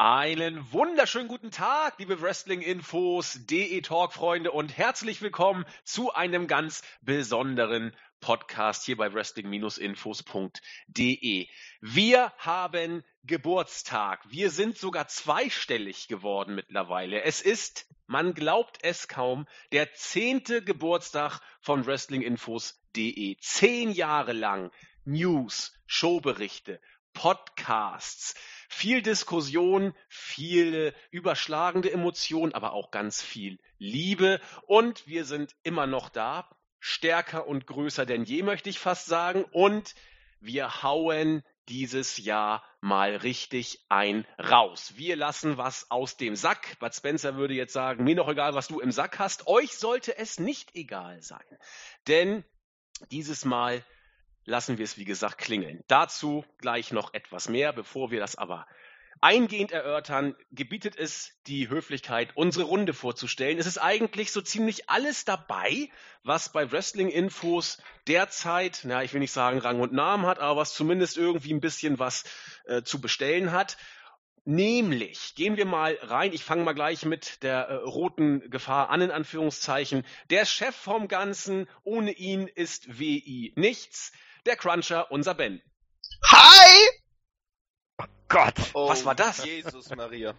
Einen wunderschönen guten Tag, liebe Wrestling-Infos, DE-Talk-Freunde und herzlich willkommen zu einem ganz besonderen Podcast hier bei Wrestling-Infos.de. Wir haben Geburtstag. Wir sind sogar zweistellig geworden mittlerweile. Es ist, man glaubt es kaum, der zehnte Geburtstag von Wrestling-Infos.de. Zehn Jahre lang News, Showberichte, Podcasts, viel Diskussion, viele überschlagende Emotionen, aber auch ganz viel Liebe. Und wir sind immer noch da, stärker und größer denn je, möchte ich fast sagen. Und wir hauen dieses Jahr mal richtig ein raus. Wir lassen was aus dem Sack. Bud Spencer würde jetzt sagen, mir noch egal, was du im Sack hast. Euch sollte es nicht egal sein. Denn dieses Mal lassen wir es, wie gesagt, klingeln. Dazu gleich noch etwas mehr. Bevor wir das aber eingehend erörtern, gebietet es die Höflichkeit, unsere Runde vorzustellen. Es ist eigentlich so ziemlich alles dabei, was bei Wrestling-Infos derzeit, na, ich will nicht sagen Rang und Namen hat, aber was zumindest irgendwie ein bisschen was äh, zu bestellen hat. Nämlich, gehen wir mal rein, ich fange mal gleich mit der äh, roten Gefahr an, in Anführungszeichen. Der Chef vom Ganzen, ohne ihn ist WI nichts der Cruncher, unser Ben. Hi! Oh Gott, oh, was war das? Jesus Maria.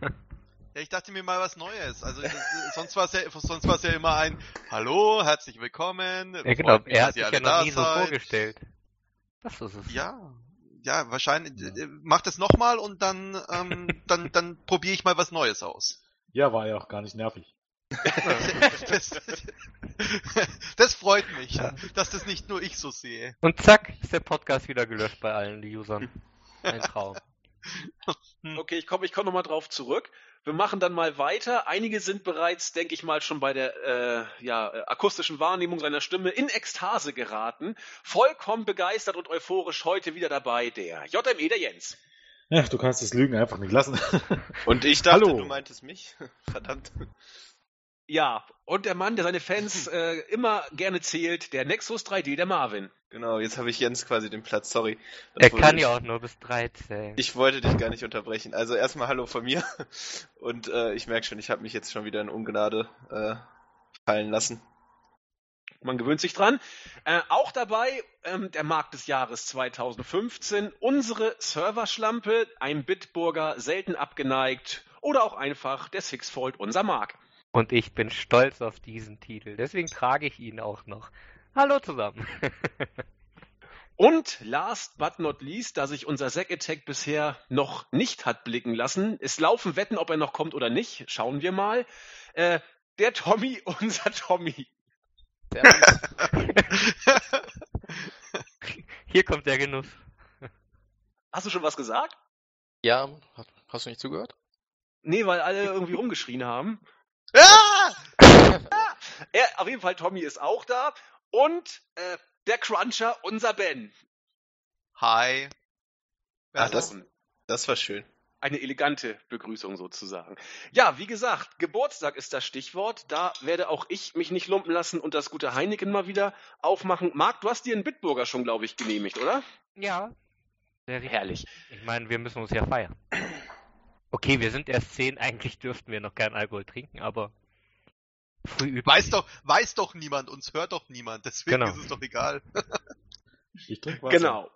Ja, ich dachte mir mal was Neues. Also das, sonst war es ja, sonst war es ja immer ein Hallo, herzlich willkommen. Ja genau, mich, er hat sich ja noch nie so vorgestellt. Das ist es. Ja, ja, wahrscheinlich. Ja. Äh, mach das nochmal und dann, ähm, dann, dann probiere ich mal was Neues aus. Ja, war ja auch gar nicht nervig. Das, das, freut mich, ja. dass das nicht nur ich so sehe. Und zack, ist der Podcast wieder gelöscht bei allen Usern. Ein Traum. Okay, ich komme ich komm nochmal drauf zurück. Wir machen dann mal weiter. Einige sind bereits, denke ich mal, schon bei der äh, ja, akustischen Wahrnehmung seiner Stimme in Ekstase geraten. Vollkommen begeistert und euphorisch heute wieder dabei der JME, der Jens. Ja, du kannst das Lügen einfach nicht lassen. Und ich dachte, Hallo. du meintest mich. Verdammt. Ja, und der Mann, der seine Fans äh, immer gerne zählt, der Nexus 3D, der Marvin. Genau, jetzt habe ich Jens quasi den Platz, sorry. Das er kann ja auch nur bis 13. Ich wollte dich gar nicht unterbrechen. Also erstmal Hallo von mir. Und äh, ich merke schon, ich habe mich jetzt schon wieder in Ungnade äh, fallen lassen. Man gewöhnt sich dran. Äh, auch dabei ähm, der Markt des Jahres 2015, unsere Serverschlampe, ein Bitburger, selten abgeneigt oder auch einfach der Sixfold, unser Mark. Und ich bin stolz auf diesen Titel. Deswegen trage ich ihn auch noch. Hallo zusammen. Und last but not least, da sich unser Zack Attack bisher noch nicht hat blicken lassen, es laufen Wetten, ob er noch kommt oder nicht. Schauen wir mal. Äh, der Tommy, unser Tommy. Hier kommt der Genuss. Hast du schon was gesagt? Ja, hast du nicht zugehört? Nee, weil alle irgendwie rumgeschrien haben. Ah! er, auf jeden Fall, Tommy ist auch da. Und äh, der Cruncher, unser Ben. Hi. Ja, das, das war schön. Eine elegante Begrüßung sozusagen. Ja, wie gesagt, Geburtstag ist das Stichwort. Da werde auch ich mich nicht lumpen lassen und das gute Heineken mal wieder aufmachen. Marc, du hast dir einen Bitburger schon, glaube ich, genehmigt, oder? Ja. Sehr herrlich. Ich meine, wir müssen uns ja feiern. Okay, wir sind erst zehn, eigentlich dürften wir noch keinen Alkohol trinken, aber früh Weiß doch, weiß doch niemand, uns hört doch niemand, deswegen genau. ist es doch egal. ich trinke Wasser. Genau.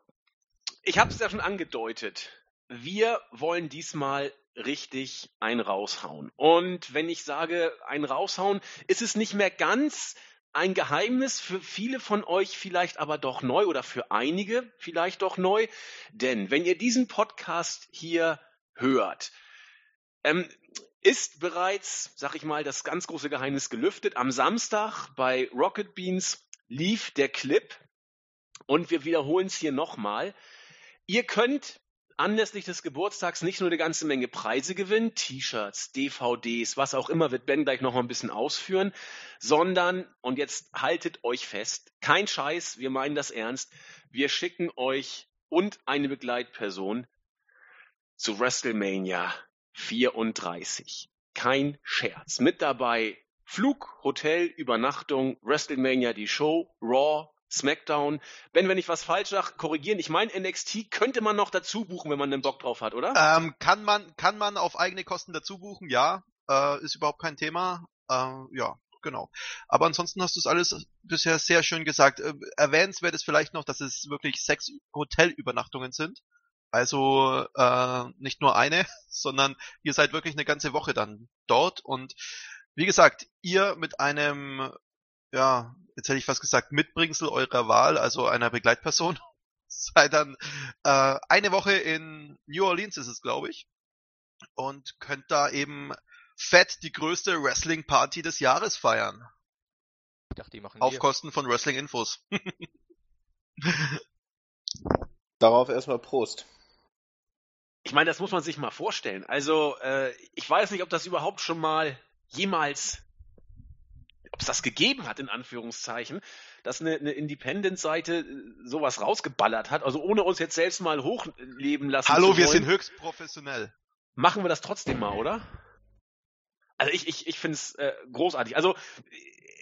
Ich habe es ja schon angedeutet. Wir wollen diesmal richtig ein raushauen. Und wenn ich sage ein raushauen, ist es nicht mehr ganz ein Geheimnis für viele von euch vielleicht aber doch neu oder für einige vielleicht doch neu. Denn wenn ihr diesen Podcast hier hört, ähm, ist bereits, sag ich mal, das ganz große Geheimnis gelüftet. Am Samstag bei Rocket Beans lief der Clip und wir wiederholen es hier nochmal. Ihr könnt anlässlich des Geburtstags nicht nur eine ganze Menge Preise gewinnen, T-Shirts, DVDs, was auch immer, wird Ben gleich noch mal ein bisschen ausführen, sondern, und jetzt haltet euch fest, kein Scheiß, wir meinen das ernst, wir schicken euch und eine Begleitperson zu WrestleMania 34. Kein Scherz. Mit dabei Flug, Hotel, Übernachtung, WrestleMania die Show, Raw, SmackDown. Wenn ich was falsch sage, korrigieren. Ich meine, NXT könnte man noch dazu buchen, wenn man einen Bock drauf hat, oder? Ähm, kann man, kann man auf eigene Kosten dazu buchen, ja. Äh, ist überhaupt kein Thema. Äh, ja, genau. Aber ansonsten hast du es alles bisher sehr schön gesagt. Äh, erwähnenswert ist vielleicht noch, dass es wirklich sechs Hotelübernachtungen sind. Also äh, nicht nur eine, sondern ihr seid wirklich eine ganze Woche dann dort. Und wie gesagt, ihr mit einem, ja, jetzt hätte ich fast gesagt, Mitbringsel eurer Wahl, also einer Begleitperson, seid dann äh, eine Woche in New Orleans ist es, glaube ich. Und könnt da eben fett die größte Wrestling-Party des Jahres feiern. Ich dachte, die machen Auf wir. Kosten von Wrestling-Infos. Darauf erstmal Prost. Ich meine, das muss man sich mal vorstellen. Also, äh, ich weiß nicht, ob das überhaupt schon mal jemals, ob es das gegeben hat, in Anführungszeichen, dass eine, eine Independent-Seite äh, sowas rausgeballert hat. Also ohne uns jetzt selbst mal hochleben lassen Hallo, zu wir wollen, sind höchst professionell. machen wir das trotzdem mal, oder? Also ich, ich, ich finde es äh, großartig. Also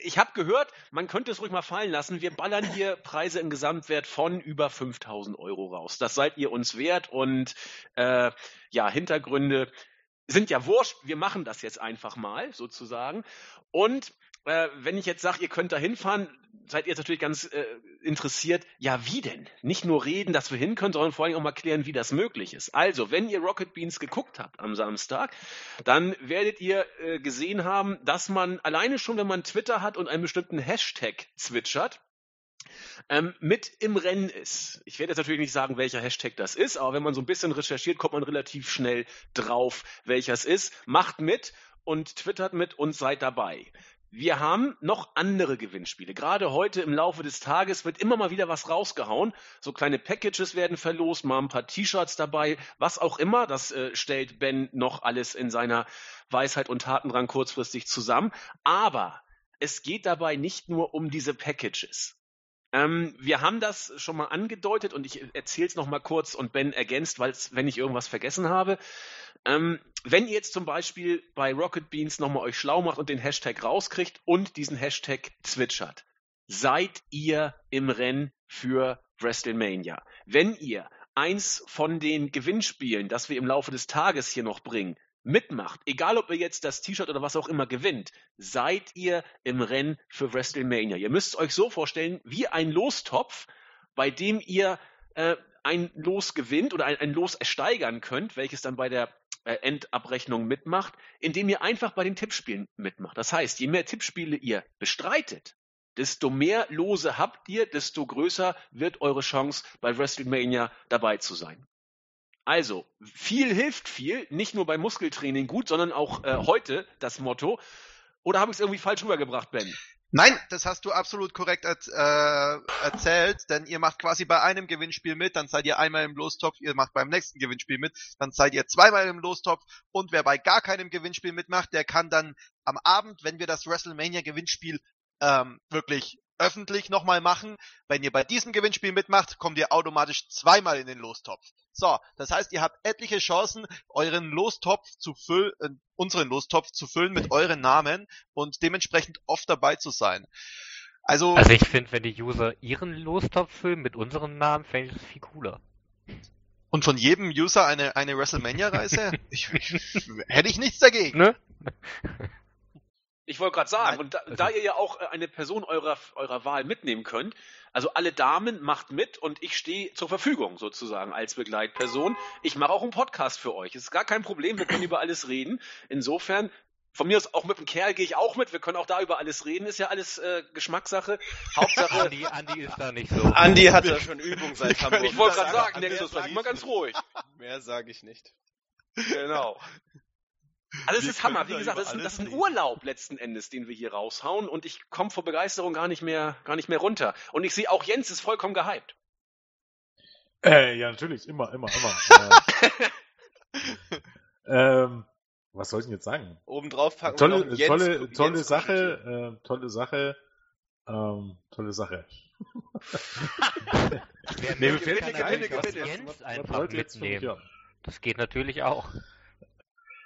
ich habe gehört, man könnte es ruhig mal fallen lassen. Wir ballern hier Preise im Gesamtwert von über 5000 Euro raus. Das seid ihr uns wert und äh, ja, Hintergründe sind ja wurscht. Wir machen das jetzt einfach mal sozusagen. Und äh, wenn ich jetzt sage, ihr könnt da hinfahren, seid ihr jetzt natürlich ganz äh, interessiert, ja wie denn? Nicht nur reden, dass wir hin können, sondern vor allem auch mal klären, wie das möglich ist. Also, wenn ihr Rocket Beans geguckt habt am Samstag, dann werdet ihr äh, gesehen haben, dass man alleine schon, wenn man Twitter hat und einen bestimmten Hashtag zwitschert, ähm, mit im Rennen ist. Ich werde jetzt natürlich nicht sagen, welcher Hashtag das ist, aber wenn man so ein bisschen recherchiert, kommt man relativ schnell drauf, welcher es ist. Macht mit und twittert mit und seid dabei. Wir haben noch andere Gewinnspiele. Gerade heute im Laufe des Tages wird immer mal wieder was rausgehauen. So kleine Packages werden verlost, mal ein paar T-Shirts dabei, was auch immer. Das äh, stellt Ben noch alles in seiner Weisheit und Tatendrang kurzfristig zusammen. Aber es geht dabei nicht nur um diese Packages. Ähm, wir haben das schon mal angedeutet und ich erzähle es noch mal kurz und Ben ergänzt, weil wenn ich irgendwas vergessen habe. Ähm, wenn ihr jetzt zum Beispiel bei Rocket Beans nochmal euch schlau macht und den Hashtag rauskriegt und diesen Hashtag zwitschert, seid ihr im Rennen für WrestleMania. Wenn ihr eins von den Gewinnspielen, das wir im Laufe des Tages hier noch bringen, mitmacht, egal ob ihr jetzt das T-Shirt oder was auch immer gewinnt, seid ihr im Rennen für WrestleMania. Ihr müsst euch so vorstellen, wie ein Lostopf, bei dem ihr äh, ein Los gewinnt oder ein, ein Los ersteigern könnt, welches dann bei der äh, Endabrechnung mitmacht, indem ihr einfach bei den Tippspielen mitmacht. Das heißt, je mehr Tippspiele ihr bestreitet, desto mehr Lose habt ihr, desto größer wird eure Chance, bei WrestleMania dabei zu sein. Also, viel hilft viel, nicht nur beim Muskeltraining gut, sondern auch äh, heute das Motto. Oder habe ich es irgendwie falsch rübergebracht, Ben? Nein, das hast du absolut korrekt äh, erzählt, denn ihr macht quasi bei einem Gewinnspiel mit, dann seid ihr einmal im Lostopf, ihr macht beim nächsten Gewinnspiel mit, dann seid ihr zweimal im Lostopf und wer bei gar keinem Gewinnspiel mitmacht, der kann dann am Abend, wenn wir das WrestleMania Gewinnspiel ähm, wirklich öffentlich nochmal machen. Wenn ihr bei diesem Gewinnspiel mitmacht, kommt ihr automatisch zweimal in den Lostopf. So, das heißt, ihr habt etliche Chancen, euren Lostopf zu füllen, äh, unseren Lostopf zu füllen mit euren Namen und dementsprechend oft dabei zu sein. Also, Also ich finde, wenn die User ihren Lostopf füllen mit unserem Namen, fände ich das viel cooler. und von jedem User eine, eine WrestleMania-Reise? hätte ich nichts dagegen. Ne? Ich wollte gerade sagen, Nein. und da, da ihr ja auch äh, eine Person eurer, eurer Wahl mitnehmen könnt, also alle Damen macht mit und ich stehe zur Verfügung sozusagen als Begleitperson. Ich mache auch einen Podcast für euch. Es ist gar kein Problem, wir können über alles reden. Insofern, von mir aus auch mit dem Kerl gehe ich auch mit, wir können auch da über alles reden, ist ja alles äh, Geschmackssache. Hauptsache, Andi, Andi ist da nicht so. Andi hat da schon Übung seit Hamburg. ich wollte gerade sagen, Mehr Nexus, sag bleib ich mal ganz ruhig. Mehr sage ich nicht. Genau. Es Wir ist Hammer. Wie gesagt, das ist, ein- alles das ist ein. Urlaub letzten Endes, den wir hier raushauen und ich komme vor Begeisterung gar nicht mehr, gar nicht mehr runter. Und ich sehe auch Jens ist vollkommen gehypt. Äh, ja, natürlich, immer, immer, immer. äh, ähm, was soll ich denn jetzt sagen? Obendrauf packen wir noch Tolle, Jens- tolle, Jens tolle Kuscheltier. Sache, äh, tolle Sache, ähm, tolle Sache. Nee, mir fällt nicht ein, was- Jens was- was mitnehmen. mir? Das geht natürlich auch.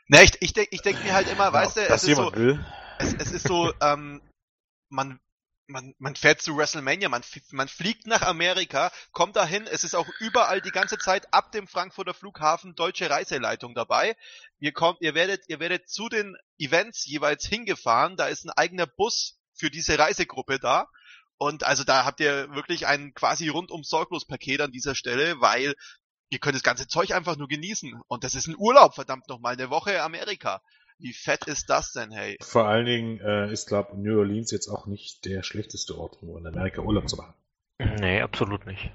Na, ich, ich denke ich denk mir halt immer, weißt du, Dass es ist so, es, es ist so, ähm, man, man, man fährt zu WrestleMania, man, man fliegt nach Amerika, kommt dahin, es ist auch überall die ganze Zeit ab dem Frankfurter Flughafen deutsche Reiseleitung dabei. Ihr kommt, ihr werdet, ihr werdet zu den Events jeweils hingefahren, da ist ein eigener Bus für diese Reisegruppe da. Und also da habt ihr wirklich ein quasi rundum sorglos Paket an dieser Stelle, weil ihr könnt das ganze Zeug einfach nur genießen. Und das ist ein Urlaub, verdammt nochmal, eine Woche Amerika. Wie fett ist das denn, hey? Vor allen Dingen äh, ist, glaube New Orleans jetzt auch nicht der schlechteste Ort, um in Amerika Urlaub zu machen. Nee, absolut nicht.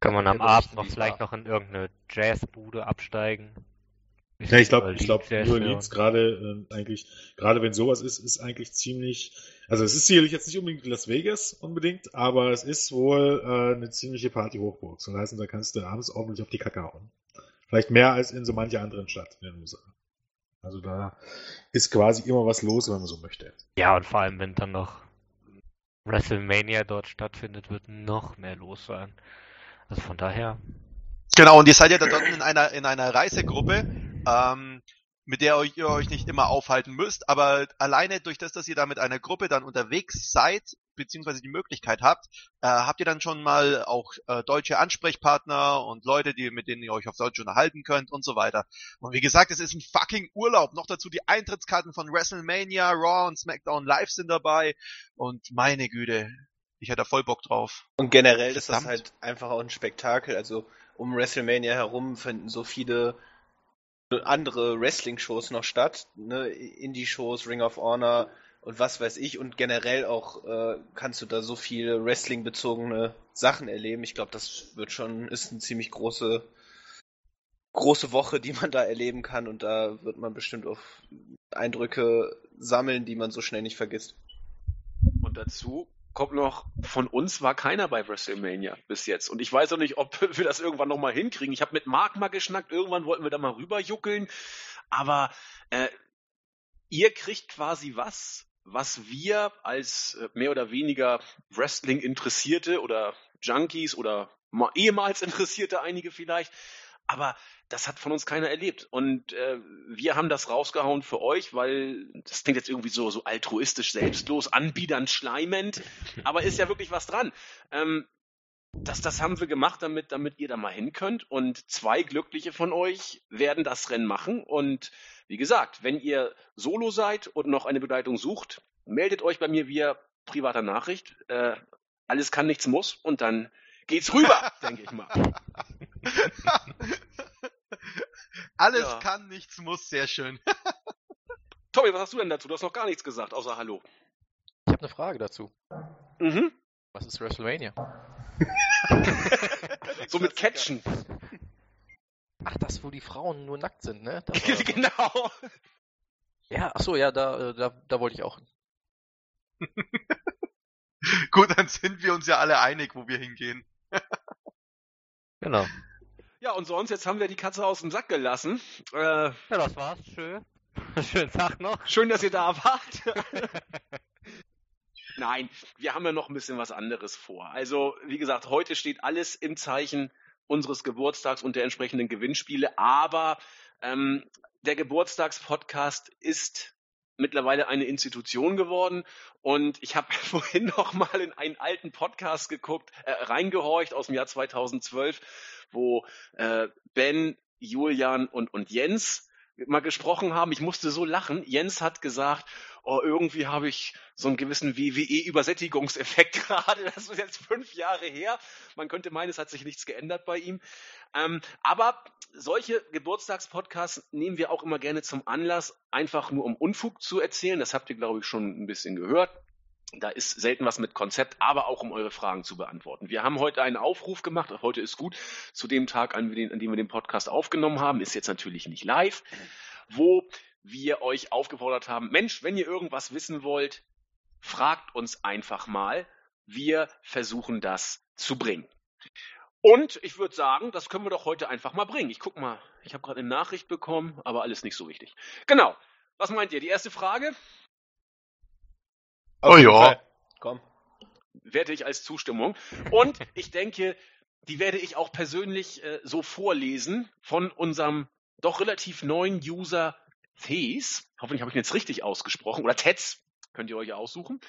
Kann man am Ja, Abend noch vielleicht noch in irgendeine Jazzbude absteigen. Ja, ich glaube, ich glaube, hören. Orleans gerade äh, eigentlich, gerade wenn sowas ist, ist eigentlich ziemlich, also es ist sicherlich jetzt nicht unbedingt Las Vegas unbedingt, aber es ist wohl äh, eine ziemliche Party-Hochburg. So heißt, da kannst du abends ordentlich auf die Kacke hauen. Vielleicht mehr als in so mancher anderen Stadt in den USA. Also da ist quasi immer was los, wenn man so möchte. Ja, und vor allem, wenn dann noch WrestleMania dort stattfindet, wird noch mehr los sein. Also von daher, Genau, und ihr seid ja da dort in einer, in einer Reisegruppe, ähm, mit der euch, ihr euch nicht immer aufhalten müsst, aber alleine durch das, dass ihr da mit einer Gruppe dann unterwegs seid, beziehungsweise die Möglichkeit habt, äh, habt ihr dann schon mal auch äh, deutsche Ansprechpartner und Leute, die, mit denen ihr euch auf Deutsch unterhalten könnt und so weiter. Und wie gesagt, es ist ein fucking Urlaub. Noch dazu die Eintrittskarten von WrestleMania, Raw und SmackDown Live sind dabei. Und meine Güte, ich hätte da voll Bock drauf. Und generell ist das Verdammt. halt einfach auch ein Spektakel. Also um WrestleMania herum finden so viele andere Wrestling-Shows noch statt. Ne? Indie-Shows, Ring of Honor und was weiß ich. Und generell auch äh, kannst du da so viele Wrestling-bezogene Sachen erleben. Ich glaube, das wird schon, ist eine ziemlich große, große Woche, die man da erleben kann. Und da wird man bestimmt auf Eindrücke sammeln, die man so schnell nicht vergisst. Und dazu kommt noch, von uns war keiner bei WrestleMania bis jetzt. Und ich weiß auch nicht, ob wir das irgendwann nochmal hinkriegen. Ich habe mit Marc mal geschnackt, irgendwann wollten wir da mal rüberjuckeln. Aber äh, ihr kriegt quasi was, was wir als äh, mehr oder weniger Wrestling-Interessierte oder Junkies oder mal ehemals Interessierte, einige vielleicht, aber das hat von uns keiner erlebt. Und äh, wir haben das rausgehauen für euch, weil das klingt jetzt irgendwie so, so altruistisch, selbstlos, anbiedernd, schleimend, aber ist ja wirklich was dran. Ähm, das, das haben wir gemacht, damit, damit ihr da mal hin könnt. Und zwei Glückliche von euch werden das Rennen machen. Und wie gesagt, wenn ihr solo seid und noch eine Begleitung sucht, meldet euch bei mir via privater Nachricht. Äh, alles kann, nichts muss. Und dann geht's rüber, denke ich mal. Alles Ja. kann, nichts muss, sehr schön. Tommy, was hast du denn dazu? Du hast noch gar nichts gesagt, außer Hallo. Ich habe eine Frage dazu. Mhm. Was ist WrestleMania? So mit Catchen. Ach, das, wo die Frauen nur nackt sind, ne? Das war- genau. ja, ach so, ja, da, äh, da, da wollte ich auch. hin. Gut, dann sind wir uns ja alle einig, wo wir hingehen. genau. Ja, und sonst, jetzt haben wir die Katze aus dem Sack gelassen. Äh, Ja, das war's. Schön. Schönen Tag noch. schön, dass ihr da wart. Nein, wir haben ja noch ein bisschen was anderes vor. Also, wie gesagt, heute steht alles im Zeichen unseres Geburtstags und der entsprechenden Gewinnspiele. Aber ähm, der Geburtstagspodcast ist mittlerweile eine Institution geworden. Und ich habe vorhin noch mal in einen alten Podcast geguckt, äh, reingehorcht aus dem Jahr 2012, wo äh, Ben, Julian und, und Jens mal gesprochen haben. Ich musste so lachen. Jens hat gesagt, oh, irgendwie habe ich so einen gewissen WWE-Übersättigungseffekt gerade. Das ist jetzt fünf Jahre her. Man könnte meinen, es hat sich nichts geändert bei ihm. Ähm, aber solche Geburtstagspodcasts nehmen wir auch immer gerne zum Anlass, einfach nur um Unfug zu erzählen. Das habt ihr, glaube ich, schon ein bisschen gehört. Da ist selten was mit Konzept, aber auch um eure Fragen zu beantworten. Wir haben heute einen Aufruf gemacht, heute ist gut, zu dem Tag, an, den, an dem wir den Podcast aufgenommen haben, ist jetzt natürlich nicht live, wo wir euch aufgefordert haben, Mensch, wenn ihr irgendwas wissen wollt, fragt uns einfach mal. Wir versuchen das zu bringen. Und ich würde sagen, das können wir doch heute einfach mal bringen. Ich guck mal, ich habe gerade eine Nachricht bekommen, aber alles nicht so wichtig. Genau. Was meint ihr? Die erste Frage Oh ja. Komm. werte ich als Zustimmung. Und ich denke, die werde ich auch persönlich äh, so vorlesen von unserem doch relativ neuen User Thes. Hoffentlich habe ich ihn jetzt richtig ausgesprochen. Oder Tetz, könnt ihr euch ja aussuchen.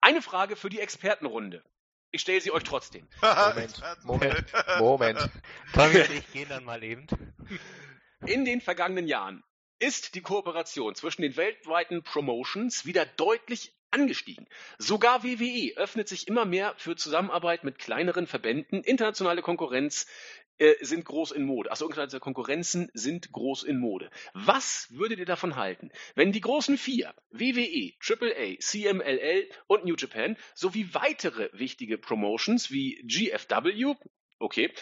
Eine Frage für die Expertenrunde. Ich stelle sie euch trotzdem. Moment, Moment, Moment. Und ich gehen dann mal eben. In den vergangenen Jahren ist die Kooperation zwischen den weltweiten Promotions wieder deutlich angestiegen. Sogar WWE öffnet sich immer mehr für Zusammenarbeit mit kleineren Verbänden. Internationale Konkurrenz äh, sind groß in Mode. Also internationale Konkurrenzen sind groß in Mode. Was würdet ihr davon halten, wenn die großen vier, WWE, AAA, CMLL und New Japan, sowie weitere wichtige Promotions wie GFW, okay,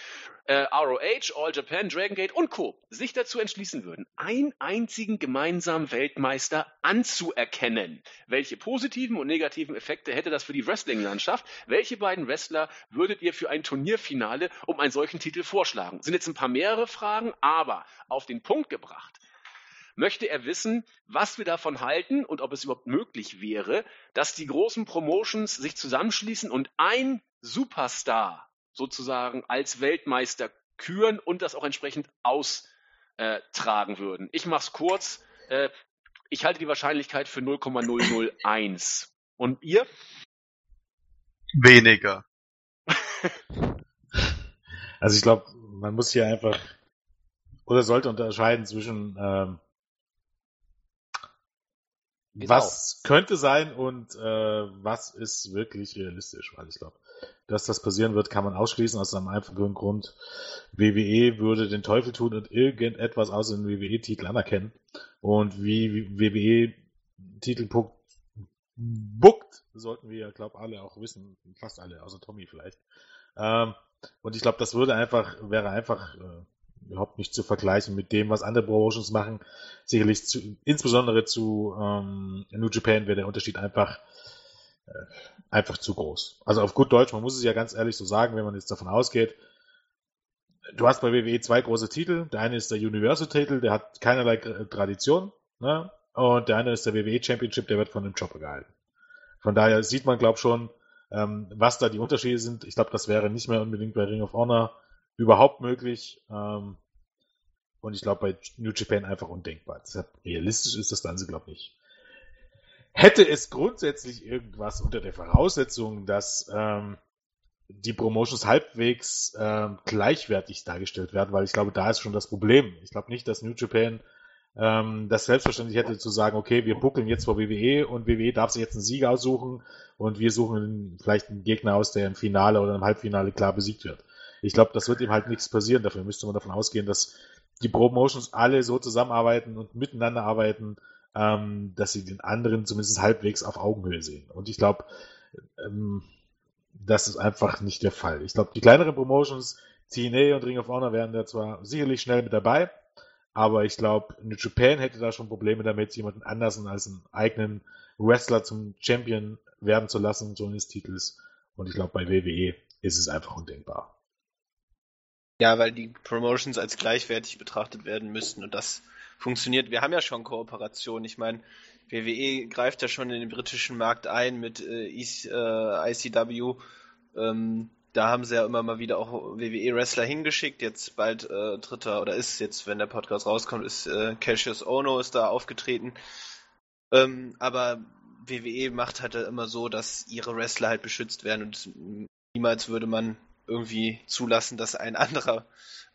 äh, ROH, All Japan, Dragon Gate und Co. sich dazu entschließen würden, einen einzigen gemeinsamen Weltmeister anzuerkennen. Welche positiven und negativen Effekte hätte das für die Wrestling-Landschaft? Welche beiden Wrestler würdet ihr für ein Turnierfinale um einen solchen Titel vorschlagen? Sind jetzt ein paar mehrere Fragen, aber auf den Punkt gebracht möchte er wissen, was wir davon halten und ob es überhaupt möglich wäre, dass die großen Promotions sich zusammenschließen und ein Superstar sozusagen als Weltmeister küren und das auch entsprechend austragen würden. Ich mache es kurz. Äh, ich halte die Wahrscheinlichkeit für 0,001. Und ihr? Weniger. Also ich glaube, man muss hier einfach oder sollte unterscheiden zwischen ähm, Genau. was könnte sein und äh, was ist wirklich realistisch, weil ich glaube, dass das passieren wird, kann man ausschließen aus einem einfachen Grund. WWE würde den Teufel tun und irgendetwas außer den WWE-Titel anerkennen. Und wie WWE-Titel buckt, sollten wir, glaube alle auch wissen, fast alle, außer Tommy vielleicht. Ähm, und ich glaube, das würde einfach, wäre einfach äh, überhaupt nicht zu vergleichen mit dem, was andere Promotions machen. Sicherlich zu, insbesondere zu ähm, New Japan wäre der Unterschied einfach einfach zu groß. Also auf gut Deutsch, man muss es ja ganz ehrlich so sagen, wenn man jetzt davon ausgeht, du hast bei WWE zwei große Titel. Der eine ist der Universal-Titel, der hat keinerlei Tra- Tradition, ne? Und der andere ist der WWE Championship, der wird von dem Chopper gehalten. Von daher sieht man, glaube schon, ähm, was da die Unterschiede sind. Ich glaube, das wäre nicht mehr unbedingt bei Ring of Honor überhaupt möglich. Ähm, und ich glaube, bei New Japan einfach undenkbar. Deshalb realistisch ist das Ganze, glaube ich, nicht. Hätte es grundsätzlich irgendwas unter der Voraussetzung, dass ähm, die Promotions halbwegs ähm, gleichwertig dargestellt werden, weil ich glaube, da ist schon das Problem. Ich glaube nicht, dass New Japan ähm, das selbstverständlich hätte zu sagen, okay, wir buckeln jetzt vor WWE und WWE darf sich jetzt einen Sieg aussuchen und wir suchen vielleicht einen Gegner aus, der im Finale oder im Halbfinale klar besiegt wird. Ich glaube, das wird ihm halt nichts passieren. Dafür müsste man davon ausgehen, dass die Promotions alle so zusammenarbeiten und miteinander arbeiten, ähm, dass sie den anderen zumindest halbwegs auf Augenhöhe sehen. Und ich glaube, ähm, das ist einfach nicht der Fall. Ich glaube, die kleineren Promotions, TNA und Ring of Honor wären da zwar sicherlich schnell mit dabei, aber ich glaube, New Japan hätte da schon Probleme damit, jemanden anders als einen eigenen Wrestler zum Champion werden zu lassen, so eines Titels. Und ich glaube, bei WWE ist es einfach undenkbar. Ja, weil die Promotions als gleichwertig betrachtet werden müssten und das funktioniert. Wir haben ja schon Kooperationen. Ich meine, WWE greift ja schon in den britischen Markt ein mit äh, äh, ICW. Ähm, da haben sie ja immer mal wieder auch WWE-Wrestler hingeschickt. Jetzt bald äh, dritter oder ist jetzt, wenn der Podcast rauskommt, ist äh, Cassius Ono ist da aufgetreten. Ähm, aber WWE macht halt immer so, dass ihre Wrestler halt beschützt werden und niemals würde man irgendwie zulassen, dass ein anderer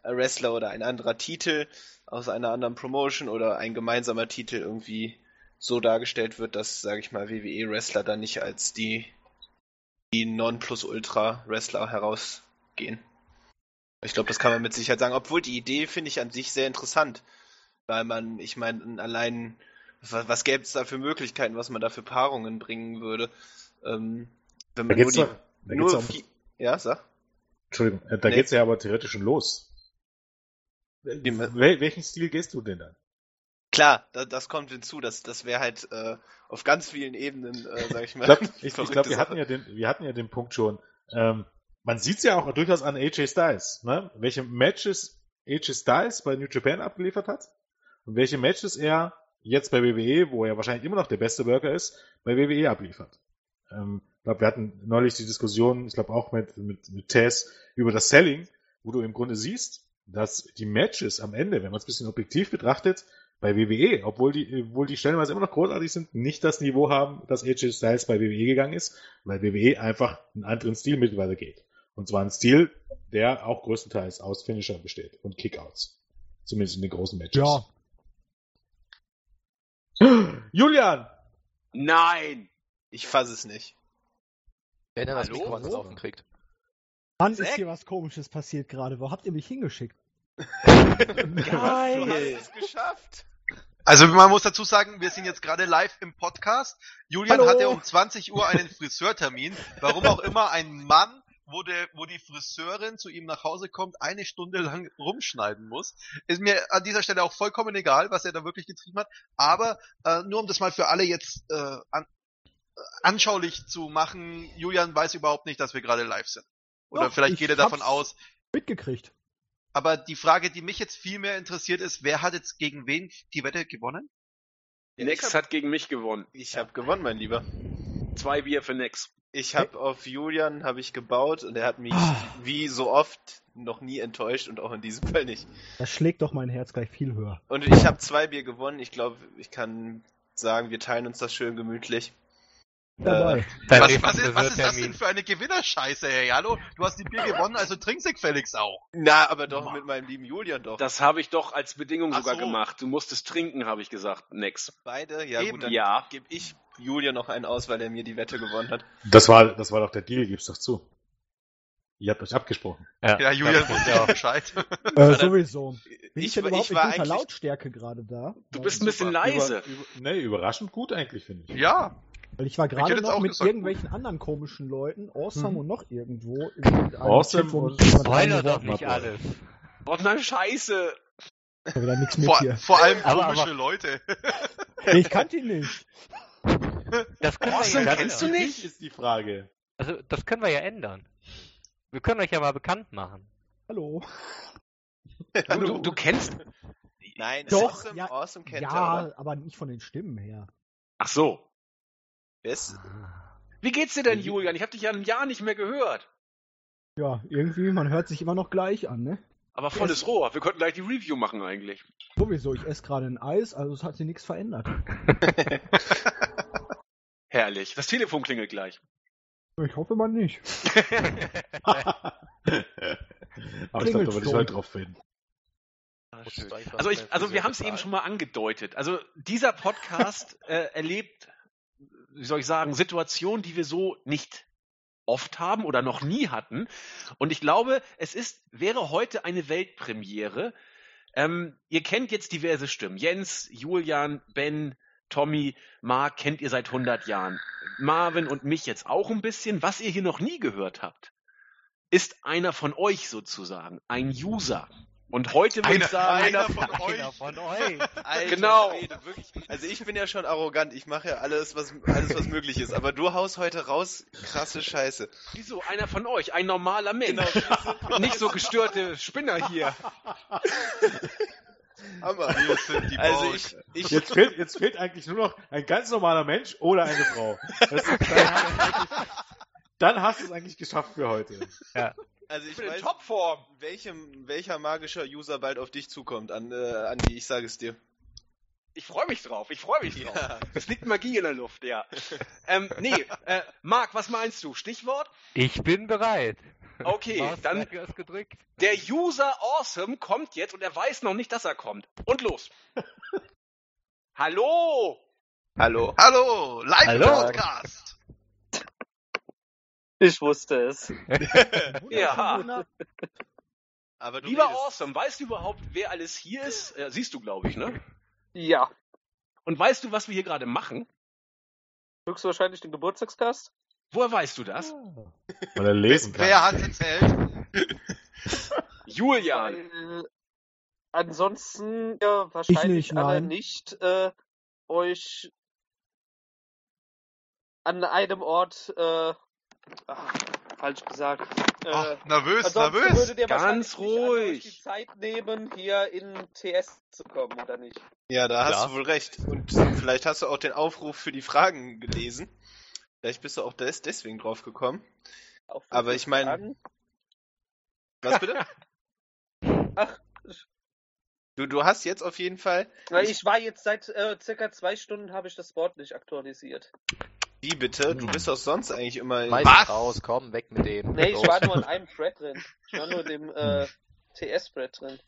Wrestler oder ein anderer Titel aus einer anderen Promotion oder ein gemeinsamer Titel irgendwie so dargestellt wird, dass, sage ich mal, WWE-Wrestler dann nicht als die, die Non-Plus-Ultra-Wrestler herausgehen. Ich glaube, das kann man mit Sicherheit sagen. Obwohl die Idee finde ich an sich sehr interessant, weil man, ich meine, allein was, gäbe es da für Möglichkeiten, was man da für Paarungen bringen würde, ähm, wenn Da man nur geht's die, da geht's nur um, ja, sag. Entschuldigung, äh, da Nee. geht's ja aber theoretisch schon los. Welchen Stil gehst du denn dann? Klar, da, das kommt hinzu, das, das wäre halt äh, auf ganz vielen Ebenen, äh, sag ich mal. Ich glaube, glaub, wir, hatten ja den, wir hatten ja den Punkt schon. Ähm, man sieht's ja auch durchaus an AJ Styles, ne? welche Matches AJ Styles bei New Japan abgeliefert hat und welche Matches er jetzt bei WWE, wo er wahrscheinlich immer noch der beste Worker ist, bei WWE abliefert. Ähm, ich glaube, wir hatten neulich die Diskussion, ich glaube auch mit, mit, mit Tess, über das Selling, wo du im Grunde siehst, dass die Matches am Ende, wenn man es ein bisschen objektiv betrachtet, bei WWE, obwohl die, obwohl die stellenweise immer noch großartig sind, nicht das Niveau haben, dass AJ Styles bei WWE gegangen ist, weil WWE einfach einen anderen Stil mittlerweile geht. Und zwar ein Stil, der auch größtenteils aus Finisher besteht und Kickouts. Zumindest in den großen Matches. Ja. Julian! Nein! Ich fasse es nicht. Wenn er das? Mikro Laufen kriegt. Mann, Zack. ist hier was komisches passiert gerade. Wo habt ihr mich hingeschickt? Du hast es geschafft. Also man muss dazu sagen, wir sind jetzt gerade live im Podcast. Julian Hallo. hatte um 20 Uhr einen Friseurtermin. Warum auch immer ein Mann, wo, der, wo die Friseurin zu ihm nach Hause kommt, eine Stunde lang rumschneiden muss. Ist mir an dieser Stelle auch vollkommen egal, was er da wirklich getrieben hat. Aber äh, nur um das mal für alle jetzt äh, an, äh, anschaulich zu machen, Julian weiß überhaupt nicht, dass wir gerade live sind. Oder Doch, vielleicht ich geht er davon aus. Mitgekriegt. Aber die Frage, die mich jetzt viel mehr interessiert, ist, wer hat jetzt gegen wen die Wette gewonnen? Nex hab, hat gegen mich gewonnen. ich hab gewonnen, mein Lieber. Zwei Bier für Nex. Ich habe auf Julian habe ich gebaut und er hat mich Ah. wie so oft noch nie enttäuscht und auch in diesem Fall nicht. Das schlägt doch mein Herz gleich viel höher. Und ich habe zwei Bier gewonnen. Ich glaube, ich kann sagen, wir teilen uns das schön gemütlich. Dabei. Dein Was, was, ist, was ist das denn für eine Gewinnerscheiße, hey? Hallo? Du hast die Bier gewonnen, also trink sie gefälligst auch. Na, aber doch mit meinem lieben Julian doch. Das habe ich doch als Bedingung Ach sogar so. gemacht. Du musstest trinken, habe ich gesagt. Nex. Beide? Ja Eben. gut, dann Ja. gebe ich Julian noch einen aus, weil er mir die Wette gewonnen hat. Das war, das war doch der Deal, gib's doch zu. Ihr habt euch abgesprochen. Ja, Julian das wusste ja. ja Bescheid. Äh, sowieso. Bin ich, Ich überhaupt ich in war eigentlich- Lautstärke gerade da? Du bist ein bisschen leise. Über, über, nee, überraschend gut eigentlich, finde ich. Ja, Weil ich war gerade noch auch mit gesagt, irgendwelchen anderen komischen Leuten, Awesome Mhm. und noch irgendwo. Awesome Chat, und- Spoiler doch nicht alles. Oh nein, scheiße. hat. Da wieder nichts mit vor, hier. vor allem Aber- komische aber- Leute. Nee, ich kannte ihn nicht. Das können Awesome wir ja kennst ändern. du nicht? ist die Frage. Also, das können wir ja ändern. Wir können euch ja mal bekannt machen. Hallo. Du, du, du kennst. Nein, Doch, Awesome, ja, awesome kennt er, Ja, oder? aber nicht von den Stimmen her. Ach so. Wer ist- Wie geht's dir denn, Julian? Ich habe dich ja ein Jahr nicht mehr gehört. Ja, irgendwie, man hört sich immer noch gleich an, ne? Aber volles Rohr. Wir könnten gleich die Review machen eigentlich. Sowieso, ich esse gerade ein Eis, also es hat sich nichts verändert. Herrlich. Das Telefon klingelt gleich. Ich hoffe mal nicht. Aber ich glaube, da würde ich schon. heute drauf finden. Einfach Also, ich, also wir haben es eben schon mal angedeutet. Also dieser Podcast äh, erlebt, wie soll ich sagen, Situationen, die wir so nicht oft haben oder noch nie hatten. Und ich glaube, es ist, wäre heute eine Weltpremiere. Ähm, ihr kennt jetzt diverse Stimmen. Jens, Julian, Ben, Tommy, Mark kennt ihr seit 100 Jahren. Marvin und mich jetzt auch ein bisschen. Was ihr hier noch nie gehört habt, ist einer von euch sozusagen, ein User. Und heute würde Einer- ich sagen, einer von Einer euch. von euch. Alter Genau. Schwede, wirklich. Also ich bin ja schon arrogant, ich mache ja alles was, alles, was möglich ist. Aber du haust heute raus krasse Scheiße. Wieso? Einer von euch, ein normaler Mensch. Genau. Nicht so gestörte Spinner hier. Hammer. Wir sind die Also ich, ich, Jetzt fehlt, jetzt fehlt eigentlich nur noch ein ganz normaler Mensch oder eine Frau. Das, dann, dann hast du es eigentlich geschafft für heute. Also ich Ich bin in weiß, Topform. welchem, welcher magischer User bald auf dich zukommt, an, äh, Andi, ich sage es dir. Ich freue mich drauf, ich freue mich drauf. Ja. Es liegt Magie in der Luft, ja. ähm, nee, äh, Marc, was meinst du? Stichwort? Ich bin bereit. Okay, Maus, dann der User Awesome kommt jetzt und er weiß noch nicht, dass er kommt. Und los. Hallo! Hallo. Hallo, live Hallo. Podcast. Ich wusste es. Ja. Aber du Lieber redest. Awesome, weißt du überhaupt, wer alles hier ist? Äh, siehst du, glaube ich, ne? Ja. Und weißt du, was wir hier gerade machen? Höchstwahrscheinlich den Geburtstagsgast. Woher weißt du das? Weil er lesen kann. Wer hat erzählt? Julian. Weil ansonsten ihr wahrscheinlich nicht, alle nein. nicht äh, euch an einem Ort äh, ach, falsch gesagt. Äh, Ach, nervös, ansonsten nervös. ihr Ganz ruhig. die Zeit nehmen, hier in TS zu kommen, oder nicht? Ja, da hast Klar. du wohl recht. Und vielleicht hast du auch den Aufruf für die Fragen gelesen. Vielleicht bist du auch des deswegen drauf gekommen. Aber ich mein- Fragen. Was bitte? Ach, Du, du hast jetzt auf jeden Fall. Ich war jetzt seit äh, circa zwei Stunden habe ich das Board nicht aktualisiert. Wie bitte? Du Hm. bist doch sonst eigentlich immer. Meist Was? raus, komm, weg mit dem. Nee, ich war nur in einem Thread drin. Ich war nur in dem äh, TS-Thread drin.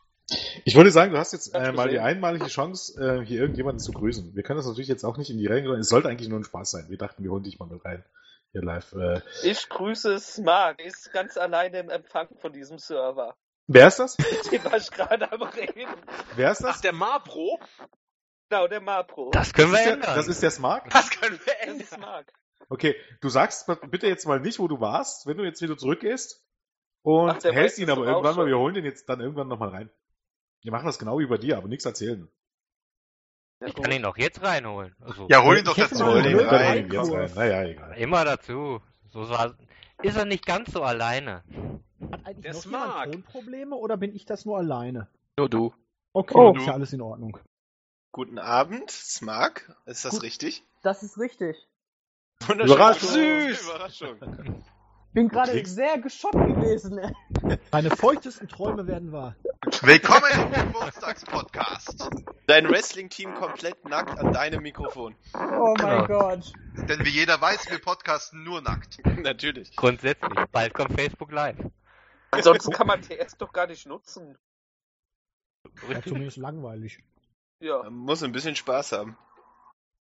Ich wollte sagen, du hast jetzt äh, mal die einmalige Chance, äh, hier irgendjemanden zu grüßen. Wir können das natürlich jetzt auch nicht in die Regeln. Es sollte eigentlich nur ein Spaß sein. Wir dachten, wir holen dich mal mit rein. Hier live. Äh, Ich grüße Smart, ist ganz alleine im Empfang von diesem Server. wer ist das? Dem war ich gerade am Reden. Wer ist Ach, das? der Mapro? Genau, der Mapro. Das können wir ist der, ändern. das ist der Smart? Das können wir Das ändern. ist Mark. Okay, du sagst bitte jetzt mal nicht, wo du warst, wenn du jetzt wieder zurückgehst. Und Ach, der hältst ihn aber irgendwann mal, wir holen den jetzt dann irgendwann nochmal rein. Wir machen das genau wie bei dir, aber nichts erzählen. Ja, Ich kann ihn auch jetzt reinholen. Also, Ja, hol ihn doch mal Hol blöden rein, jetzt rein. Naja, egal. immer dazu. So ist er nicht ganz so alleine. Hat eigentlich Der noch Smart. jemand Tonprobleme oder bin ich das nur alleine? Nur du. Okay, Oh. ist ja alles in Ordnung. Guten Abend, Smark. Ist das Gut. richtig? Das ist richtig. Wunderschön. Überraschung. Süß. Überraschung. Bin gerade sehr geschockt gewesen. ey. Deine feuchtesten Träume werden wahr. Willkommen im Geburtstagspodcast. Dein Wrestling-Team komplett nackt an deinem Mikrofon. Oh mein Genau. Gott. Denn wie jeder weiß, wir podcasten nur nackt. Natürlich. Grundsätzlich. Bald kommt Facebook Live. Ansonsten kann man TS doch gar nicht nutzen. Ja, zumindest langweilig. Ja. Man muss ein bisschen Spaß haben.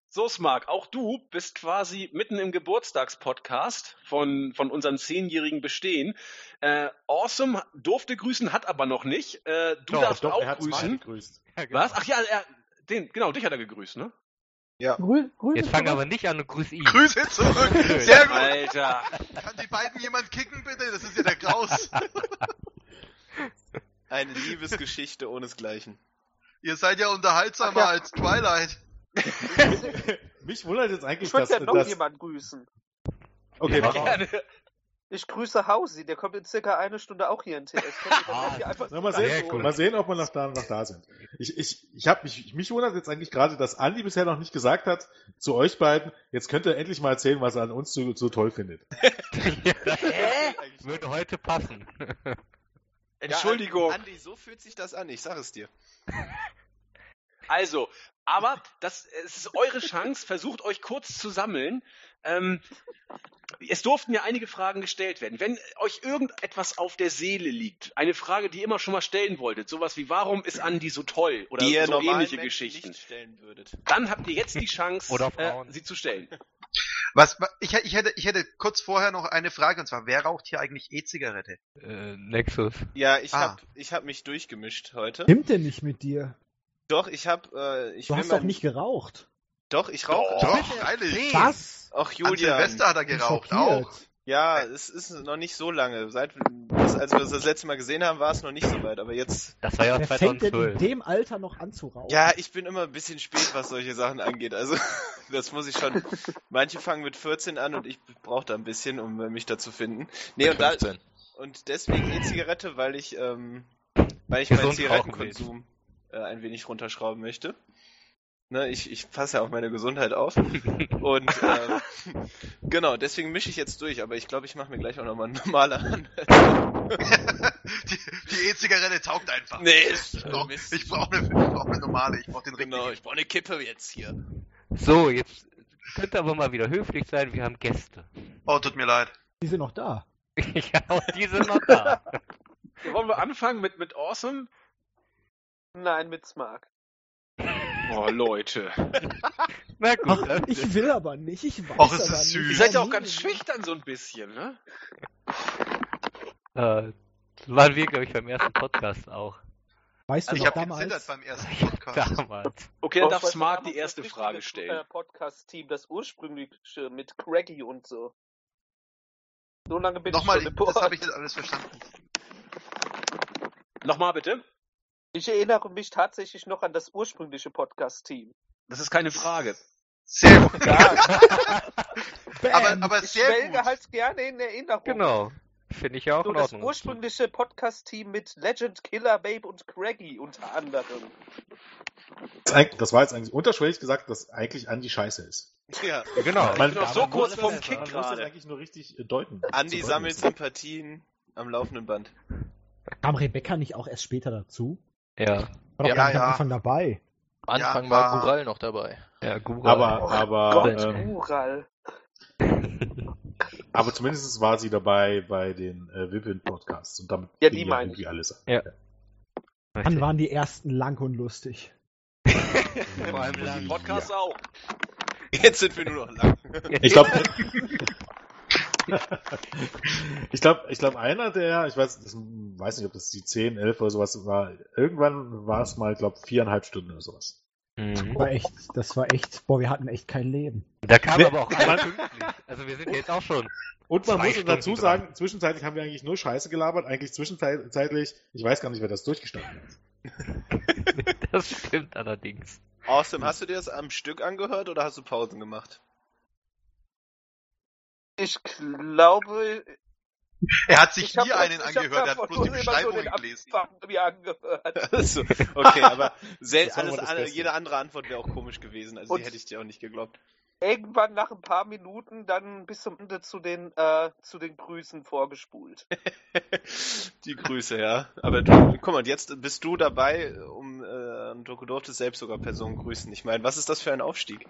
So, Smark, auch du bist quasi mitten im Geburtstagspodcast von, von unserem zehnjährigen Bestehen. Äh, awesome durfte grüßen, hat aber noch nicht. Äh, du Doch, darfst doch, auch er grüßen. gegrüßt. Ja, genau. Was? Ach ja, er, den, genau, dich hat er gegrüßt, ne? Grü Grüße Jetzt fang zurück. aber nicht an und grüß ihn. Grüße zurück. Sehr gut. Alter. Kann die beiden jemand kicken, bitte? Das ist ja der Kraus. Eine Liebesgeschichte ohnesgleichen. Ihr seid ja unterhaltsamer Ach ja. als Twilight. Mich wundert jetzt eigentlich, Ich würde dass, ja noch jemanden grüßen. Okay, mach mal. Gerne. Ich grüße Hausi, der kommt in circa eine Stunde auch hier in TS. Ah, Na, mal, sehen, cool. mal sehen, ob wir noch da, noch da sind. Ich, ich, ich hab mich, mich wundert jetzt eigentlich gerade, dass Andi bisher noch nicht gesagt hat zu euch beiden, jetzt könnt ihr endlich mal erzählen, was er an uns so, so toll findet. Hä? Würde heute passen. Entschuldigung. Ja, Andi, so fühlt sich das an, ich sag es dir. Also, aber das es ist eure Chance, versucht euch kurz zu sammeln. Ähm, es durften ja einige Fragen gestellt werden. Wenn euch irgendetwas auf der Seele liegt, eine Frage, die ihr immer schon mal stellen wolltet, sowas wie warum ist Andi so toll oder Die so ähnliche Menschen Geschichten, nicht stellen würdet. dann habt ihr jetzt die Chance, Oder äh, sie zu stellen. Was, wa- ich, ich, hätte, ich hätte kurz vorher noch eine Frage, und zwar, wer raucht hier eigentlich E-Zigarette? Äh, Nexus. Ja, ich Ah. hab, ich hab mich durchgemischt heute. Stimmt denn nicht mit dir? Doch, ich hab, äh, ich Du hast doch nicht geraucht. Doch, ich rauche. Doch, freilich. Was? Ach, An Julian. Silvester hat er geraucht, auch. Ja, es ist noch nicht so lange. Seit, als wir das das letzte Mal gesehen haben, war es noch nicht so weit. Aber jetzt, Das war ja Wer fängt denn in 2012. dem Alter noch an zu rauchen? ja, ich bin immer ein bisschen spät, was solche Sachen angeht. Also, das muss ich schon. Manche fangen mit 14 an und ich brauche da ein bisschen, um mich da zu finden. Nee, und da, 15. und deswegen E-Zigarette, weil ich, ähm, weil ich meinen Gesund Zigarettenkonsum äh, ein wenig runterschrauben möchte. Ne, ich, ich passe ja auf meine Gesundheit auf. Und ähm, genau, deswegen mische ich jetzt durch, aber ich glaube, ich mache mir gleich auch nochmal eine normale an. die die E-Zigarette taugt einfach. Nee, ich brauche Mist. ich brauch eine, ich brauch eine normale, ich brauche den richtigen. Genau, ich brauche eine Kippe jetzt hier. So, jetzt könnte aber mal wieder höflich sein, wir haben Gäste. Oh, tut mir leid. Die sind noch da. ja, und die sind noch da. Wollen wir anfangen mit, mit Awesome? Nein, mit Smart. Oh, Leute. Na gut, Ach, ich will aber nicht. Ich weiß Och, ist aber das nicht. süß. Ihr seid ja auch ganz schüchtern so ein bisschen, ne? äh, waren wir, glaube ich, beim ersten Podcast auch. Weißt du Also ich noch habe gezittert damals? beim ersten Podcast. Damals. Okay, dann Oh, darf ich Smart die erste das Frage stellen. Äh, Podcast-Team, das ursprüngliche mit Craggy und so. So lange bin Nochmal, ich schon das im habe Board. ich jetzt alles verstanden. Nochmal bitte? Ich erinnere mich tatsächlich noch an das ursprüngliche Podcast-Team. Das ist keine Frage. Sehr gut. Aber, aber Ich sehr schwelge gut. halt gerne in Erinnerung. Genau. Finde ich ja auch So in das Ordnung. ursprüngliche Podcast-Team mit Legend, Killer, Babe und Craggy unter anderem. Das, das war jetzt eigentlich unterschwellig gesagt, dass eigentlich Andi scheiße ist. Ja, Genau. bin noch so man kurz vorm das- Kick man muss das gerade. eigentlich nur richtig äh, deuten. Andi Zu sammelt. Sympathien am laufenden Band. Kam Rebecca nicht auch erst später dazu? Ja. War doch Ja, gar nicht am ja. Anfang dabei. Am Anfang Ja, war war- Gural noch dabei. Ja, Google. Aber, aber, Gott, ähm, Ural. aber zumindest war sie dabei bei den äh, Vivian-Podcasts und damit Ja, die meine irgendwie alles an. Ja. Dann waren die ersten lang und lustig. Vor allem Die lang. Podcasts auch. Jetzt sind wir nur noch lang. Ich glaube, ich glaube, ich glaube, einer der, ich weiß, das, weiß nicht, ob das die 10, 11 oder sowas war, irgendwann war es mal, glaube viereinhalb Stunden oder sowas. Mhm. War echt, das war echt, boah, wir hatten echt kein Leben. Da kam aber auch man- alles pünktlich. Also wir sind jetzt auch schon. Und man Zwei muss dazu dran. sagen, zwischenzeitlich haben wir eigentlich nur Scheiße gelabert, eigentlich zwischenzeitlich, ich weiß gar nicht, wer das durchgestanden hat. Das stimmt allerdings. Awesome, hast du dir das am Stück angehört oder hast du Pausen gemacht? Ich glaube, Er hat sich nie einen ich hab angehört, er hat bloß die immer so gelesen. Mir angehört. Also, okay, aber sel Das war alles, das Beste. jede andere Antwort wäre auch komisch gewesen, also die Und- hätte ich dir auch nicht geglaubt. Irgendwann nach ein paar Minuten dann bis zum Ende zu den, äh, zu den Grüßen vorgespult. Die Grüße, ja. Aber du, guck mal, und jetzt bist du dabei, um äh, du durftest selbst sogar Personen grüßen. Ich meine, was ist das für ein Aufstieg?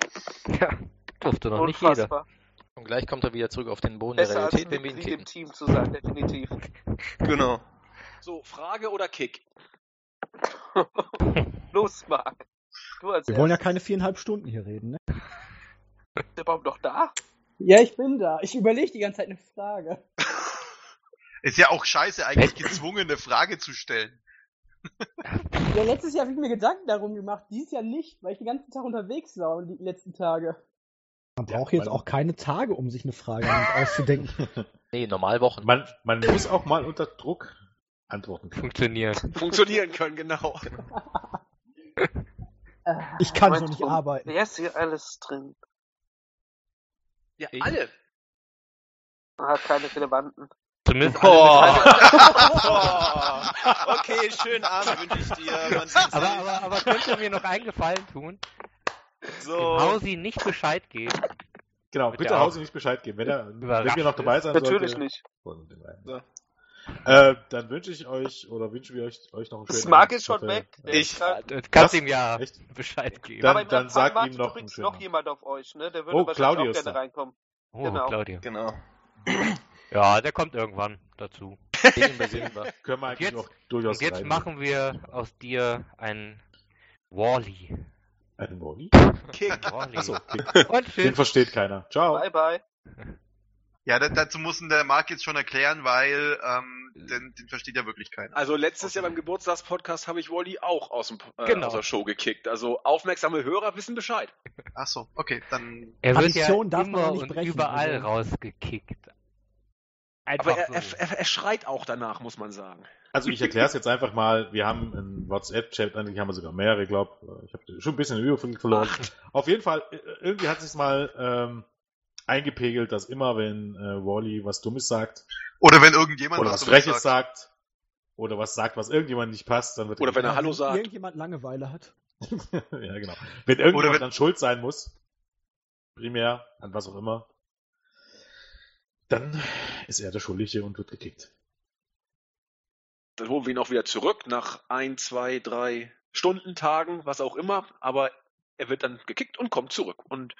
Ja, durfte noch nicht jeder. Und gleich kommt er wieder zurück auf den Boden der Besser als Realität, wenn wir ihn Mitglied im kicken. Team zu sein, definitiv. Genau. So, Frage oder Kick? Los, Marc. Du als Wir wollen ja keine viereinhalb Stunden hier reden, ne? Ist der Baum noch da? Ja, ich bin da. Ich überlege die ganze Zeit eine Frage. Ist ja auch scheiße, eigentlich gezwungen, eine Frage zu stellen. Ja, letztes Jahr habe ich mir Gedanken darum gemacht, dieses Jahr nicht, weil ich den ganzen Tag unterwegs war und die letzten Tage. Man Ja, braucht jetzt man- auch keine Tage, um sich eine Frage auszudenken. Nee, normal Wochen. Man, man muss auch mal unter Druck antworten können. Funktioniert. Funktionieren können, genau. Ich kann so nicht arbeiten. Wer ist hier alles drin? Ja, Ich- alle. Hat keine relevanten. Zumindest alle Boah. Okay, schönen Abend wünsche ich dir. Man aber, aber, aber könnt ihr mir noch einen Gefallen tun? So. Dem Hausi nicht Bescheid geben. Genau, Wird bitte auch Hausi nicht Bescheid geben. Wenn, er, wenn wir noch dabei sein Natürlich sollte, nicht. So. Äh, dann wünsche ich euch oder wünschen wir euch, euch noch einen schönen Smart Abend. ist schon weg. äh, Ich- kannst Was? ihm ja Echt? Bescheid geben. Dann- Aber im dann sag ihm noch übrigens einen noch schönen jemand auf euch, ne? Der würde Oh, wahrscheinlich Claudio auch ist gerne da. reinkommen. oh, genau. Claudio. Genau. Ja, der kommt irgendwann dazu. Den. Können wir eigentlich jetzt- noch durchaus Und jetzt rein- machen wir aus dir ein Wally. Einen Wally. Kick. Wally. Achso, okay. Und den versteht keiner. Ciao. Bye, bye. Ja, da, dazu muss ihn der Marc jetzt schon erklären, weil ähm, den, den versteht ja wirklich keiner. Also letztes Jahr beim Geburtstagspodcast habe ich Wally auch aus, dem, äh, Genau. aus der Show gekickt. Also aufmerksame Hörer wissen Bescheid. Ach so, okay, dann Er wird ja Tradition darf man immer nicht und überall also. rausgekickt. Einfach Aber er, so. er, er, er schreit auch danach, muss man sagen. Also ich erkläre es jetzt einfach mal. Wir haben einen WhatsApp-Chat, eigentlich haben wir sogar mehrere, glaube ich. habe schon ein bisschen den Überblick verloren. Auf jeden Fall, äh, irgendwie hat sich mal ähm, eingepegelt, dass immer, wenn äh, Wally was Dummes sagt oder wenn irgendjemand oder was Freches sagt oder was sagt, was irgendjemand nicht passt, dann wird Oder wenn er Hallo wenn sagt. irgendjemand Langeweile hat. ja, genau. Wenn irgendjemand Oder wenn- dann schuld sein muss, primär, an was auch immer, dann ist er der Schuldige und wird gekickt. Dann holen wir ihn auch wieder zurück nach ein, zwei, drei Stunden, Tagen, was auch immer. Aber er wird dann gekickt und kommt zurück. Und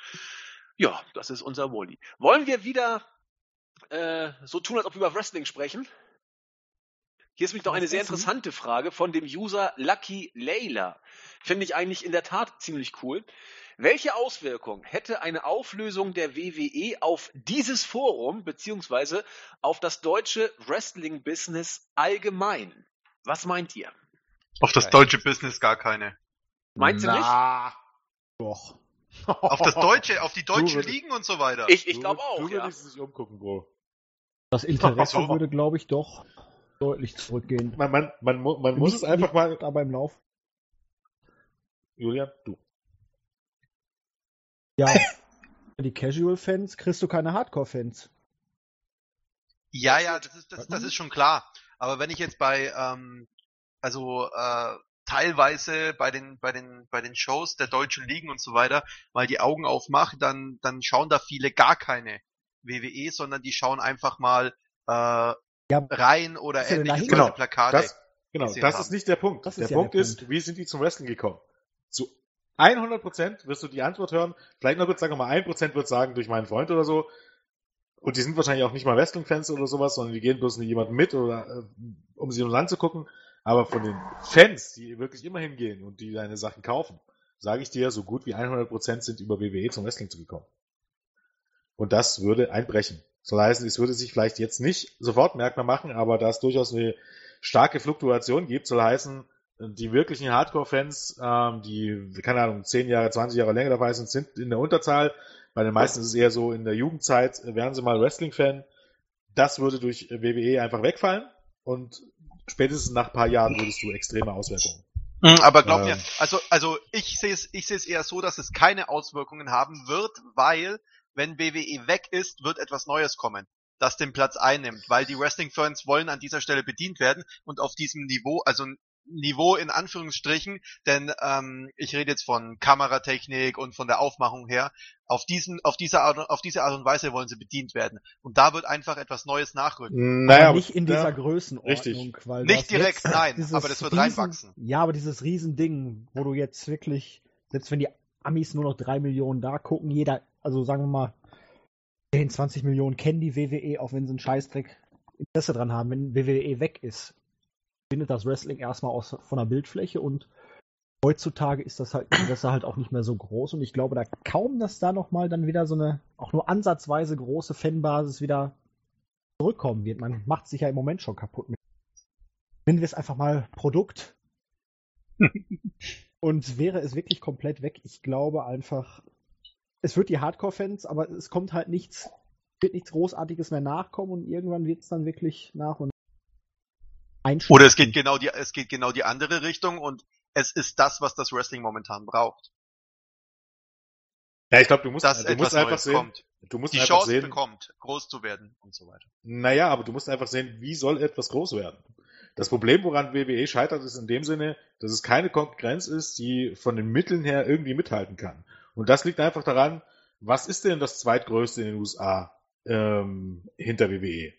ja, das ist unser Wally. Wollen wir wieder äh, so tun, als ob wir über Wrestling sprechen? Hier ist nämlich noch eine sehr interessante Frage von dem User Lucky Layla. Finde ich eigentlich in der Tat ziemlich cool. Welche Auswirkung hätte eine Auflösung der WWE auf dieses Forum beziehungsweise auf das deutsche Wrestling-Business allgemein? Was meint ihr? Auf das deutsche Business gar keine. Meint ihr nicht? Doch. Auf das deutsche, auf die deutschen würdest- Ligen und so weiter. Ich, ich glaube auch, Du ja. würdest dich umgucken, Bro. Das Interesse würde, glaube ich, doch deutlich zurückgehen. Man, man, man, man muss es einfach mal. Aber im Lauf. Julian, du. Ja. Die Casual-Fans kriegst du keine Hardcore-Fans. Ja, ja, das ist, das, das ist schon klar. Aber wenn ich jetzt bei, ähm, also äh, teilweise bei den, bei den, bei den Shows der deutschen Ligen und so weiter mal die Augen aufmache, dann, dann schauen da viele gar keine WWE, sondern die schauen einfach mal äh, Ja, rein oder ähnliches Genau, Plakate. Das, Genau, das haben. ist nicht der Punkt. Das der ist ja Punkt der ist, wie sind die zum Wrestling gekommen? Zu 100% wirst du die Antwort hören. Vielleicht noch kurz sagen wir mal, 1% wird sagen durch meinen Freund oder so. Und die sind wahrscheinlich auch nicht mal Wrestling-Fans oder sowas, sondern die gehen bloß mit jemandem mit oder äh, um sie ums Land zu gucken. Aber von den Fans, die wirklich immer hingehen und die deine Sachen kaufen, sage ich dir, so gut wie 100% sind über WWE zum Wrestling zu gekommen. Und das würde einbrechen. Soll heißen, es würde sich vielleicht jetzt nicht sofort merkbar machen, aber da es durchaus eine starke Fluktuation gibt, soll heißen, die wirklichen Hardcore-Fans, ähm, die, keine Ahnung, 10 Jahre, 20 Jahre länger dabei sind, sind in der Unterzahl. Bei den meisten ist es eher so, in der Jugendzeit wären sie mal Wrestling-Fan. Das würde durch WWE einfach wegfallen und spätestens nach ein paar Jahren würdest du extreme Auswirkungen. Mhm, Aber glaub Ähm. mir, also, also ich sehe es, ich sehe es eher so, dass es keine Auswirkungen haben wird, weil wenn WWE weg ist, wird etwas Neues kommen, das den Platz einnimmt, weil die Wrestling-Fans wollen an dieser Stelle bedient werden und auf diesem Niveau, also Niveau in Anführungsstrichen, denn ähm, ich rede jetzt von Kameratechnik und von der Aufmachung her. Auf diesen, auf diese Art, auf diese Art und Weise wollen sie bedient werden. Und da wird einfach etwas Neues nachrücken. aber Naja, nicht in ja, dieser Größenordnung. richtig. Weil Nicht direkt, jetzt nein, aber das wird riesen, reinwachsen. Ja, aber dieses Riesending, wo du jetzt wirklich, selbst wenn die Amis nur noch drei Millionen da gucken, jeder, also sagen wir mal, 10, 20 Millionen kennen die WWE, auch wenn sie einen Scheißdreck Interesse dran haben. Wenn WWE weg ist, findet das Wrestling erstmal aus, von der Bildfläche und heutzutage ist das halt, das halt auch nicht mehr so groß und ich glaube da kaum, dass da nochmal dann wieder so eine, auch nur ansatzweise große Fanbasis wieder zurückkommen wird. Man macht sich ja im Moment schon kaputt mit. Nennen wir es einfach mal Produkt. und wäre es wirklich komplett weg, ich glaube einfach, es wird die Hardcore-Fans, aber es kommt halt nichts, wird nichts Großartiges mehr nachkommen und irgendwann wird es dann wirklich nach und einschlafen. Oder es geht genau die, es geht genau die andere Richtung und es ist das, was das Wrestling momentan braucht. Ja, ich glaube, du musst, Dass du musst etwas einfach Neues sehen, kommt. du musst Die einfach Chance sehen, bekommt, groß zu werden und so weiter. Naja, aber du musst einfach sehen, wie soll etwas groß werden. Das Problem, woran WWE scheitert, ist in dem Sinne, dass es keine Konkurrenz ist, die von den Mitteln her irgendwie mithalten kann. Und das liegt einfach daran, was ist denn das zweitgrößte in den USA ähm, hinter WWE?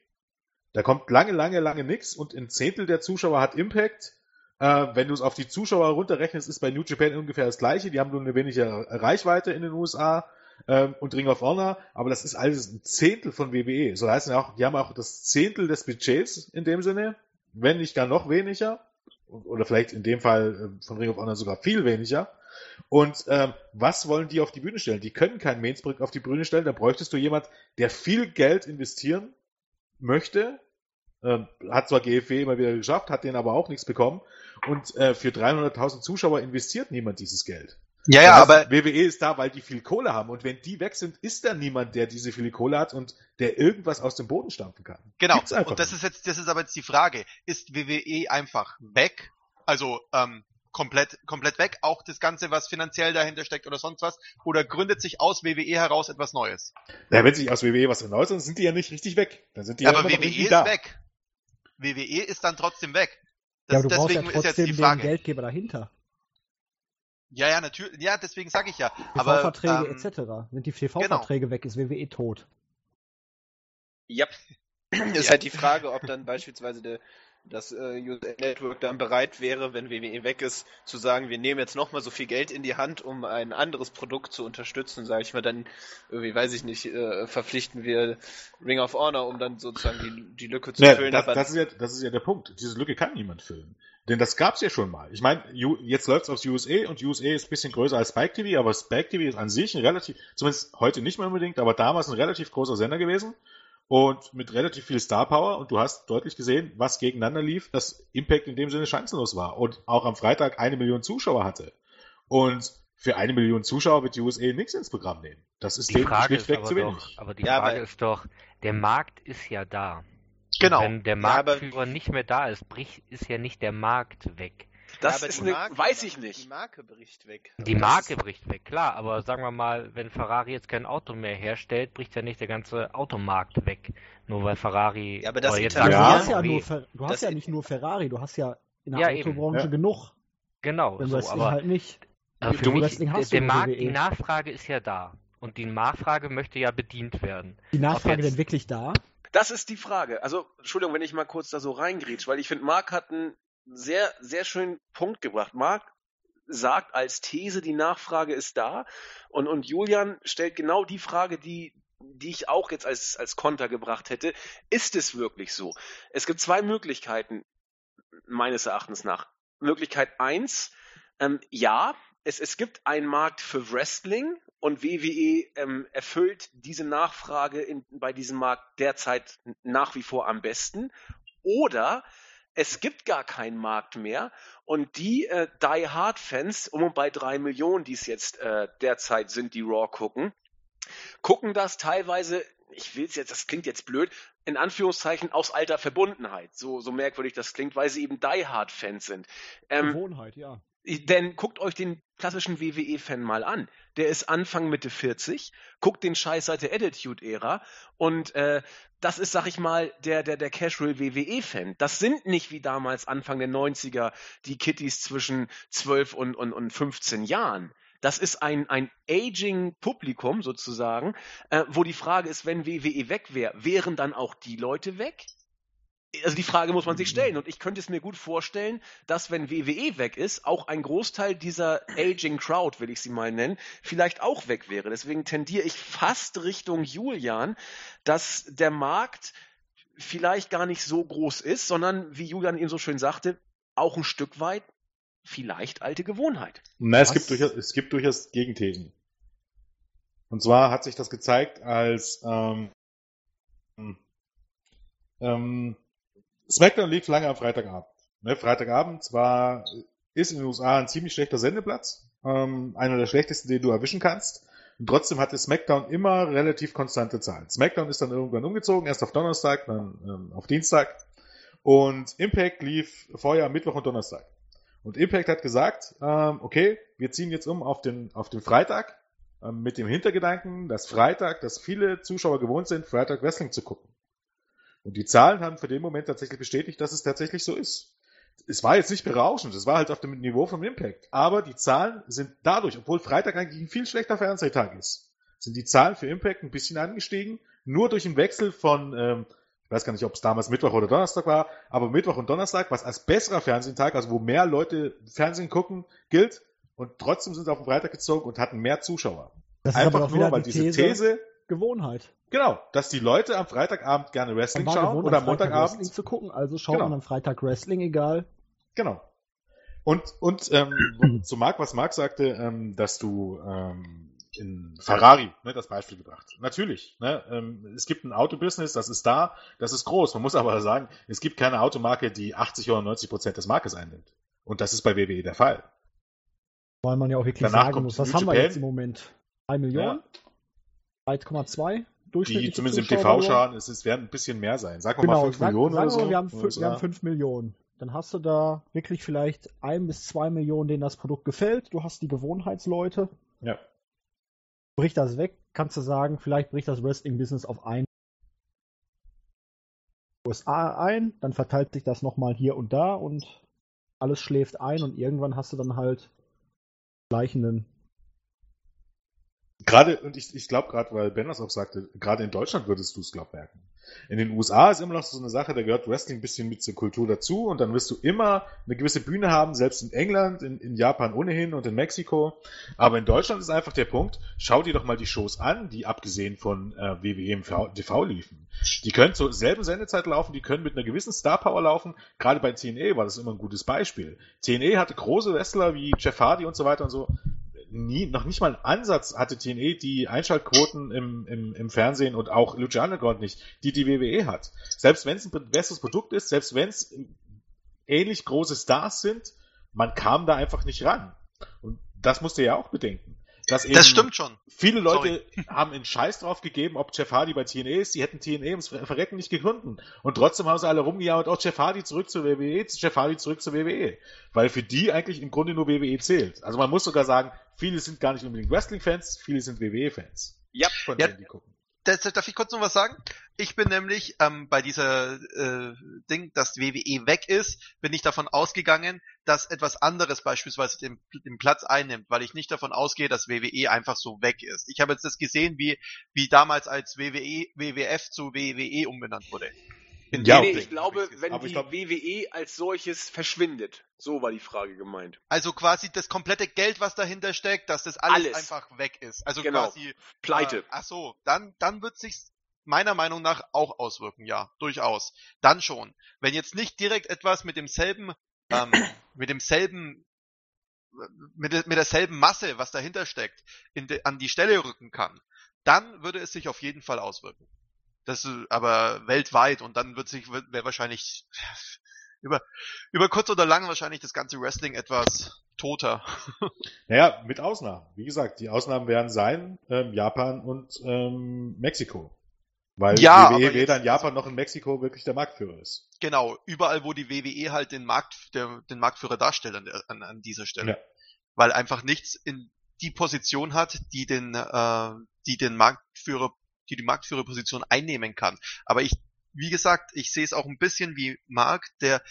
Da kommt lange, lange, lange nix und ein Zehntel der Zuschauer hat Impact. Äh, wenn du es auf die Zuschauer runterrechnest, ist bei New Japan ungefähr das gleiche. Die haben nur eine weniger Reichweite in den USA ähm, und Ring of Honor, aber das ist alles ein Zehntel von WWE. So heißt es auch, die haben auch das Zehntel des Budgets in dem Sinne, wenn nicht gar noch weniger. Oder vielleicht in dem Fall äh, von Ring of Honor sogar viel weniger. Und ähm, was wollen die auf die Bühne stellen? Die können keinen Mainsbrick auf die Bühne stellen. Da bräuchtest du jemand, der viel Geld investieren möchte. Ähm, hat zwar GFW immer wieder geschafft, hat den aber auch nichts bekommen. Und äh, für 300.000 Zuschauer investiert niemand dieses Geld. Ja, ja, Das heißt, aber WWE ist da, weil die viel Kohle haben. Und wenn die weg sind, ist da niemand, der diese viele Kohle hat und der irgendwas aus dem Boden stampfen kann. genau. Und das nicht. ist jetzt, das ist aber jetzt die Frage: Ist WWE einfach weg? Also ähm, komplett, komplett weg? Auch das Ganze, was finanziell dahinter steckt oder sonst was? Oder gründet sich aus WWE heraus etwas Neues? Ja, wenn sich aus WWE was hinaus dann sind die ja nicht richtig weg. Dann sind die ja, aber immer noch WWE ist da. weg. WWE ist dann trotzdem weg. ja, Das, aber du brauchst ja deswegen ist jetzt trotzdem die den Frage. Geldgeber dahinter. Ja, ja, natürlich. Ja, deswegen sage ich ja. Aber TV-Verträge ähm, etc. Sind die TV-Verträge weg, ist WWE tot. Ja. Ist halt die Frage, ob dann beispielsweise der, das äh, USA Network dann bereit wäre, wenn WWE weg ist, zu sagen, wir nehmen jetzt nochmal so viel Geld in die Hand, um ein anderes Produkt zu unterstützen, sage ich mal, dann, irgendwie, weiß ich nicht, äh, verpflichten wir Ring of Honor, um dann sozusagen die, die Lücke zu Ja, füllen. das, aber das, ist ja, das ist ja der Punkt. Diese Lücke kann niemand füllen. Denn das gab's ja schon mal. Ich meine, jetzt läuft's aufs USA und USA ist ein bisschen größer als Spike TV, aber Spike TV ist an sich ein relativ, zumindest heute nicht mehr unbedingt, aber damals ein relativ großer Sender gewesen und mit relativ viel Star Power und du hast deutlich gesehen, was gegeneinander lief, dass Impact in dem Sinne chancenlos war und auch am Freitag eine Million Zuschauer hatte. Und für eine Million Zuschauer wird die USA nichts ins Programm nehmen. Das ist Die Frage ist schlichtweg aber zu doch, wenig. aber die Ja, Frage aber- ist doch, der Markt ist ja da. Genau. Und wenn der Ja, Marktführer nicht mehr da ist, bricht, ist ja nicht der Markt weg. Das aber ist die eine, Marke- weiß ich Die nicht. Marke bricht weg. Die Das Marke bricht weg, klar, aber sagen wir mal, wenn Ferrari jetzt kein Auto mehr herstellt, bricht ja nicht der ganze Automarkt weg. Nur weil Ferrari. Ja, aber das jetzt du sagen wir hast ja, nur Fer du hast Das- ja nicht nur Ferrari, du hast ja in der Ja, eben. Autobranche Ja. genug. Genau, Beim so, Wrestling aber halt nicht. aber für Du- mich, der, hast der du nur Markt, WWE. die Nachfrage ist ja da. Und die Nachfrage möchte ja bedient werden. Die Nachfrage jetzt- denn wirklich da? Das ist die Frage. Also, Entschuldigung, wenn ich mal kurz da so reingrätsch, weil ich finde, Marc hat einen sehr, sehr schönen Punkt gebracht. Marc sagt als These, die Nachfrage ist da. Und, und Julian stellt genau die Frage, die, die ich auch jetzt als, als Konter gebracht hätte. Ist es wirklich so? Es gibt zwei Möglichkeiten, meines Erachtens nach. Möglichkeit eins, ähm, ja, es, es gibt einen Markt für Wrestling und WWE ähm, erfüllt diese Nachfrage in, bei diesem Markt derzeit nach wie vor am besten. Oder es gibt gar keinen Markt mehr und die äh, Die Hard Fans, um und bei drei Millionen, die es jetzt äh, derzeit sind, die Raw gucken, gucken das teilweise, ich will es jetzt, das klingt jetzt blöd, in Anführungszeichen aus alter Verbundenheit, so, so merkwürdig das klingt, weil sie eben Die Hard Fans sind. Ähm, Gewohnheit, ja. Denn guckt euch den klassischen WWE-Fan mal an. Der ist Anfang Mitte 40, guckt den Scheiß seit der Attitude-Ära und äh, das ist, sag ich mal, der, der, der Casual WWE-Fan. Das sind nicht wie damals Anfang der 90er die Kitties zwischen 12 und, und, und 15 Jahren. Das ist ein, ein aging Publikum sozusagen, äh, wo die Frage ist, wenn WWE weg wäre, wären dann auch die Leute weg? Also die Frage muss man sich stellen. Und ich könnte es mir gut vorstellen, dass wenn WWE weg ist, auch ein Großteil dieser Aging Crowd, will ich sie mal nennen, vielleicht auch weg wäre. Deswegen tendiere ich fast Richtung Julian, dass der Markt vielleicht gar nicht so groß ist, sondern, wie Julian eben so schön sagte, auch ein Stück weit vielleicht alte Gewohnheit. Na, es gibt, durchaus, es gibt durchaus Gegenthesen. Und zwar hat sich das gezeigt, als ähm, ähm, SmackDown lief lange am Freitagabend. Ne, Freitagabend zwar ist in den USA ein ziemlich schlechter Sendeplatz, ähm, einer der schlechtesten, den du erwischen kannst. Und trotzdem hatte SmackDown immer relativ konstante Zahlen. SmackDown ist dann irgendwann umgezogen, erst auf Donnerstag, dann ähm, auf Dienstag. Und Impact lief vorher Mittwoch und Donnerstag. Und Impact hat gesagt, ähm, okay, wir ziehen jetzt um auf den, auf den Freitag, ähm, mit dem Hintergedanken, dass Freitag, dass viele Zuschauer gewohnt sind, Freitag Wrestling zu gucken. Und die Zahlen haben für den Moment tatsächlich bestätigt, dass es tatsächlich so ist. Es war jetzt nicht berauschend, es war halt auf dem Niveau vom Impact. Aber die Zahlen sind dadurch, obwohl Freitag eigentlich ein viel schlechter Fernsehtag ist, sind die Zahlen für Impact ein bisschen angestiegen. Nur durch den Wechsel von, ähm, ich weiß gar nicht, ob es damals Mittwoch oder Donnerstag war, aber Mittwoch und Donnerstag, was als besserer Fernsehtag, also wo mehr Leute Fernsehen gucken, gilt. Und trotzdem sind sie auf den Freitag gezogen und hatten mehr Zuschauer. Das ist Einfach aber auch nur, weil die diese These, These Gewohnheit. Genau, dass die Leute am Freitagabend gerne Wrestling schauen gewohnt, oder am Montagabend. Wrestling zu gucken, also schaut Genau. man am Freitag Wrestling, egal. Genau. Und, und ähm, zu Marc, was Marc sagte, ähm, dass du ähm, in Ferrari, ne, das Beispiel gebracht. Natürlich, ne, ähm, es gibt ein Autobusiness, das ist da, das ist groß. Man muss aber sagen, es gibt keine Automarke, die 80 oder 90 Prozent des Marktes einnimmt. Und das ist bei WWE der Fall. Weil man ja auch wirklich Danach sagen muss, was haben wir jetzt im Moment? 3 Millionen? 1,2 durchschnittliche Die zumindest im Zuschauer TV schauen, es, es werden ein bisschen mehr sein. Sagen wir Genau, mal 5 sag, Millionen sagen oder so. wir haben, fün- wir haben USA. 5 Millionen. Dann hast du da wirklich vielleicht 1 bis 2 Millionen, denen das Produkt gefällt. Du hast die Gewohnheitsleute. Ja. Bricht das weg, kannst du sagen, vielleicht bricht das Wrestling-Business auf ein USA ein, dann verteilt sich das nochmal hier und da und alles schläft ein und irgendwann hast du dann halt gleichenden. Gerade, und ich, ich glaube gerade, weil Ben das auch sagte, gerade in Deutschland würdest du es, glaub merken. In den USA ist immer noch so eine Sache, da gehört Wrestling ein bisschen mit zur Kultur dazu und dann wirst du immer eine gewisse Bühne haben, selbst in England, in, in Japan ohnehin und in Mexiko. Aber in Deutschland ist einfach der Punkt, schau dir doch mal die Shows an, die abgesehen von äh, WWE im TV liefen. Die können zur selben Sendezeit laufen, die können mit einer gewissen Star Power laufen. Gerade bei TNA war das immer ein gutes Beispiel. TNA hatte große Wrestler wie Jeff Hardy und so weiter und so nie, noch nicht mal einen Ansatz hatte TNA die Einschaltquoten im, im, im Fernsehen und auch Lucha Underground nicht, die die WWE hat. Selbst wenn es ein besseres Produkt ist, selbst wenn es ähnlich große Stars sind, man kam da einfach nicht ran. Und das musst du ja auch bedenken. Dass eben Das stimmt schon. Viele Leute haben einen Scheiß drauf gegeben, ob Jeff Hardy bei TNA ist. Die hätten TNA ums Verrecken nicht gefunden. Und trotzdem haben sie alle rumgejammert, oh, Jeff Hardy zurück zur WWE, Jeff Hardy zurück zur WWE. Weil für die eigentlich im Grunde nur WWE zählt. Also man muss sogar sagen, viele sind gar nicht unbedingt Wrestling-Fans, viele sind WWE-Fans. Ja, Von Ja. denen, die gucken. Das, darf ich kurz noch was sagen? Ich bin nämlich ähm, bei dieser äh, Ding, dass WWE weg ist, bin ich davon ausgegangen, dass etwas anderes beispielsweise den, den Platz einnimmt, weil ich nicht davon ausgehe, dass WWE einfach so weg ist. Ich habe jetzt das gesehen, wie wie damals als WWE WWF zu WWE umbenannt wurde. In Ja, nee, nee, ich glaube, Richtig. wenn ich die glaub- WWE als solches verschwindet. So war die Frage gemeint. Also quasi das komplette Geld, was dahinter steckt, dass das alles, Alles. einfach weg ist. Also Genau. quasi Pleite. Äh, ach so, dann dann wird sich's meiner Meinung nach auch auswirken, ja, durchaus. Dann schon. Wenn jetzt nicht direkt etwas mit demselben ähm, mit demselben mit, mit derselben Masse, was dahinter steckt, in de, an die Stelle rücken kann, dann würde es sich auf jeden Fall auswirken. Das ist aber weltweit und dann wird sich wäre wahrscheinlich über über kurz oder lang wahrscheinlich das ganze Wrestling etwas toter. Naja, mit Ausnahmen. Wie gesagt, die Ausnahmen werden sein ähm, Japan und ähm, Mexiko. Weil Ja, WWE weder in Japan noch in Mexiko wirklich der Marktführer ist. Genau, überall, wo die WWE halt den Markt, der, den Marktführer darstellt an, an, an dieser Stelle. Ja. Weil einfach nichts in die Position hat, die den, äh, die den Marktführer, die die Marktführerposition einnehmen kann. Aber ich, wie gesagt, ich sehe es auch ein bisschen wie Mark, der,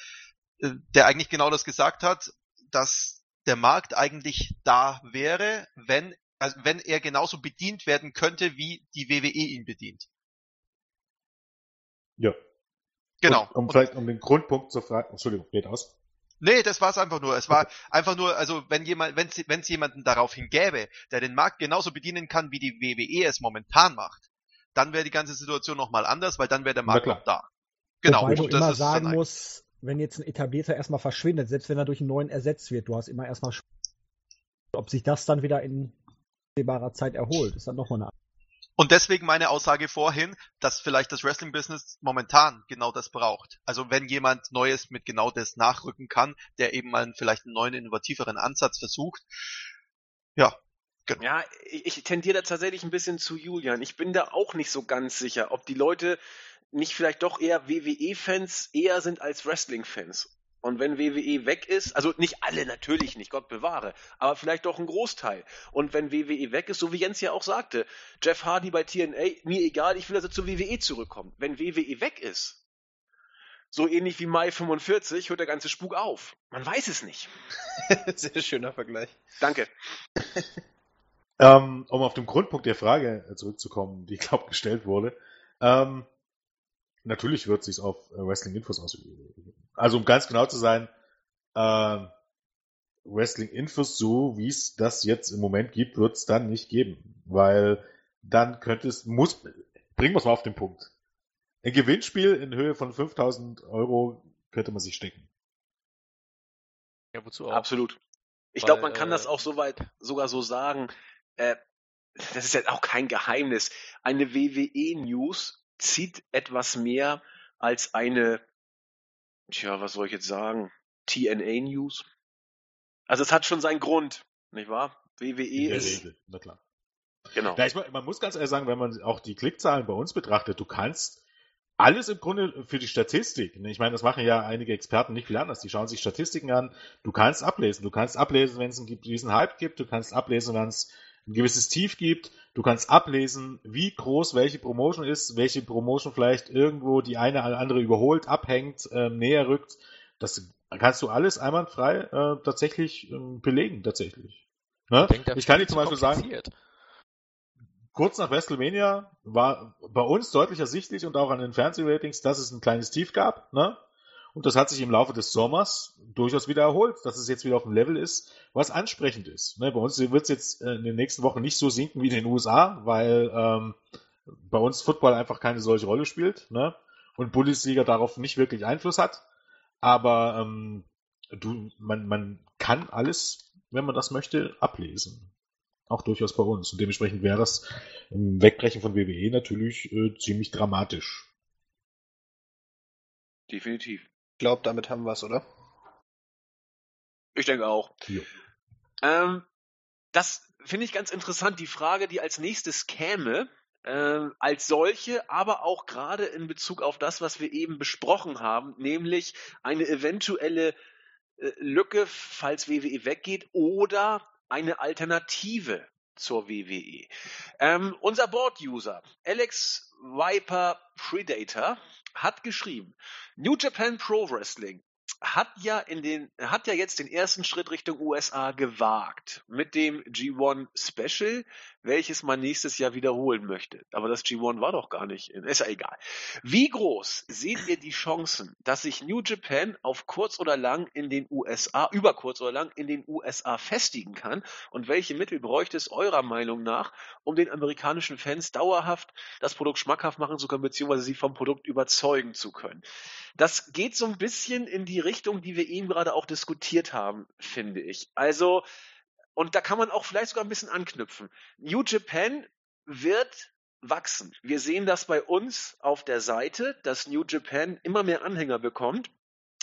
äh, der eigentlich genau das gesagt hat, dass der Markt eigentlich da wäre, wenn, also wenn er genauso bedient werden könnte, wie die WWE ihn bedient. Ja. Genau. Und, um vielleicht um den Grundpunkt zu fragen. Entschuldigung, geht aus. Nee, das war's einfach nur. Es war einfach nur, also wenn jemand, wenn es jemanden daraufhin gäbe, der den Markt genauso bedienen kann, wie die WWE es momentan macht, dann wäre die ganze Situation nochmal anders, weil dann wäre der Markt noch da. Genau. Wobei du und das immer ist sagen musst, wenn jetzt ein etablierter erstmal verschwindet, selbst wenn er durch einen neuen ersetzt wird, du hast immer erstmal ob sich das dann wieder in absehbarer Zeit erholt, ist dann nochmal eine Und deswegen meine Aussage vorhin, dass vielleicht das Wrestling-Business momentan genau das braucht. Also wenn jemand Neues mit genau das nachrücken kann, der eben mal vielleicht einen neuen, innovativeren Ansatz versucht. Ja, genau. Ja, ich, ich tendiere da tatsächlich ein bisschen zu Julian. Ich bin da auch nicht so ganz sicher, ob die Leute nicht vielleicht doch eher WWE-Fans eher sind als Wrestling-Fans. Und wenn WWE weg ist, also nicht alle natürlich nicht, Gott bewahre, aber vielleicht doch ein Großteil. Und wenn WWE weg ist, so wie Jens ja auch sagte, Jeff Hardy bei TNA, mir egal, ich will, dass er zur WWE zurückkommt. Wenn WWE weg ist, so ähnlich wie Mai 45, hört der ganze Spuk auf. Man weiß es nicht. Sehr schöner Vergleich. Danke. Ähm, um auf den Grundpunkt der Frage äh, zurückzukommen, die, glaube gestellt wurde. Ähm, natürlich wird sich auf äh, Wrestling-Infos ausüben. Also um ganz genau zu sein, ähm, Wrestling-Infos, so wie es das jetzt im Moment gibt, wird es dann nicht geben. Weil dann könnte es, muss, bringen wir es mal auf den Punkt. Ein Gewinnspiel in Höhe von 5000 Euro könnte man sich stecken. Ja, wozu auch? Absolut. Ich glaube, man kann das äh, auch soweit sogar so sagen. Äh, das ist ja auch kein Geheimnis. Eine WWE-News zieht etwas mehr als eine, tja, was soll ich jetzt sagen? TNA-News. Also es hat schon seinen Grund, nicht wahr? WWE ist, Regel, na klar. genau. Ja, ich, man muss ganz ehrlich sagen, wenn man auch die Klickzahlen bei uns betrachtet, du kannst alles im Grunde für die Statistik, ne, ich meine, das machen ja einige Experten nicht viel anders, die schauen sich Statistiken an, du kannst ablesen, du kannst ablesen, wenn es einen gewissen Hype gibt, du kannst ablesen, wenn es ein gewisses Tief gibt, du kannst ablesen, wie groß welche Promotion ist, welche Promotion vielleicht irgendwo die eine oder andere überholt, abhängt, ähm, näher rückt, das kannst du alles einwandfrei äh, tatsächlich ähm, belegen, tatsächlich. Ne? Ich, denk, da ich kann dir zum zu Beispiel sagen, kurz nach WrestleMania war bei uns deutlich ersichtlich und auch an den Fernsehratings, dass es ein kleines Tief gab, ne? Und das hat sich im Laufe des Sommers durchaus wieder erholt, dass es jetzt wieder auf dem Level ist, was ansprechend ist. Ne? Bei uns wird es jetzt äh, in den nächsten Wochen nicht so sinken wie in den USA, weil ähm, bei uns Football einfach keine solche Rolle spielt, ne? Und Bundesliga darauf nicht wirklich Einfluss hat. Aber ähm, du, man, man kann alles, wenn man das möchte, ablesen auch durchaus bei uns. Und dementsprechend wäre das im Wegbrechen von WWE natürlich äh, ziemlich dramatisch. Definitiv. Ich glaube, damit haben wir es, oder? Ich denke auch. Jo. Ähm, das finde ich ganz interessant, die Frage, die als nächstes käme, ähm, als solche, aber auch gerade in Bezug auf das, was wir eben besprochen haben, nämlich eine eventuelle äh, Lücke, falls WWE weggeht, oder eine Alternative zur WWE. Ähm, unser Board-User, Alex Viper Predator, hat geschrieben, New Japan Pro Wrestling hat ja in den, hat ja jetzt den ersten Schritt Richtung USA gewagt mit dem G1 Special, welches man nächstes Jahr wiederholen möchte. Aber das G1 war doch gar nicht, in, ist ja egal. Wie groß seht ihr die Chancen, dass sich New Japan auf kurz oder lang in den USA, über kurz oder lang in den USA festigen kann? Und welche Mittel bräuchte es eurer Meinung nach, um den amerikanischen Fans dauerhaft das Produkt schmackhaft machen zu können, beziehungsweise sie vom Produkt überzeugen zu können? Das geht so ein bisschen in die Richtung, die wir eben gerade auch diskutiert haben, finde ich. Also, und da kann man auch vielleicht sogar ein bisschen anknüpfen. New Japan wird wachsen. Wir sehen das bei uns auf der Seite, dass New Japan immer mehr Anhänger bekommt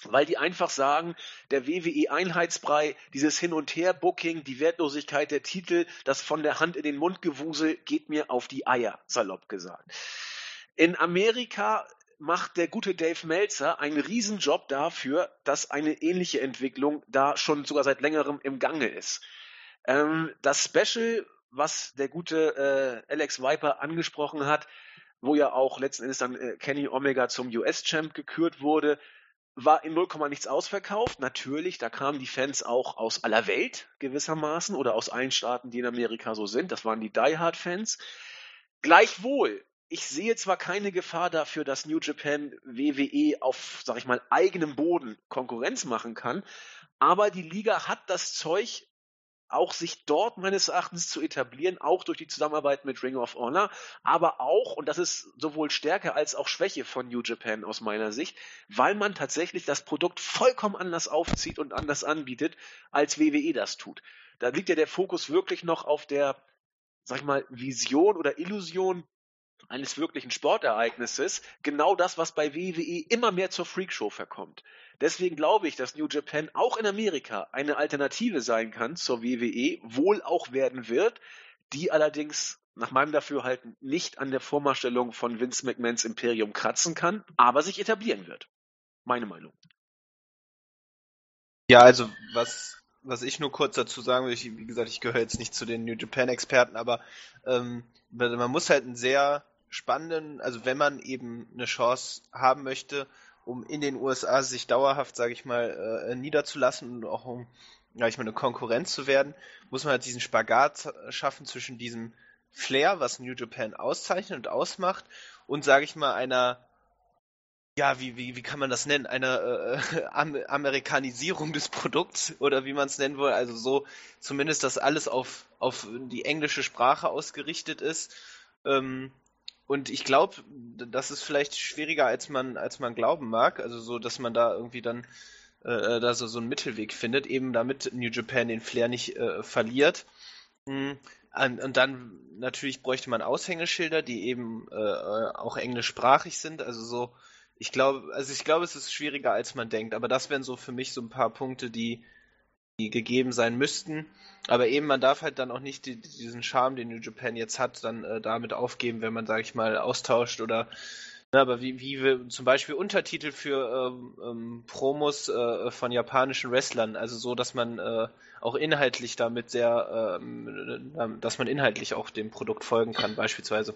weil die einfach sagen, der WWE-Einheitsbrei, dieses Hin- und Her-Booking, die Wertlosigkeit der Titel, das von der Hand in den Mund gewusel, geht mir auf die Eier, salopp gesagt. In Amerika macht der gute Dave Meltzer einen Riesenjob dafür, dass eine ähnliche Entwicklung da schon sogar seit längerem im Gange ist. Ähm, das Special, was der gute äh, Alex Viper angesprochen hat, wo ja auch letzten Endes dann äh, Kenny Omega zum US-Champ gekürt wurde, war in 0, nichts ausverkauft. Natürlich, da kamen die Fans auch aus aller Welt gewissermaßen oder aus allen Staaten, die in Amerika so sind. Das waren die Die Hard Fans. Gleichwohl ich sehe zwar keine Gefahr dafür, dass New Japan WWE auf, sag ich mal, eigenem Boden Konkurrenz machen kann, aber die Liga hat das Zeug, auch sich dort meines Erachtens zu etablieren, auch durch die Zusammenarbeit mit Ring of Honor, aber auch, und das ist sowohl Stärke als auch Schwäche von New Japan aus meiner Sicht, weil man tatsächlich das Produkt vollkommen anders aufzieht und anders anbietet, als WWE das tut. Da liegt ja der Fokus wirklich noch auf der, sag ich mal, Vision oder Illusion eines wirklichen Sportereignisses genau das, was bei WWE immer mehr zur Freakshow verkommt. Deswegen glaube ich, dass New Japan auch in Amerika eine Alternative sein kann zur WWE, wohl auch werden wird, die allerdings nach meinem Dafürhalten nicht an der Vormachtstellung von Vince McMahons Imperium kratzen kann, aber sich etablieren wird. Meine Meinung. Ja, also was was ich nur kurz dazu sagen will, ich, wie gesagt, ich gehöre jetzt nicht zu den New Japan Experten, aber ähm, man muss halt einen sehr spannenden, also wenn man eben eine Chance haben möchte, um in den USA sich dauerhaft, sage ich mal, äh, niederzulassen und auch um, ja, ich mal, eine Konkurrenz zu werden, muss man halt diesen Spagat schaffen zwischen diesem Flair, was New Japan auszeichnet und ausmacht, und sage ich mal einer ja, wie, wie, wie kann man das nennen? Eine äh, Am Amerikanisierung des Produkts oder wie man es nennen will. Also so zumindest, dass alles auf, auf die englische Sprache ausgerichtet ist. Ähm, und ich glaube, das ist vielleicht schwieriger, als man, als man glauben mag. Also so, dass man da irgendwie dann äh, da so, so einen Mittelweg findet, eben damit New Japan den Flair nicht äh, verliert. Und, und, dann natürlich bräuchte man Aushängeschilder, die eben äh, auch englischsprachig sind. Also so, ich glaube, also ich glaube, es ist schwieriger, als man denkt. Aber das wären so für mich so ein paar Punkte, die, die gegeben sein müssten. Aber eben, man darf halt dann auch nicht die, diesen Charme, den New Japan jetzt hat, dann äh, damit aufgeben, wenn man, sag ich mal, austauscht oder Ne, aber wie, wie wir zum Beispiel Untertitel für ähm, ähm, Promos äh, von japanischen Wrestlern, also so, dass man äh, auch inhaltlich damit sehr, ähm, äh, dass man inhaltlich auch dem Produkt folgen kann, beispielsweise.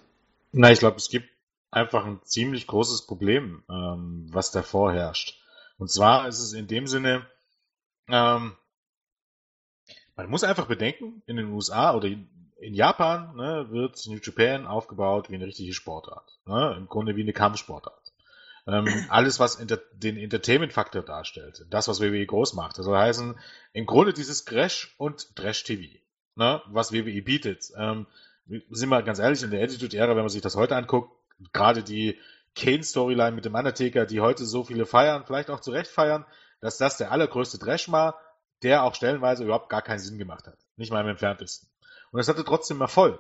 Na, ich glaube, es gibt einfach ein ziemlich großes Problem, ähm, was da vorherrscht. Und zwar ist es in dem Sinne, ähm, man muss einfach bedenken, in den USA oder in Japan ne, wird New Japan aufgebaut wie eine richtige Sportart. Ne? Im Grunde wie eine Kampfsportart. Ähm, alles, was inter den Entertainment-Faktor darstellt, das, was WWE groß macht. Das soll heißen, im Grunde dieses Crash und Trash-TV, ne, was WWE bietet. Ähm, sind wir ganz ehrlich, in der Attitude-Ära, wenn man sich das heute anguckt, gerade die Kane-Storyline mit dem Undertaker, die heute so viele feiern, vielleicht auch zu Recht feiern, dass das der allergrößte Trash war, der auch stellenweise überhaupt gar keinen Sinn gemacht hat. Nicht mal im entferntesten. Und es hatte trotzdem Erfolg.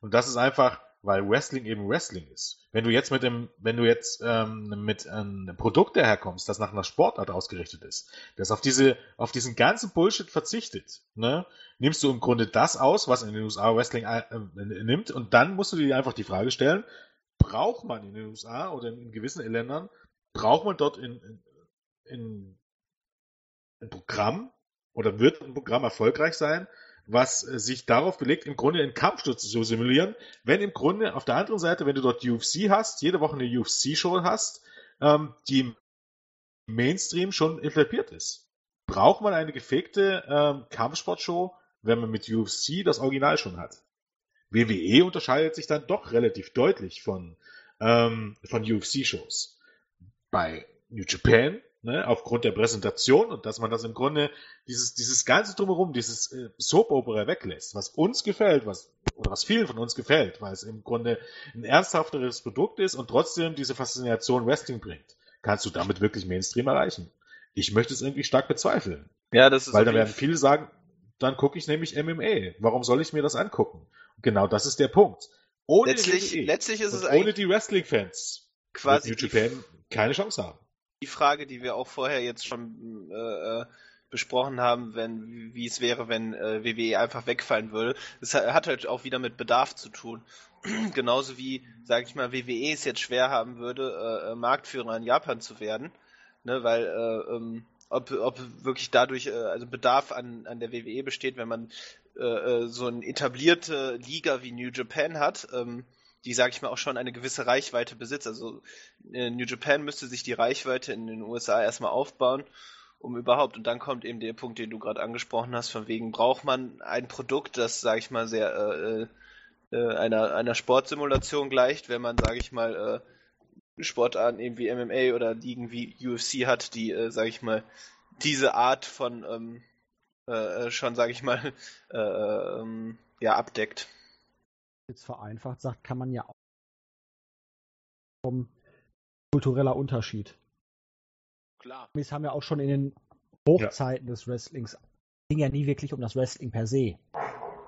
Und das ist einfach, weil Wrestling eben Wrestling ist. Wenn du jetzt mit dem, wenn du jetzt ähm, mit einem Produkt daherkommst, das nach einer Sportart ausgerichtet ist, das auf diese, auf diesen ganzen Bullshit verzichtet, ne, nimmst du im Grunde das aus, was in den USA Wrestling äh, nimmt, und dann musst du dir einfach die Frage stellen, braucht man in den USA oder in, in gewissen Ländern, braucht man dort in, in, in ein Programm, oder wird ein Programm erfolgreich sein, was äh, sich darauf belegt, im Grunde einen Kampfsturz zu simulieren, wenn im Grunde auf der anderen Seite, wenn du dort UFC hast, jede Woche eine UFC-Show hast, ähm, die Mainstream schon etabliert ist. Braucht man eine gefegte ähm, Kampfsportshow, wenn man mit UFC das Original schon hat? WWE unterscheidet sich dann doch relativ deutlich von, ähm, von UFC-Shows. Bei New Japan, ne, aufgrund der Präsentation und dass man das im Grunde, dieses, dieses ganze Drumherum, dieses äh, Soap-Opera weglässt, was uns gefällt, was, oder was vielen von uns gefällt, weil es im Grunde ein ernsthafteres Produkt ist und trotzdem diese Faszination Wrestling bringt, kannst du damit wirklich Mainstream erreichen. Ich möchte es irgendwie stark bezweifeln. Ja, das ist Weil da werden viele sagen, dann gucke ich nämlich MMA. Warum soll ich mir das angucken? Genau das ist der Punkt. Ohne Letztlich, WWE letztlich ist es ohne die Wrestling-Fans quasi New die, Japan keine Chance haben. Die Frage, die wir auch vorher jetzt schon äh, äh, besprochen haben, wenn wie es wäre, wenn äh, WWE einfach wegfallen würde. Ha- hat halt auch wieder mit Bedarf zu tun. Genauso wie, sage ich mal, WWE es jetzt schwer haben würde, äh, äh, Marktführer in Japan zu werden, ne, weil äh, ähm, ob, ob wirklich dadurch äh, also Bedarf an, an der WWE besteht, wenn man so eine etablierte Liga wie New Japan hat, ähm, die, sage ich mal, auch schon eine gewisse Reichweite besitzt. Also äh, New Japan müsste sich die Reichweite in den USA erstmal aufbauen, um überhaupt, und dann kommt eben der Punkt, den du gerade angesprochen hast, von wegen braucht man ein Produkt, das, sage ich mal, sehr äh, äh, einer, einer Sportsimulation gleicht, wenn man, sage ich mal, äh, Sportarten eben wie MMA oder Ligen wie UFC hat, die, äh, sage ich mal, diese Art von ähm, äh, äh, schon, sage ich mal, äh, ähm, ja, abdeckt. Jetzt vereinfacht sagt, kann man ja auch vom kultureller Unterschied. Klar. Wir haben ja auch schon in den Hochzeiten des Wrestlings ging ja nie wirklich um das Wrestling per se.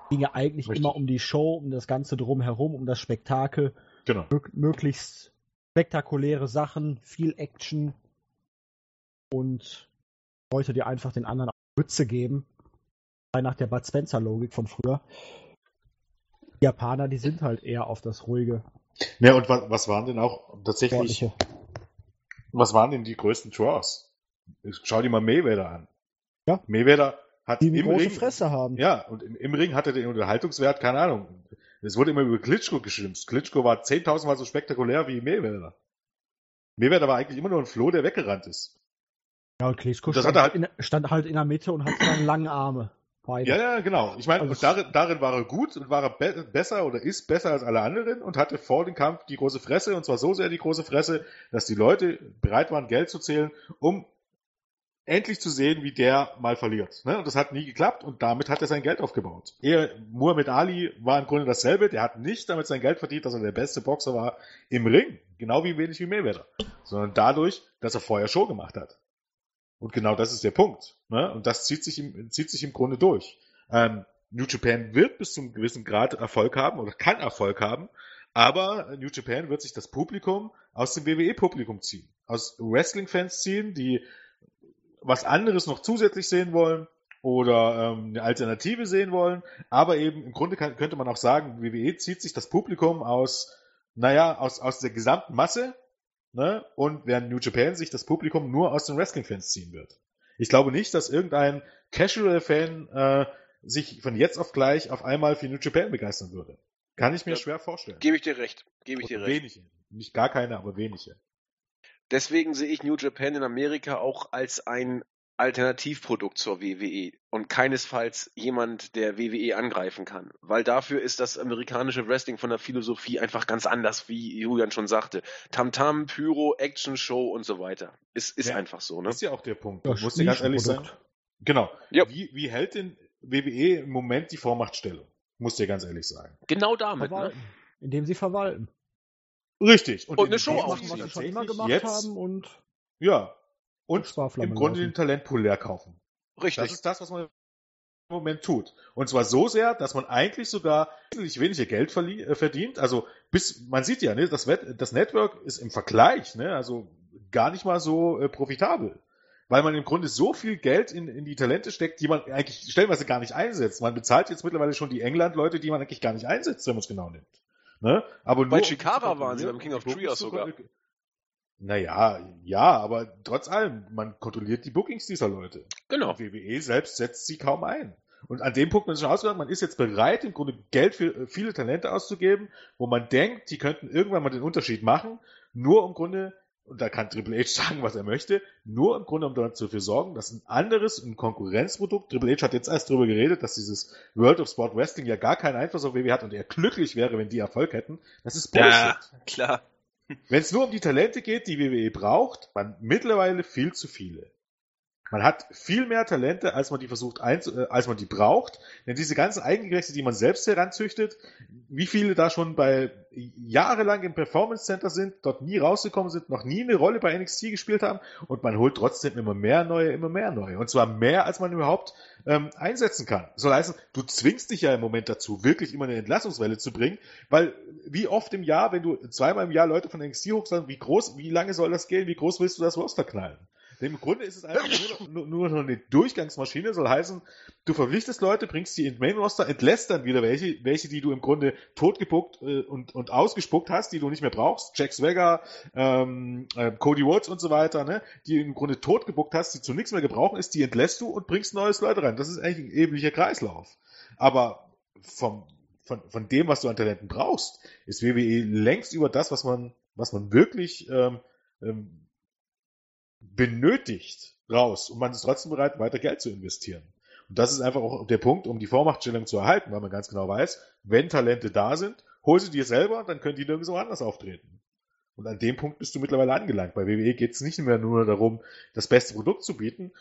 Ging ja eigentlich Richtig. immer um die Show, um das Ganze drumherum, um das Spektakel, Genau. mö- möglichst spektakuläre Sachen, viel Action und Leute, die einfach den anderen Mütze geben. Nach der Bud Spencer Logik von früher. Die Japaner, die sind halt eher auf das ruhige, Ja, und was, was waren denn auch tatsächlich, sportliche. was waren denn die größten Draws? Schau dir mal Mayweather an. Ja. Mayweather hat Die im Ring, Fresse haben. ja, und im, im Ring hatte den Unterhaltungswert, keine Ahnung. Es wurde immer über Klitschko geschimpft. Klitschko war 10.000 Mal so spektakulär wie Mayweather. Mayweather war eigentlich immer nur ein Floh, der weggerannt ist. Ja, und Klitschko Das stand, hat er halt- in, stand halt in der Mitte und hatte seine langen Arme. Beide. Ja, ja, genau. Ich meine, Also- darin, darin war er gut und war er be besser oder ist besser als alle anderen und hatte vor dem Kampf die große Fresse und zwar so sehr die große Fresse, dass die Leute bereit waren, Geld zu zählen, um endlich zu sehen, wie der mal verliert. Ne? Und das hat nie geklappt und damit hat er sein Geld aufgebaut. Er, Muhammad Ali war im Grunde dasselbe, der hat nicht damit sein Geld verdient, dass er der beste Boxer war im Ring, genau wie wenig wie Mayweather, sondern dadurch, dass er vorher Show gemacht hat. Und genau das ist der Punkt. Ne? Und das zieht sich im, zieht sich im Grunde durch. Ähm, New Japan wird bis zu einem gewissen Grad Erfolg haben oder kann Erfolg haben, aber New Japan wird sich das Publikum aus dem WWE-Publikum ziehen. Aus Wrestling-Fans ziehen, die was anderes noch zusätzlich sehen wollen oder ähm, eine Alternative sehen wollen. Aber eben im Grunde kann, könnte man auch sagen, WWE zieht sich das Publikum aus, naja, aus, aus der gesamten Masse ne? und während New Japan sich das Publikum nur aus den Wrestling-Fans ziehen wird. Ich glaube nicht, dass irgendein Casual-Fan äh, sich von jetzt auf gleich auf einmal für New Japan begeistern würde. Kann ich mir Ja. schwer vorstellen. Gebe ich dir recht. Gebe ich dir recht. wenige. Nicht gar keine, aber wenige. Deswegen sehe ich New Japan in Amerika auch als ein Alternativprodukt zur WWE und keinesfalls jemand, der WWE angreifen kann. Weil dafür ist das amerikanische Wrestling von der Philosophie einfach ganz anders, wie Julian schon sagte. Tamtam, Pyro, Action Show und so weiter. Ist, ist Ja. einfach so, ne? Das ist ja auch der Punkt. Ja, muss dir ganz ehrlich sagen. Nischenprodukt. Genau. Ja. Wie, wie hält denn WWE im Moment die Vormachtstellung? Muss dir ganz ehrlich sagen. Genau damit, ne? Verwalten. Indem sie verwalten. Richtig. Und eine in- Show machen, aufziehen. was sie schon immer gemacht jetzt, haben und Ja. Und im Grunde laufen. den Talentpool leer kaufen. Richtig. Das ist das, was man im Moment tut. Und zwar so sehr, dass man eigentlich sogar wesentlich weniger Geld äh, verdient. Also bis, man sieht ja, ne, das, Wet- das Network ist im Vergleich, ne, also gar nicht mal so äh, profitabel. Weil man im Grunde so viel Geld in, in die Talente steckt, die man eigentlich stellenweise gar nicht einsetzt. Man bezahlt jetzt mittlerweile schon die England-Leute, die man eigentlich gar nicht einsetzt, wenn man es genau nimmt. Ne? Aber Bei nur, Chikara waren sie beim King of Trios sogar. Naja, ja, aber trotz allem, man kontrolliert die Bookings dieser Leute. Genau. Und WWE selbst setzt sie kaum ein. Und an dem Punkt ist schon ausgegangen, man ist jetzt bereit, im Grunde Geld für äh, viele Talente auszugeben, wo man denkt, die könnten irgendwann mal den Unterschied machen, nur um im Grunde und da kann Triple H sagen, was er möchte, nur im Grunde genommen dafür sorgen, dass ein anderes, ein Konkurrenzprodukt, Triple H hat jetzt erst darüber geredet, dass dieses World of Sport Wrestling ja gar keinen Einfluss auf WWE hat und er glücklich wäre, wenn die Erfolg hätten. Das ist Bullshit. Ja, klar. Wenn es nur um die Talente geht, die WWE braucht, man mittlerweile viel zu viele. Man hat viel mehr Talente, als man die versucht, einzu äh, als man die braucht. Denn diese ganzen Eigengewächse, die man selbst heranzüchtet, wie viele da schon bei jahrelang im Performance Center sind, dort nie rausgekommen sind, noch nie eine Rolle bei NXT gespielt haben und man holt trotzdem immer mehr neue, immer mehr neue. Und zwar mehr, als man überhaupt ähm, einsetzen kann. Soll heißen, du zwingst dich ja im Moment dazu, wirklich immer eine Entlassungswelle zu bringen, weil wie oft im Jahr, wenn du zweimal im Jahr Leute von NXT hochst, wie groß, wie lange soll das gehen, wie groß willst du das Roster knallen? Im Grunde ist es einfach nur, nur, nur eine Durchgangsmaschine, soll heißen, du verpflichtest Leute, bringst die ins Main Roster, entlässt dann wieder welche, welche, die du im Grunde totgepuckt äh, und, und ausgespuckt hast, die du nicht mehr brauchst. Jack Swagger, ähm, äh, Cody Woods und so weiter, ne, die im Grunde totgepuckt hast, die zu nichts mehr gebrauchen ist, die entlässt du und bringst neues Leute rein. Das ist eigentlich ein eblicher Kreislauf. Aber vom, von, von dem, was du an Talenten brauchst, ist WWE längst über das, was man, was man wirklich ähm, ähm, benötigt raus und man ist trotzdem bereit, weiter Geld zu investieren. Und das ist einfach auch der Punkt, um die Vormachtstellung zu erhalten, weil man ganz genau weiß, wenn Talente da sind, hol sie dir selber, dann können die nirgendwo anders auftreten. Und an dem Punkt bist du mittlerweile angelangt. Bei WWE geht es nicht mehr nur darum, das beste Produkt zu bieten,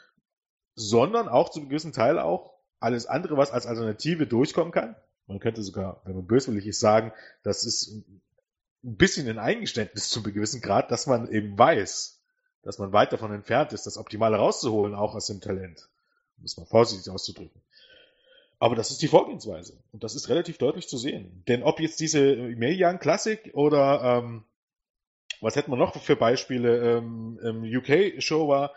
sondern auch zu gewissen Teil auch alles andere, was als Alternative durchkommen kann. Man könnte sogar, wenn man böswillig ist, sagen, das ist ein bisschen ein Eingeständnis zu einem gewissen Grad, dass man eben weiß, dass man weit davon entfernt ist, das Optimale rauszuholen, auch aus dem Talent. Um es mal vorsichtig auszudrücken. Aber das ist die Vorgehensweise. Und das ist relativ deutlich zu sehen. Denn ob jetzt diese Young Classic oder ähm, was hätten wir noch für Beispiele, ähm, ähm, UK-Show war,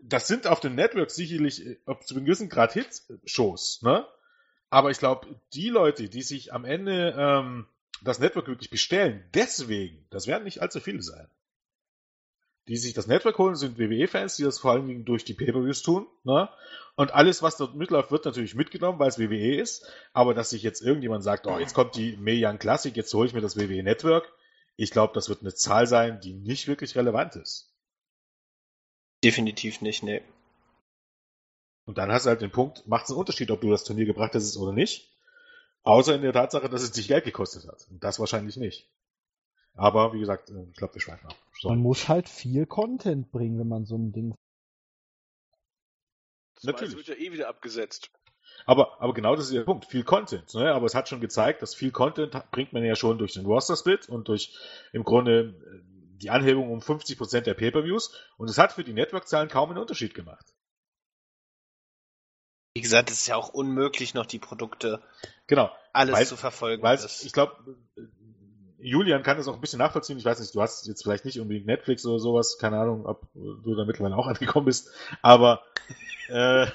das sind auf den Networks sicherlich äh, zu einem gewissen Grad Hits-Shows, ne? Aber ich glaube, die Leute, die sich am Ende ähm, das Network wirklich bestellen, deswegen, das werden nicht allzu viele sein die sich das Network holen, sind WWE-Fans, die das vor allen Dingen durch die Pay-Per-Views tun. Ne? Und alles, was dort mitläuft, wird natürlich mitgenommen, weil es WWE ist. Aber dass sich jetzt irgendjemand sagt, oh, jetzt kommt die Young Classic, jetzt hole ich mir das WWE Network. Ich glaube, das wird eine Zahl sein, die nicht wirklich relevant ist. Definitiv nicht, nee. Und dann hast du halt den Punkt, macht es einen Unterschied, ob du das Turnier gebracht hast oder nicht. Außer in der Tatsache, dass es dich Geld gekostet hat. Und das wahrscheinlich nicht. Aber wie gesagt, äh, ich glaube, wir schweifen ab. So. Man muss halt viel Content bringen, wenn man so ein Ding. Das Natürlich. wird ja eh wieder abgesetzt. Aber, aber genau das ist der Punkt. Viel Content. Ne? Aber es hat schon gezeigt, dass viel Content bringt man ja schon durch den Roster-Split und durch im Grunde äh, die Anhebung um 50% der Pay-Per-Views. Und es hat für die Network-Zahlen kaum einen Unterschied gemacht. Wie gesagt, es ist ja auch unmöglich, noch die Produkte genau, alles weil, zu verfolgen. Weil ich glaube, Julian kann das auch ein bisschen nachvollziehen. Ich weiß nicht, du hast jetzt vielleicht nicht unbedingt Netflix oder sowas, keine Ahnung, ob du da mittlerweile auch angekommen bist, aber äh,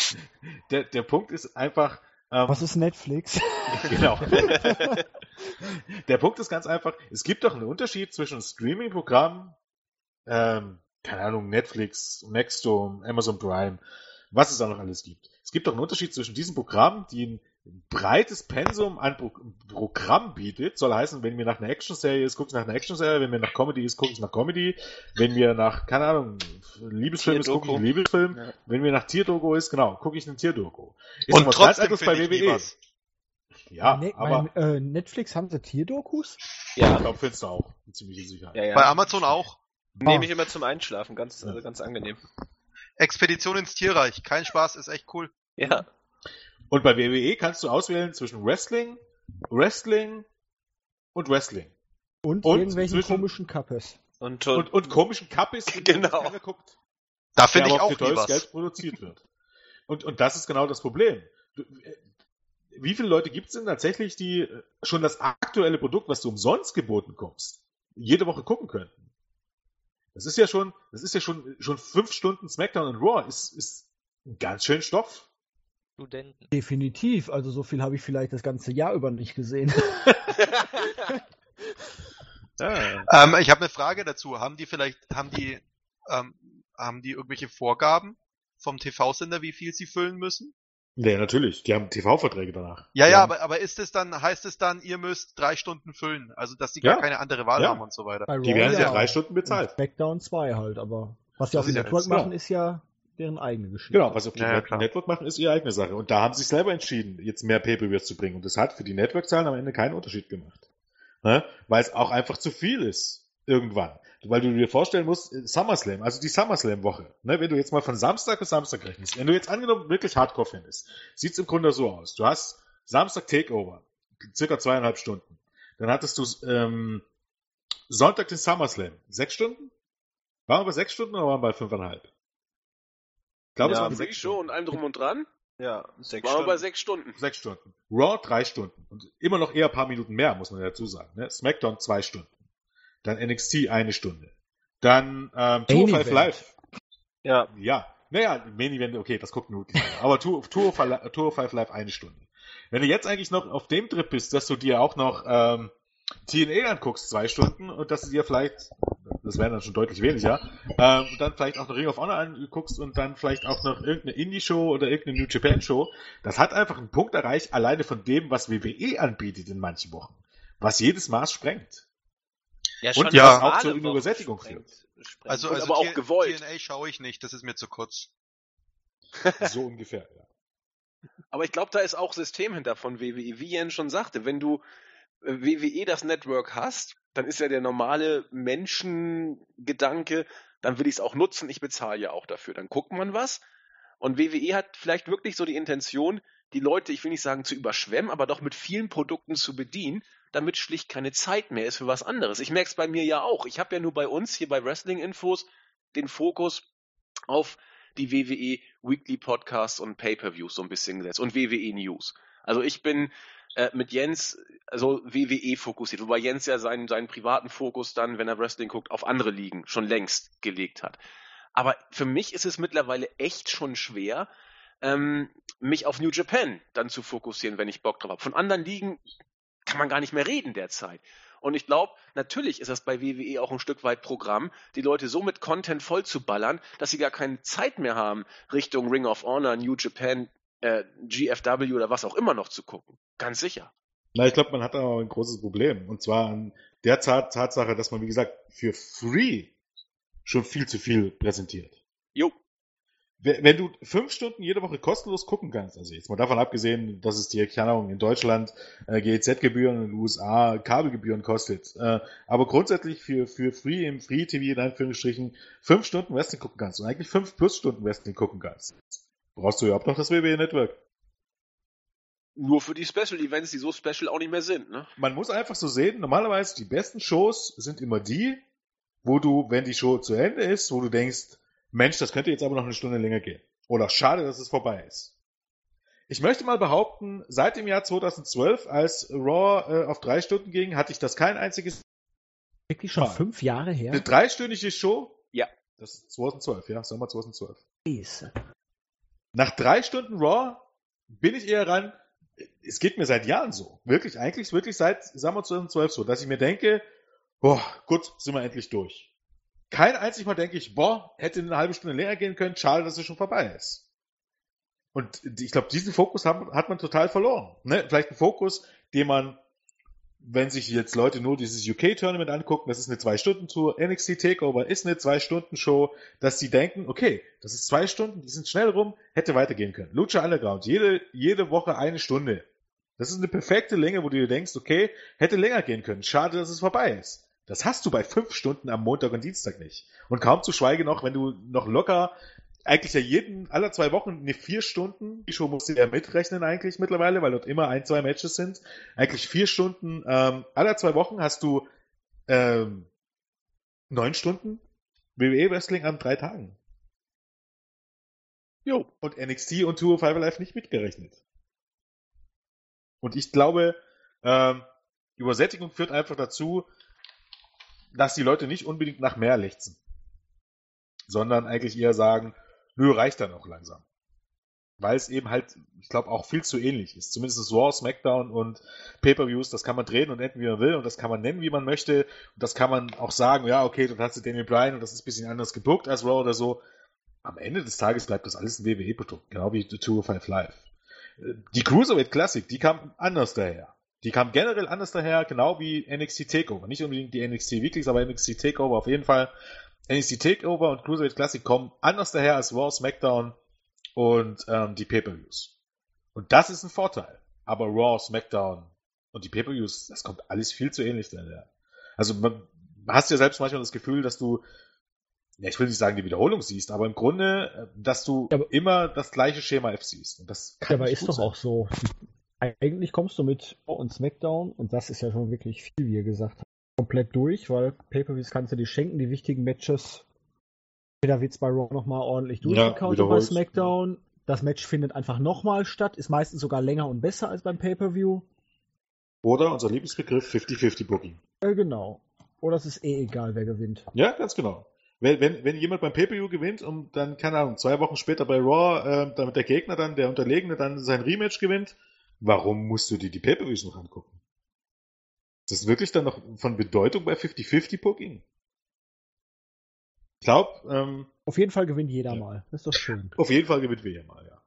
der, der Punkt ist einfach. Ähm, Was ist Netflix? genau. der Punkt ist ganz einfach, es gibt doch einen Unterschied zwischen Streaming-Programmen, ähm, keine Ahnung, Netflix, Nextdome, Amazon Prime, was es da noch alles gibt. Es gibt doch einen Unterschied zwischen diesen Programmen, die ein breites Pensum an Pro Programm bietet, soll heißen, wenn mir nach einer Action-Serie ist, gucke ich nach einer Action-Serie, wenn mir nach Comedy ist, gucke ich nach Comedy, wenn mir nach, keine Ahnung, Liebesfilm ist, gucke ich einen Liebesfilm, ja. wenn mir nach Tierdoku ist, genau, gucke ich einen Tierdoku. Ist Und trotzdem ganz bei WWE. Ja, ne aber mein, äh, Netflix haben sie Tierdokus? Ja, ich glaube, findest du auch, mit ziemlicher Sicherheit. Ja, ja. Bei Amazon auch. Nehme ich immer zum Einschlafen, ganz, also ganz angenehm. Expedition ins Tierreich, kein Spaß, ist echt cool. Ja. Und bei WWE kannst du auswählen zwischen Wrestling, Wrestling und Wrestling. Und, und irgendwelchen komischen Kappes. Und, und, und, komischen Kappes, genau. guckt. Da finde ich auch für teures Geld produziert wird. Und, und das ist genau das Problem. Du, wie viele Leute gibt es denn tatsächlich, die schon das aktuelle Produkt, was du umsonst geboten kommst, jede Woche gucken könnten? Das ist ja schon, das ist ja schon, schon fünf Stunden Smackdown und Raw, ist, ist ein ganz schön Stoff. Studenten. Definitiv. Also so viel habe ich vielleicht das ganze Jahr über nicht gesehen. ja. ähm, ich habe eine Frage dazu. Haben die vielleicht, haben die, ähm, haben die irgendwelche Vorgaben vom TV-Sender, wie viel sie füllen müssen? Ja, natürlich. Die haben TV-Verträge danach. Ja, die ja, haben, aber, aber ist es dann, heißt es dann, ihr müsst drei Stunden füllen? Also, dass die Ja. gar keine andere Wahl Ja. haben und so weiter. Die werden ja drei Stunden bezahlt. Und Smackdown 2 halt, aber was sie auf dem Network machen, ist ja deren eigene Geschichte. Genau, was sie auf dem Ja, ja, Net klar. Network machen, ist ihre eigene Sache. Und da haben sie sich selber entschieden, jetzt mehr Pay-Per-Views zu bringen. Und das hat für die Network-Zahlen am Ende keinen Unterschied gemacht. Ne? Weil es auch einfach zu viel ist. Irgendwann. Weil du dir vorstellen musst, äh, SummerSlam, also die SummerSlam-Woche, ne, wenn du jetzt mal von Samstag bis Samstag rechnest, wenn du jetzt angenommen wirklich Hardcore findest, sieht es im Grunde so aus. Du hast Samstag Takeover, circa zweieinhalb Stunden. Dann hattest du ähm, Sonntag den SummerSlam, sechs Stunden? Waren wir bei sechs Stunden oder waren wir bei fünfeinhalb? Ich glaube, es Ja, waren Big sechs Show Stunden. und allem drum und dran. Ja, sechs Waren wir bei Stunden. sechs Stunden. Sechs Stunden. Raw drei Stunden. Und immer noch eher ein paar Minuten mehr, muss man dazu sagen. Ne? SmackDown zwei Stunden. Dann NXT eine Stunde. Dann ähm, Tour Main 5 Event. Live. Ja, Ja. Naja, Main Event, okay, das guckt nur die. Aber Tour, Tour, 5 Tour 5 Live eine Stunde. Wenn du jetzt eigentlich noch auf dem Trip bist, dass du dir auch noch ähm, TNA anguckst, zwei Stunden, und dass du dir vielleicht, das wären dann schon deutlich weniger, ähm, und dann vielleicht auch noch Ring of Honor anguckst und dann vielleicht auch noch irgendeine Indie-Show oder irgendeine New Japan-Show, das hat einfach einen Punkt erreicht, alleine von dem, was WWE anbietet in manchen Wochen. Was jedes Maß sprengt. ja Und ja, normale auch zur Übersättigung sprengt- sprengt. Also, Und also aber auch gewollt. TNA schaue ich nicht, das ist mir zu kurz. So ungefähr, ja. Aber ich glaube, da ist auch System hinter von WWE. Wie Jens schon sagte, wenn du äh, WWE das Network hast, dann ist ja der normale Menschengedanke, dann will ich es auch nutzen, ich bezahle ja auch dafür. Dann guckt man was. Und WWE hat vielleicht wirklich so die Intention, die Leute, ich will nicht sagen zu überschwemmen, aber doch mit vielen Produkten zu bedienen, damit schlicht keine Zeit mehr ist für was anderes. Ich merke es bei mir ja auch. Ich habe ja nur bei uns hier bei Wrestling Infos den Fokus auf die WWE Weekly Podcasts und Pay-per-Views so ein bisschen gesetzt und WWE News. Also ich bin äh, mit Jens also WWE fokussiert, wobei Jens ja seinen, seinen privaten Fokus dann, wenn er Wrestling guckt, auf andere Ligen schon längst gelegt hat. Aber für mich ist es mittlerweile echt schon schwer, ähm, mich auf New Japan dann zu fokussieren, wenn ich Bock drauf habe. Von anderen Ligen kann man gar nicht mehr reden derzeit. Und ich glaube, natürlich ist das bei WWE auch ein Stück weit Programm, die Leute so mit Content voll zu ballern, dass sie gar keine Zeit mehr haben, Richtung Ring of Honor, New Japan, äh, GFW oder was auch immer noch zu gucken. Ganz sicher. Na, ich glaube, man hat da aber ein großes Problem. Und zwar an der Tat Tatsache, dass man, wie gesagt, für free schon viel zu viel präsentiert. Jo. Wenn wenn du fünf Stunden jede Woche kostenlos gucken kannst, also jetzt mal davon abgesehen, dass es dir, keine Ahnung, in Deutschland äh, GEZ-Gebühren, in den USA Kabelgebühren kostet, äh, aber grundsätzlich für, für Free im Free-TV in Anführungsstrichen fünf Stunden Wrestling gucken kannst und eigentlich fünf plus Stunden Wrestling gucken kannst, brauchst du ja auch noch das WWE Network. Nur für die Special Events, die so special auch nicht mehr sind, ne? man muss einfach so sehen, normalerweise die besten Shows sind immer die, wo du, wenn die Show zu Ende ist, wo du denkst, Mensch, das könnte jetzt aber noch eine Stunde länger gehen. Oder schade, dass es vorbei ist. Ich möchte mal behaupten, seit dem Jahr 2012, als Raw äh, auf drei Stunden ging, hatte ich das kein einziges. Wirklich schon Ah. fünf Jahre her? Eine dreistündige Show? Ja. Das ist 2012, ja, Sommer 2012. Scheiße. Nach drei Stunden Raw bin ich eher ran, es geht mir seit Jahren so. Wirklich, eigentlich wirklich seit Sommer 2012 so, dass ich mir denke, boah, gut, sind wir endlich durch. Kein einziges Mal denke ich, boah, hätte eine halbe Stunde länger gehen können, schade, dass es schon vorbei ist. Und ich glaube, diesen Fokus hat, hat man total verloren. Ne? Vielleicht ein Fokus, den man, wenn sich jetzt Leute nur dieses UK-Tournament angucken, das ist eine Zwei-Stunden-Tour, NXT Takeover ist eine Zwei-Stunden-Show, dass die denken, okay, das ist zwei Stunden, die sind schnell rum, hätte weitergehen können. Lucha Underground, jede, jede Woche eine Stunde. Das ist eine perfekte Länge, wo du dir denkst, okay, hätte länger gehen können. Schade, dass es vorbei ist. Das hast du bei fünf Stunden am Montag und Dienstag nicht. Und kaum zu schweige noch, wenn du noch locker eigentlich ja jeden, aller zwei Wochen eine vier Stunden, die Show musst du ja mitrechnen eigentlich mittlerweile, weil dort immer ein, zwei Matches sind. Eigentlich vier Stunden, ähm, aller zwei Wochen hast du ähm, neun Stunden WWE Wrestling an drei Tagen. Jo. Und NXT und Tour of Five Live nicht mitgerechnet. Und ich glaube, ähm, Übersättigung führt einfach dazu, dass die Leute nicht unbedingt nach mehr lechzen. Sondern eigentlich eher sagen, nö, reicht dann auch langsam. Weil es eben halt, ich glaube, auch viel zu ähnlich ist. Zumindest Raw, SmackDown und Pay-Per-Views, das kann man drehen und enden, wie man will, und das kann man nennen, wie man möchte. Und das kann man auch sagen, ja, okay, dann hast du Daniel Bryan und das ist ein bisschen anders gebuckt als Raw oder so. Am Ende des Tages bleibt das alles ein WWE-Produkt, genau wie The 205 Live. Die Cruiserweight Classic, die kam anders daher. Die kam generell anders daher, genau wie NXT Takeover. Nicht unbedingt die NXT Weeklies, aber NXT Takeover auf jeden Fall. NXT Takeover und Cruiserweight Classic kommen anders daher als Raw, SmackDown und ähm, die Pay-Per-Views. Und das ist ein Vorteil. Aber Raw, SmackDown und die Pay-Per-Views, das kommt alles viel zu ähnlich daher. Also man hast ja selbst manchmal das Gefühl, dass du, ja, ich will nicht sagen, die Wiederholung siehst, aber im Grunde, äh, dass du aber- immer das gleiche Schema F siehst. Und das kann Ja, aber ist doch sein. auch so. Eigentlich kommst du mit Raw und SmackDown, und das ist ja schon wirklich viel, wie ihr gesagt habt, komplett durch, weil Pay-Per-Views kannst du dir schenken, die wichtigen Matches. Entweder wird's bei Raw nochmal ordentlich Ja, durchgekaut bei wiederholt. SmackDown. Das Match findet einfach nochmal statt, ist meistens sogar länger und besser als beim Pay-Per-View. Oder unser Lieblingsbegriff 50-50 Booking. Äh, genau. Oder es ist eh egal, wer gewinnt. Ja, ganz genau. Wenn, wenn, wenn jemand beim Pay-Per-View gewinnt und dann, keine Ahnung, zwei Wochen später bei Raw, äh, damit der Gegner dann, der Unterlegene dann sein Rematch gewinnt, warum musst du dir die Pay-Per-Views noch angucken? Ist das wirklich dann noch von Bedeutung bei 50-50 Booking? Ich glaube, ähm, Auf jeden Fall gewinnt jeder Ja. mal. Das ist doch schön. auf jeden Fall gewinnt wir ja mal, ja.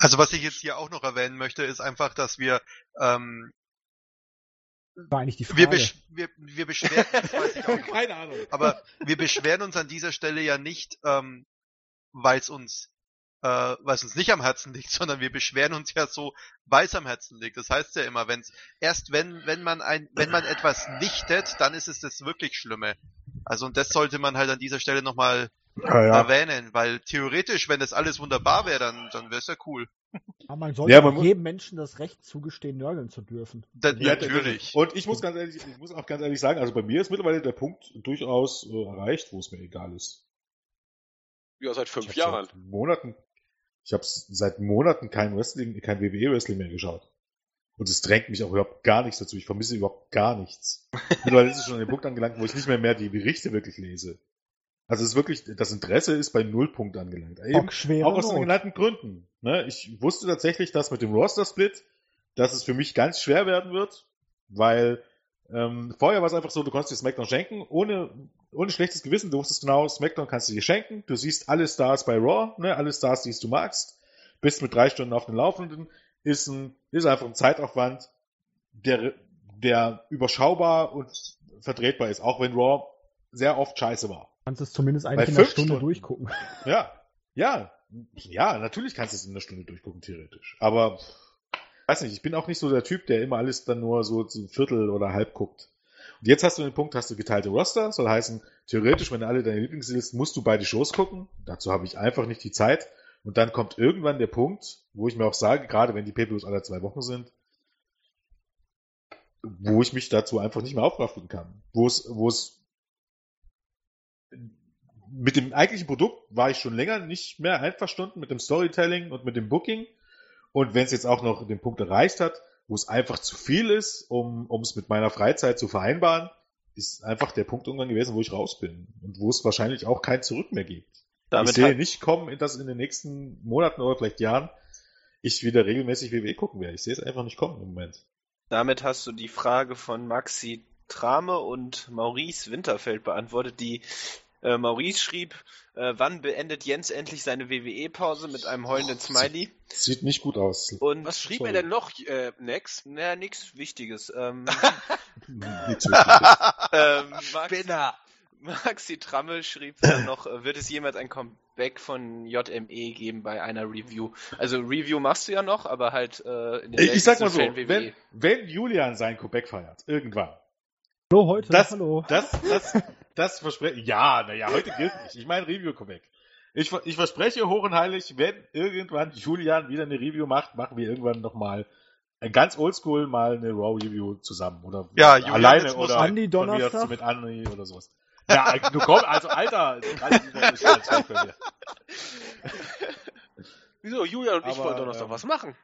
Also was ich jetzt hier auch noch erwähnen möchte, ist einfach, dass wir ähm, War eigentlich die Frage. wir, besch wir, wir beschweren, das weiß ich auch nicht. Keine Ahnung. aber wir beschweren uns an dieser Stelle ja nicht, ähm, weil es uns, äh, es uns nicht am Herzen liegt, sondern wir beschweren uns ja so, weil es am Herzen liegt. Das heißt ja immer, wenn's erst wenn wenn man ein wenn man etwas nichtet, dann ist es das wirklich Schlimme. Also und das sollte man halt an dieser Stelle nochmal Ja, ja. erwähnen, weil theoretisch, wenn das alles wunderbar wäre, dann dann wäre es ja cool. Aber man sollte Ja, man jedem Menschen das Recht zugestehen, nörgeln zu dürfen. Da, Ja, natürlich. Und ich muss ganz ehrlich, ich muss auch ganz ehrlich sagen, also bei mir ist mittlerweile der Punkt durchaus äh, erreicht, wo es mir egal ist. Ja, seit fünf Jahren. Seit Monaten, ich habe seit Monaten kein Wrestling, kein WWE Wrestling mehr geschaut. Und es drängt mich auch überhaupt gar nichts dazu. Ich vermisse überhaupt gar nichts. Mittlerweile ist es schon an den Punkt angelangt, wo ich nicht mehr mehr die Berichte wirklich lese. Also es ist wirklich, das Interesse ist bei Nullpunkt angelangt. Eben, auch aus den genannten Gründen. Ne? Ich wusste tatsächlich, dass mit dem Roster-Split, dass es für mich ganz schwer werden wird, weil ähm, vorher war es einfach so, du konntest dir SmackDown schenken, ohne, ohne schlechtes Gewissen. Du wusstest genau, SmackDown kannst du dir schenken. Du siehst alle Stars bei Raw, ne? alle Stars, die du magst. Bist mit drei Stunden auf den Laufenden. Ist, ein, ist einfach ein Zeitaufwand, der, der überschaubar und vertretbar ist, auch wenn Raw sehr oft scheiße war. kannst es zumindest eigentlich in einer Stunde Stunden. durchgucken. Ja, ja, ja, natürlich kannst du es in einer Stunde durchgucken, theoretisch. Aber, weiß nicht, ich bin auch nicht so der Typ, der immer alles dann nur so zu Viertel oder halb guckt. Und jetzt hast du den Punkt, hast du geteilte Roster, soll heißen, theoretisch, wenn alle deine Lieblings ist, musst du beide Shows gucken. Dazu habe ich einfach nicht die Zeit. Und dann kommt irgendwann der Punkt, wo ich mir auch sage, gerade wenn die PPUs alle zwei Wochen sind, wo ich mich dazu einfach nicht mehr aufraffen kann. Wo es, wo es mit dem eigentlichen Produkt war ich schon länger nicht mehr einverstanden mit dem Storytelling und mit dem Booking. Und wenn es jetzt auch noch den Punkt erreicht hat, wo es einfach zu viel ist, um es mit meiner Freizeit zu vereinbaren, ist einfach der Punkt irgendwann gewesen, wo ich raus bin. Und wo es wahrscheinlich auch kein Zurück mehr gibt. Damit ich sehe nicht kommen, dass in den nächsten Monaten oder vielleicht Jahren ich wieder regelmäßig WWE gucken werde. Ich sehe es einfach nicht kommen im Moment. Damit hast du die Frage von Maxi Trame und Maurice Winterfeld beantwortet, die äh, Maurice schrieb, äh, wann beendet Jens endlich seine WWE-Pause mit einem heulenden Oh, Smiley? Sieht nicht gut aus. Und Was schrieb Sorry. er denn noch, äh, Nex? naja, nichts Wichtiges. Ähm, Nichts Wichtiges. ähm, Max, Spinner. Maxi Trammel schrieb dann noch, äh, wird es jemals ein Comeback von JME geben bei einer Review? Also Review machst du ja noch, aber halt äh, in den Ich, ich sag mal so, WWE. wenn, wenn Julian sein Comeback feiert, irgendwann, Hallo, heute. Das- Hallo. das, das, das verspreche Ja, naja, heute gilt nicht. Ich meine Review-Comeback. Ich, ich verspreche hoch und heilig, wenn irgendwann Julian wieder eine Review macht, machen wir irgendwann nochmal ein ganz oldschool mal eine Raw-Review zusammen. Oder Ja, Julian, alleine oder Andi von mir aus Donnerstag? mit Anni oder sowas. Ja, du kommst, also Alter. Wieso? Julian und ich Aber, wollen doch noch ähm, was machen.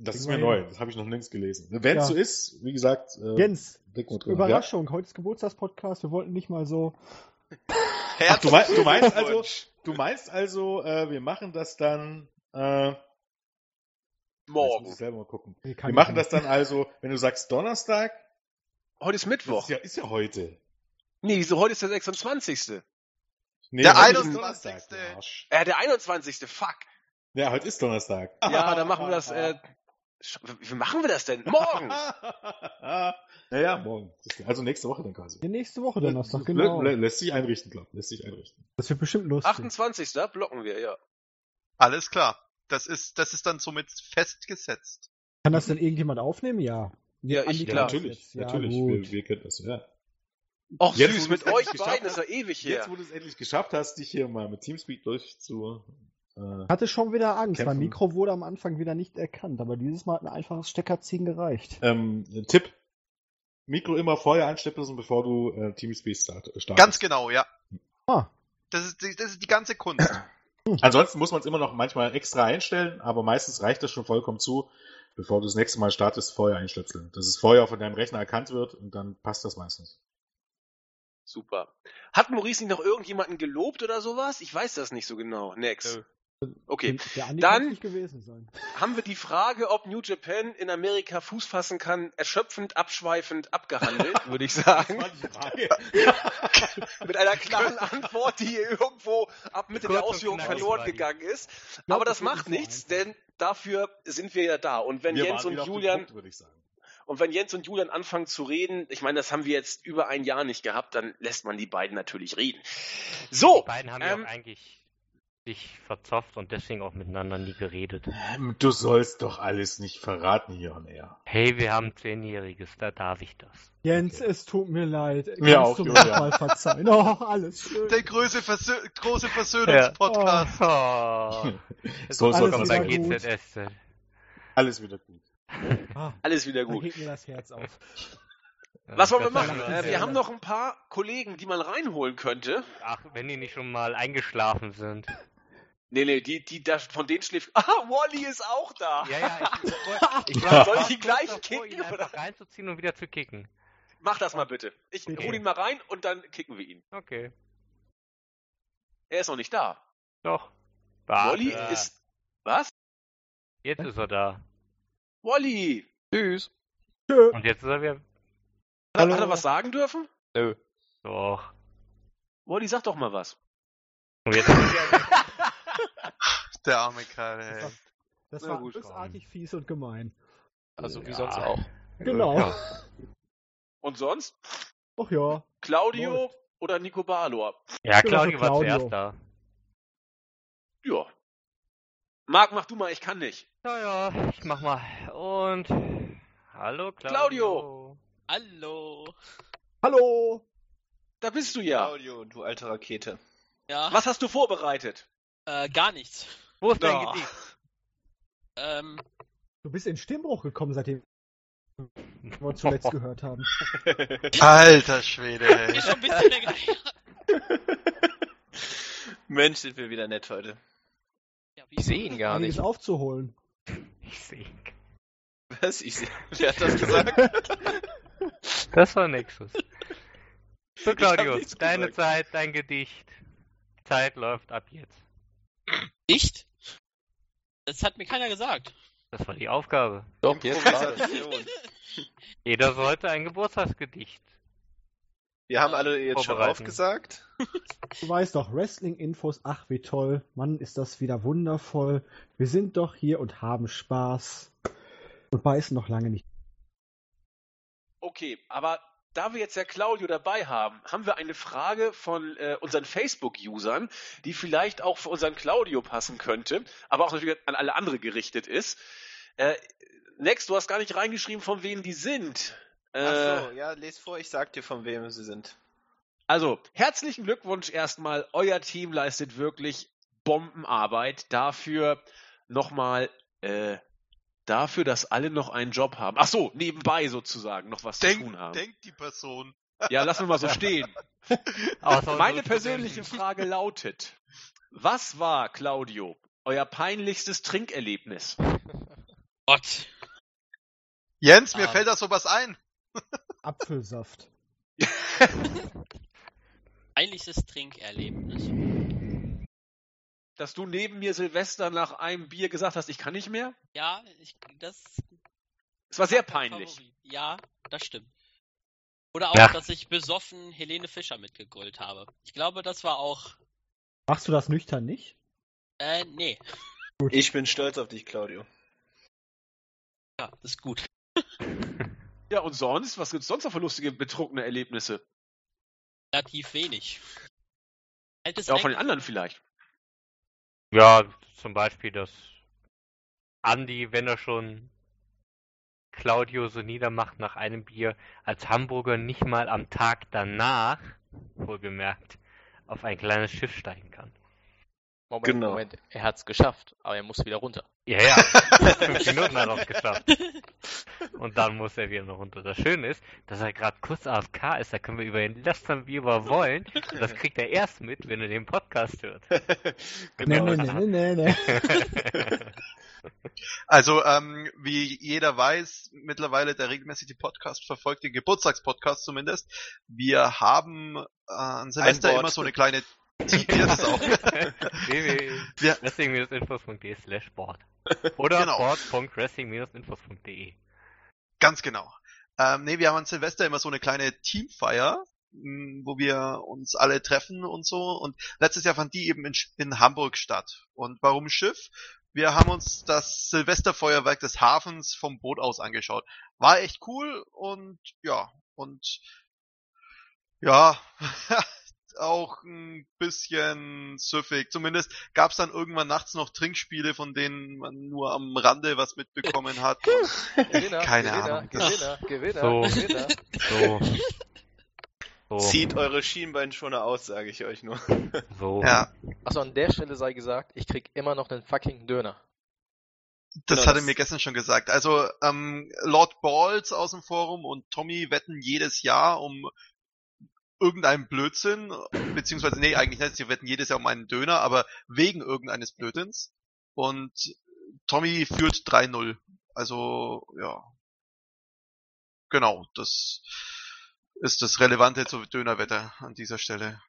Das ist mir neu, das habe ich noch nirgends gelesen. Wenn es Ja. so ist, wie gesagt, äh, Jens. Überraschung. Heute ist Geburtstagspodcast. Wir wollten nicht mal so. Ach, du, meinst, du meinst also, du meinst also, äh, wir machen das dann, äh, Jetzt muss Morgen. ich selber mal gucken. Nee, Wir machen ich das dann also, wenn du sagst Donnerstag, Heute ist Mittwoch. ist ja, ist ja heute. Nee, so heute ist der 26. Nee, Der heute ist 21.. Donnerstag, du Arsch. Äh, der 21. Fuck. Ja, heute ist Donnerstag. Ja, dann machen wir das. Äh, sch- wie machen wir das denn? Morgen! naja, morgen. Also nächste Woche dann quasi. Die nächste Woche Donnerstag, Lä- genau. lä- Lässt sich einrichten, glaub. Lässt sich einrichten. Das wird bestimmt lustig. 28. blocken wir, ja. Alles klar. Das ist, das ist dann somit festgesetzt. Kann das denn irgendjemand aufnehmen? Ja. Ja, ich, Ja, das natürlich. Ja, natürlich. Wir, wir kennen das, ja. Och, Jetzt, süß, wo mit euch beiden ist ja ewig hier. Jetzt, wo du es endlich geschafft hast, dich hier mal mit Teamspeak durchzu... Äh, Hatte schon wieder Angst. Kämpfen. Mein Mikro wurde am Anfang wieder nicht erkannt, aber dieses Mal hat ein einfaches Steckerziehen gereicht. ähm, Tipp. Mikro immer vorher ansteppeln, bevor du äh, Teamspeak start, startest. Ganz genau, ja. Ah. Das ist, die- das ist die ganze Kunst. Ansonsten muss man es immer noch manchmal extra einstellen, aber meistens reicht das schon vollkommen zu, bevor du das nächste Mal startest, vorher einstöpseln. Dass es vorher von deinem Rechner erkannt wird und dann passt das meistens. Super. Hat Maurice nicht noch irgendjemanden gelobt oder sowas? Ich weiß das nicht so genau. Next. Okay. Dann-. Haben wir die Frage, ob New Japan in Amerika Fuß fassen kann, erschöpfend, abschweifend abgehandelt, würde ich sagen. Mit einer klaren Antwort, die irgendwo ab Mitte der Ausführung verloren gegangen ist. glaub, Aber das macht nichts, einfach. denn dafür sind wir ja da. Und wenn Wir Jens und Julian Punkt, würde ich sagen. und wenn Jens und Julian anfangen zu reden, ich meine, das haben wir jetzt über ein Jahr nicht gehabt, dann lässt man die beiden natürlich reden. So, Die beiden haben ähm, ja auch eigentlich sich verzofft und deswegen auch miteinander nie geredet. Du sollst doch alles nicht verraten hier on air. Hey, wir haben Zehnjähriges, da darf ich das. Jens, es tut mir leid. Kannst Mir auch, du mir mal verzeihen? Oh, alles schön. Der große, Versö große Versöhnungspodcast. Oh, So, so alles kann man gut. GZS. Alles wieder gut. Ah, alles wieder gut. geht mir das Herz auf. Was wollen wir machen? Äh, wir haben noch ein paar Kollegen, die man reinholen könnte. Ach, wenn die nicht schon mal eingeschlafen sind. Nee, nee, die, die, da, von denen schläft. Ah, Wally ist auch da. Ja, ja, ich, ich, ich war Soll ich die gleich davor, kicken, ihn reinzuziehen und wieder zu kicken. Mach das mal bitte. Ich Okay. hol ihn mal rein und dann kicken wir ihn. Okay. Er ist noch nicht da. Doch. Wally Warte. ist. Was? Jetzt ist er da. Wally! Tschüss. Tschö. Und jetzt ist er wieder. Hat, er- Hallo. hat er was sagen dürfen? Nö. Doch. Wally, sag doch mal was. Und jetzt ist er wieder. Der arme Kerl, ey. Das war gut, bösartig, fies und gemein. Also wie Ja. sonst auch. Genau. Ja. Und sonst? Ach ja. Claudio Läuft. oder Nico Balor? Ja, Genau, Claudio war Claudio. zuerst da. Ja. Marc, mach du mal, ich kann nicht. Ja, ja, ich mach mal. Und. Hallo, Claudio. Claudio. Hallo. Hallo. Da bist du ja. Claudio, du alte Rakete. Ja, Was hast du vorbereitet? Äh, gar nichts. Wo ist dein. Gedicht? Ähm, Du bist in Stimmbruch gekommen, seitdem wir uns zuletzt gehört haben. Alter Schwede, ey. ist schon ein bisschen länger. Mensch, sind wir wieder nett heute. Ja, Ich sehe ihn gar nicht. aufzuholen. Ich sehe. Was? Ich seh, wer hat das gesagt? Das war Nexus. So, Claudio, deine gesagt. Zeit, dein Gedicht. Zeit läuft ab jetzt. Nicht? Das hat mir keiner gesagt. Das war die Aufgabe. Doch, jetzt. Jeder sollte ein Geburtstagsgedicht. Wir haben alle jetzt schon aufgesagt. Du weißt doch, Wrestling-Infos, ach wie toll. Mann, ist das wieder wundervoll. Wir sind doch hier und haben Spaß. Und beißen noch lange nicht. Okay, aber da wir jetzt ja Claudio dabei haben, haben wir eine Frage von äh, unseren Facebook-Usern, die vielleicht auch für unseren Claudio passen könnte, aber auch natürlich an alle andere gerichtet ist. Äh, Next, du hast gar nicht reingeschrieben, von wem die sind. Äh, Ach so, ja, les vor, ich sag dir, von wem sie sind. Also, herzlichen Glückwunsch erstmal. Euer Team leistet wirklich Bombenarbeit. Dafür nochmal, äh, dafür, dass alle noch einen Job haben. Ach so, nebenbei sozusagen noch was zu Denk, tun haben. denkt die Person. Ja, lassen wir mal so stehen. Meine persönliche. Frage lautet, was war, Claudio, euer peinlichstes Trinkerlebnis? Gott. Jens, mir Ah. fällt da sowas ein. Apfelsaft. Peinlichstes Trinkerlebnis. Dass du neben mir Silvester nach einem Bier gesagt hast, ich kann nicht mehr? Ja, ich, das Es war sehr peinlich. Favorit. Ja, das stimmt. Oder auch, Ja. dass ich besoffen Helene Fischer mitgegrillt habe. Ich glaube, das war auch. Machst du das nüchtern nicht? Äh, nee. Ich bin stolz auf dich, Claudio. Ja, das ist gut. Ja, und sonst? Was gibt's sonst noch für lustige, betrunkene Erlebnisse? Relativ wenig. Altes Ja, auch von den anderen vielleicht. Ja, zum Beispiel, dass Andi, wenn er schon Claudio so niedermacht nach einem Bier, als Hamburger nicht mal am Tag danach, wohlgemerkt, auf ein kleines Schiff steigen kann. Moment, Genau. Moment, er hat's geschafft, aber er muss wieder runter. Ja, ja, fünf Minuten hat er es geschafft. Und dann muss er wieder noch runter. Das Schöne ist, dass er gerade kurz AFK ist, da können wir über ihn lästern, wie wir wollen. Und das kriegt er erst mit, wenn er den Podcast hört. Nee, nee, nee, nee, nee, nee. Also, ähm, wie jeder weiß, mittlerweile der regelmäßig die Podcast verfolgt, den Geburtstagspodcast zumindest. Wir haben äh, an Silvester Wort. immer so eine kleine T- ja, das auch. Www.wrestling-infos.de slash sport. Oder Genau. sport.wrestling-infos.de. Ganz genau. Ähm, nee, wir haben an Silvester immer so eine kleine Teamfeier, mh, wo wir uns alle treffen und so. Und letztes Jahr fand die eben in, in Hamburg statt. Und warum Schiff? Wir haben uns das Silvesterfeuerwerk des Hafens vom Boot aus angeschaut. War echt cool und ja, und ja, auch ein bisschen süffig. Zumindest gab es dann irgendwann nachts noch Trinkspiele, von denen man nur am Rande was mitbekommen hat. Gewinner, Keine Gewinner, Ahnung. Gewinner, Gewinner, So. Gewinner. So. So. Zieht eure Schienbeinschoner aus, sage ich euch nur. so. Ja, Achso, an der Stelle sei gesagt, ich krieg immer noch einen fucking Döner. das Genau, hat das- mir gestern schon gesagt. Also ähm, Lord Balls aus dem Forum und Tommy wetten jedes Jahr um irgendeinen Blödsinn, beziehungsweise nee, eigentlich nicht, sie wetten jedes Jahr um einen Döner, aber wegen irgendeines Blödsinns. Und Tommy führt 3-0. Also, ja. Genau, das ist das Relevante zur Dönerwette an dieser Stelle.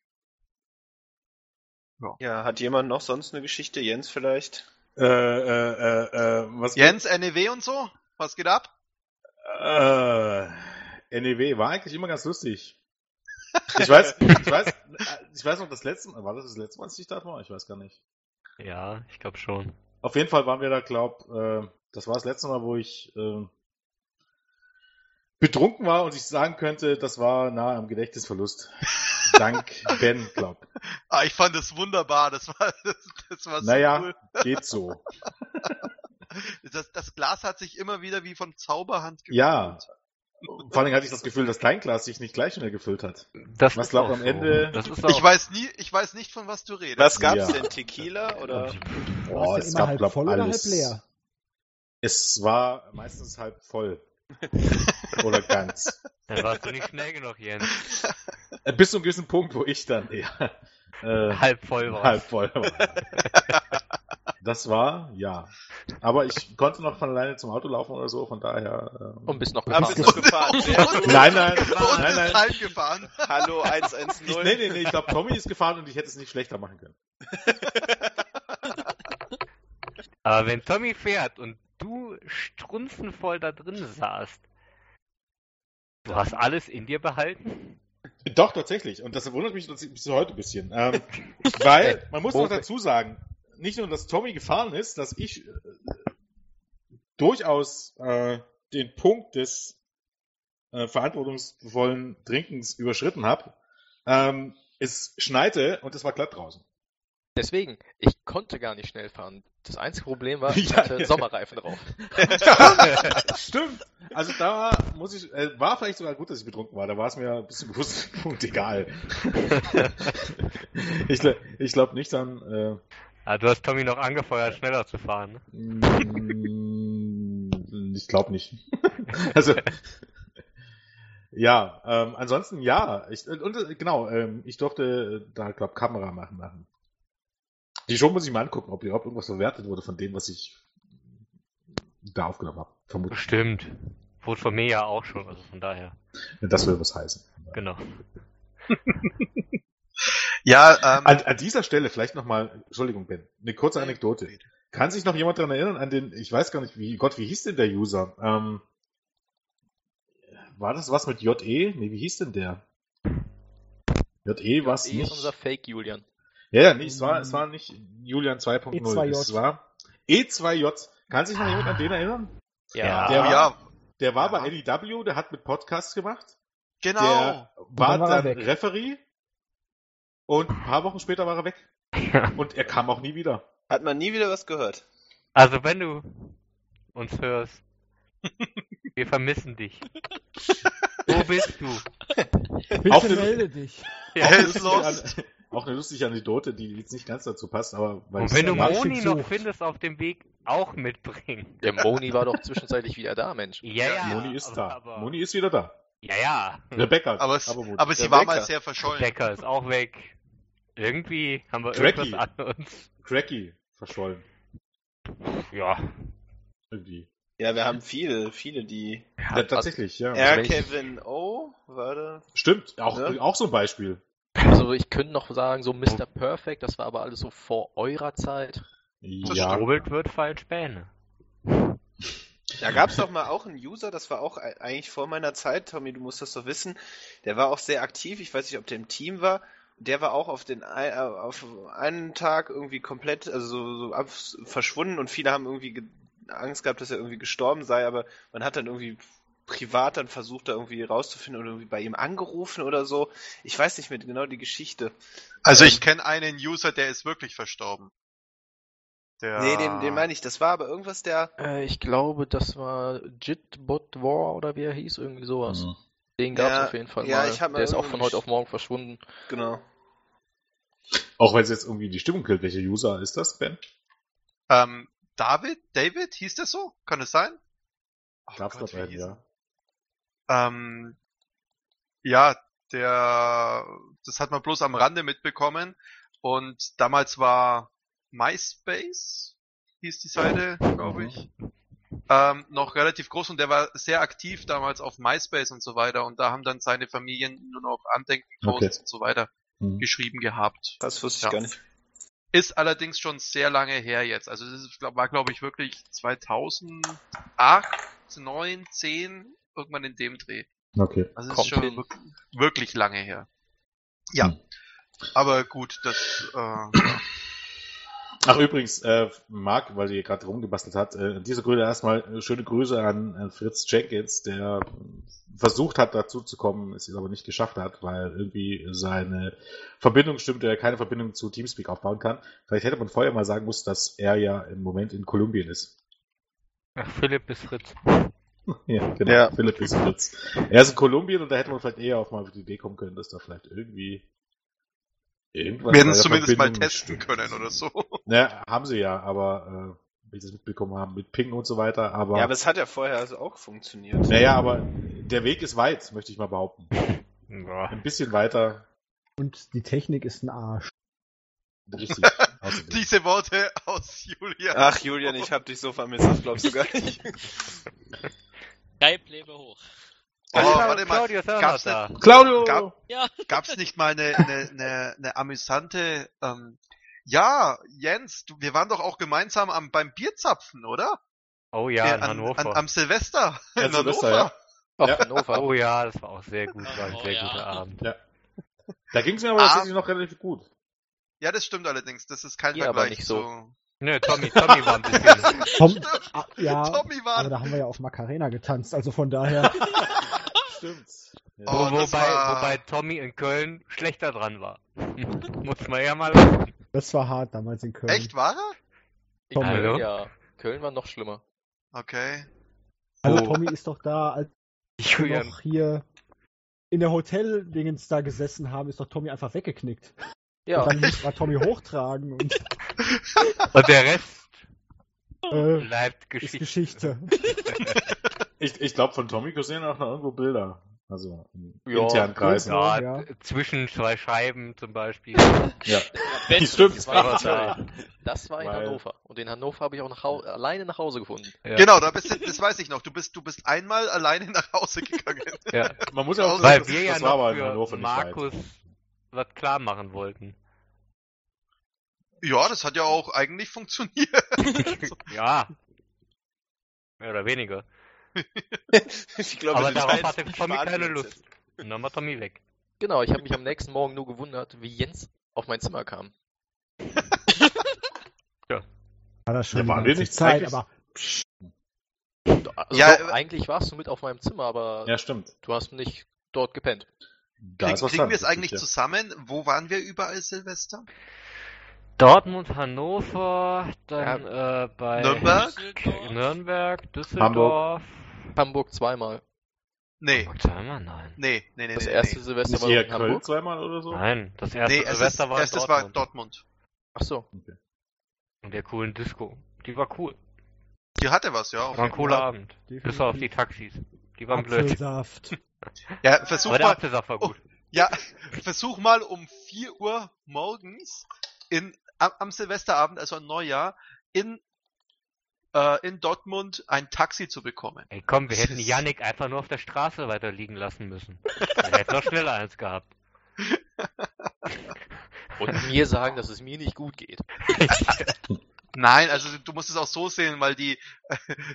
Ja, hat jemand noch sonst eine Geschichte? Jens vielleicht? Äh, äh, äh, äh, was Jens, NEW und so? Was geht ab? Äh, NEW war eigentlich immer ganz lustig. Ich weiß, ich weiß, äh, ich weiß noch das letzte Mal, war das das letzte Mal, als ich da war? Ich weiß gar nicht. Ja, ich glaube schon. Auf jeden Fall waren wir da, glaub, äh, das war das letzte Mal, wo ich äh, betrunken war und ich sagen könnte, das war nahe am Gedächtnisverlust. Dank Ben, glaub. Ah, ich fand das wunderbar. Das war, das, das war so Naja, cool. geht so. Das, das Glas hat sich immer wieder wie von Zauberhand gefüllt. Ja. Vor allem hatte ich das Gefühl, das Kleinglas sich nicht gleich schnell gefüllt hat. Das Was auch am so. Ende- Das ist Ich weiß nie, ich weiß nicht, von was du redest. Was gab's Ja. denn? Tequila oder? Oh, War's es gab, halb glaub, voll oder alles. halb leer? Es war meistens halb voll. Oder ganz. dann warst du nicht schnell genug, Jens. Äh, Bis zu einem gewissen Punkt, wo ich dann eher äh, Halb voll war. halb voll war. Das war, ja. Aber ich konnte noch von alleine zum Auto laufen oder so, von daher. ähm, Und bist noch Ah, gefahren. bist du gefahren? Nein, nein, Und nein, ist nein. heimgefahren. Hallo Ich, 110. nee, nee, nee, ich glaube, Tommy ist gefahren und ich hätte es nicht schlechter machen können. Aber wenn Tommy fährt und du strunzenvoll da drin saßt, du hast alles in dir behalten? Doch, tatsächlich. Und das wundert mich bis heute ein bisschen. Ähm, weil, man muss noch dazu sagen, nicht nur, dass Tommy gefahren ist, dass ich äh, durchaus äh, den Punkt des äh, verantwortungsvollen Trinkens überschritten habe. Ähm, es schneite und es war glatt draußen. Deswegen, ich konnte gar nicht schnell fahren. Das einzige Problem war, ich hatte ja. Sommerreifen drauf. Stimmt. Also da muss ich, äh, war vielleicht sogar gut, dass ich betrunken war. Da war es mir bis zum gewissen Punkt egal. ich ich glaube nicht an. Äh, Ah, du hast Tommy noch angefeuert, schneller zu fahren. ne? Mm, Ich glaube nicht. also ja, ähm, ansonsten ja. Ich, und äh, genau, ähm, ich durfte äh, da glaube Kamera machen machen. Die Show muss ich mal angucken, ob überhaupt irgendwas verwertet wurde von dem, was ich da aufgenommen habe. Vermutlich. Bestimmt. Wurde von mir ja auch schon, also von daher. Das will was heißen. Genau. Ja, ähm, An, an dieser Stelle vielleicht nochmal, Entschuldigung, Ben, eine kurze Anekdote. Kann sich noch jemand daran erinnern, an den, ich weiß gar nicht, wie, Gott, wie hieß denn der User? Ähm, war das was mit JE? Nee, wie hieß denn der? JE war es E ist nicht. unser Fake Julian. Ja, ja, nee, es war, es war nicht Julian 2.0. E2J. Es war E2J. Kann sich noch jemand an den erinnern? Ja. Der war, ja, der war Ja. bei NEW, der hat mit Podcasts gemacht. genau. Der war dann war dann. Referee. Und ein paar Wochen später war er weg. Und er kam auch nie wieder. Hat man nie wieder was gehört. Also wenn du uns hörst, wir vermissen dich. Wo bist du? Bitte Auf dem- melde dich. Eine lustige lost. An- auch eine lustige Anekdote, die jetzt nicht ganz dazu passt, aber weil Und wenn du Moni noch gesucht. findest auf dem Weg, auch mitbringen. Der Moni war doch zwischenzeitlich wieder da, Mensch. Ja, ja. Moni ist aber, da. Aber, Moni ist wieder da. ja, ja. Rebecca. Aber, es, Moni. aber sie Der war mal sehr verschollen. Decker ist auch weg. Irgendwie haben wir Cracky. irgendwas an uns. Cracky verschollen. Ja. Irgendwie. Ja, wir haben viele, viele, die. Ja, tatsächlich, ja. R. Kevin O. war da. Stimmt, auch, Ne? auch so ein Beispiel. Also ich könnte noch sagen, so Mr. Perfect, das war aber alles so vor eurer Zeit. Ja, Strobelt wird falsch Späne. Da gab's doch mal auch einen User, das war auch eigentlich vor meiner Zeit, Tommy, du musst das doch wissen. Der war auch sehr aktiv, ich weiß nicht, ob der im Team war. Der war auch auf den äh, auf einen Tag irgendwie komplett, also so, so ab, verschwunden und viele haben irgendwie ge Angst gehabt, dass er irgendwie gestorben sei, aber man hat dann irgendwie privat dann versucht, da irgendwie rauszufinden oder irgendwie bei ihm angerufen oder so. Ich weiß nicht mehr genau die Geschichte. Also Ähm, ich kenne einen User, der ist wirklich verstorben. Der, Nee, den, den meine ich, das war aber irgendwas der. Äh, ich glaube, das war Jitbot War oder wie er hieß, irgendwie sowas. Mhm. Den gab's Ja, auf jeden Fall ja, mal. ich hab mal Der ist auch von heute auf morgen verschwunden. Genau. Auch wenn es jetzt irgendwie die Stimmung killt, welcher User ist das, Ben? Ähm, David? David? Hieß der so? Kann es sein? Oh Gab's Gott, hieß ja. Ähm, ja, der, das hat man bloß am Rande mitbekommen. Und damals war MySpace, hieß die Seite, glaube ich, ähm, noch relativ groß und der war sehr aktiv damals auf MySpace und so weiter. Und da haben dann seine Familien nur noch Andenkenposts Okay. und so weiter Mhm. geschrieben gehabt. Das wusste ich Ja. gar nicht. Ist allerdings schon sehr lange her jetzt. Also das ist, war glaube ich wirklich 2008, 9, 10, irgendwann in dem Dreh. Okay. Also es ist schon wirklich, wirklich lange her. Ja. Hm. Aber gut, das äh, Ach übrigens, äh, Marc, weil die gerade rumgebastelt hat, äh, an dieser Grüße erstmal äh, schöne Grüße an, an Fritz Jenkins, der äh, versucht hat, dazu zu kommen, es aber nicht geschafft hat, weil irgendwie seine Verbindung stimmt, er keine Verbindung zu Teamspeak aufbauen kann. Vielleicht hätte man vorher mal sagen müssen, dass er ja im Moment in Kolumbien ist. Ach, Philipp ist Fritz. Ja, genau. Ja. Philipp ist Fritz. Er ist in Kolumbien und da hätte man vielleicht eher auf mal auf die Idee kommen können, dass da vielleicht irgendwie irgendwas werden bei es zumindest mal testen können oder so. Ne, haben sie ja, aber äh, wie sie es mitbekommen haben, mit Ping und so weiter, aber, Ja, aber es hat ja vorher also auch funktioniert. naja, aber der Weg ist weit, möchte ich mal behaupten. Ja. Ein bisschen weiter, Und die Technik ist ein Arsch. richtig. Diese Worte aus Julian. Ach, Julian, ich hab dich so vermisst, das glaubst du gar nicht. Skype lebe hoch. Oh, Claudio- warte mal. Claudio Gab's nicht, Claudio! Gab- Ja, gab's nicht mal eine, eine, eine, eine amüsante, ähm, ja, Jens, du, wir waren doch auch gemeinsam am, beim Bierzapfen, oder? Oh ja, in an, Hannover. an, am Silvester Ja, in Silvester, Hannover. Ach, Ja. Hannover. Oh ja, das war auch sehr gut, war ein Oh sehr ja. guter Abend. Da ging es mir aber Ah. tatsächlich noch relativ gut. Ja, das stimmt allerdings. Das ist kein aber Vergleich nicht so. zu... Nö, Tommy, Tommy war ein bisschen. Tom, ah, ja, Tommy war... aber da haben wir ja auf Macarena getanzt, also von daher. Stimmt. Ja. Oh, wobei, war- wobei Tommy in Köln schlechter dran war. Muss man ja mal lassen. Das war hart damals in Köln. Echt, war er? In Tommy. Köln, Hallo? ja. Köln war noch schlimmer. Okay. Also Oh. Tommy ist doch da, als wir Julian, noch hier in der Hotel-Dingens da gesessen haben, ist doch Tommy einfach weggeknickt. Ja, Und dann musste man Tommy hochtragen und und der Rest äh, bleibt ist Geschichte. Geschichte. Ich, ich glaube, von Tommy sehen auch noch irgendwo Bilder. Also in Ja, internen Kreisen. Ja, Ja. zwischen zwei Scheiben zum Beispiel. Ja. Ben, Stimmt. das war, da. das war in Weil- Hannover. Und in Hannover habe ich auch nach Hau alleine nach Hause gefunden. Ja. Genau, da bist du, das weiß ich noch. Du bist, du bist einmal alleine nach Hause gegangen. Ja. Man muss ja auch Weil das, wir ja noch für Hannover. Markus was klar machen wollten. Ja, das hat ja auch eigentlich funktioniert. Ja. Mehr oder weniger. Ich glaube, Aber darauf hatte Tommy keine Lust. Und dann war Tommy weg. Genau, ich habe mich am nächsten Morgen nur gewundert, wie Jens auf mein Zimmer kam. War das schon Ja, ganze nicht Zeit, eigentlich- aber Also Ja, doch, äh, eigentlich warst du mit auf meinem Zimmer, aber Ja, stimmt. du hast nicht dort gepennt. Da Krieg, kriegen wir es eigentlich ja. zusammen? Wo waren wir überall Silvester? Dortmund, Hannover, dann äh, bei Nürnberg? Nürnberg, Düsseldorf. Hamburg zweimal. Nee, Hamburg zweimal? Nein. nee, nee, nee. Das nee, erste nee. Silvester Nicht war in Köln Hamburg. zweimal oder so? Nein, das erste Nee, es ist, Silvester war in erstes war Dortmund. Dortmund. Ach so. In der coolen Disco. Die war cool. Die hatte was, ja. auf War ein cooler. Abend. Bis auf die Taxis. Die waren blöd. Apfelsaft. Ja, versuch Aber der mal, Apfelsaft war Oh. gut. ja, versuch mal um 4 Uhr morgens in, am, am Silvesterabend, also am Neujahr, in, äh, in Dortmund ein Taxi zu bekommen. Ey, komm, wir hätten Yannick einfach nur auf der Straße weiter liegen lassen müssen. Wir hätten noch schneller eins gehabt. Und mir sagen, dass es mir nicht gut geht. Nein, also du musst es auch so sehen, weil die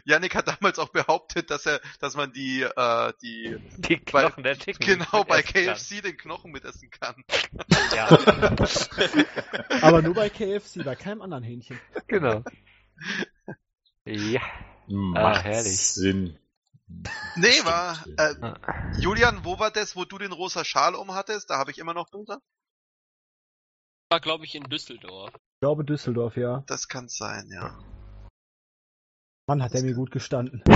Yannick hat damals auch behauptet, dass er, dass man die, äh, die Die Bei- Knochen der Chicken. genau bei essen kann. KFC den Knochen mitessen kann. Ja, Aber nur bei KFC, bei keinem anderen Hähnchen. genau. Ja. Macht herrlich. Sinn. Nee, war, äh, Ah. Julian, wo war das, wo du den rosa Schal um hattest? Da habe ich immer noch Punkte. War, glaube ich, in Düsseldorf. Ich glaube Düsseldorf, ja. Das kann sein, ja. Mann, hat der mir gut gestanden.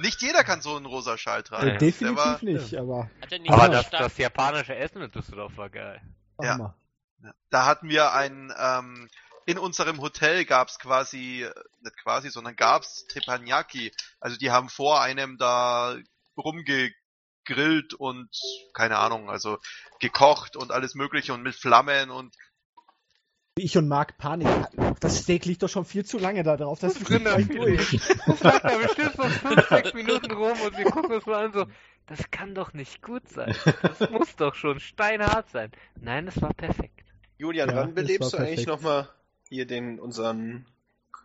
Nicht jeder kann so einen rosa Schal tragen. Äh, Ja. definitiv war- nicht, aber Hat er nicht Aber das, das japanische Essen in Düsseldorf war geil. Ja. Ja. Da hatten wir ein, ähm, in unserem Hotel gab's quasi, äh, nicht quasi, sondern gab's Teppanyaki. Also die haben vor einem da rumgegrillt und, keine Ahnung, also gekocht und alles mögliche und mit Flammen und Ich und Marc Panik hatten. Das Steak liegt doch schon viel zu lange da drauf. Das ist Drin gleich durch. Das lag da bestimmt so 5, 6 Minuten rum und wir gucken uns mal an so, das kann doch nicht gut sein. Das muss doch schon steinhart sein. Nein, es war perfekt. Julian, Ja, wann das belebst du war eigentlich perfekt. nochmal hier den, unseren,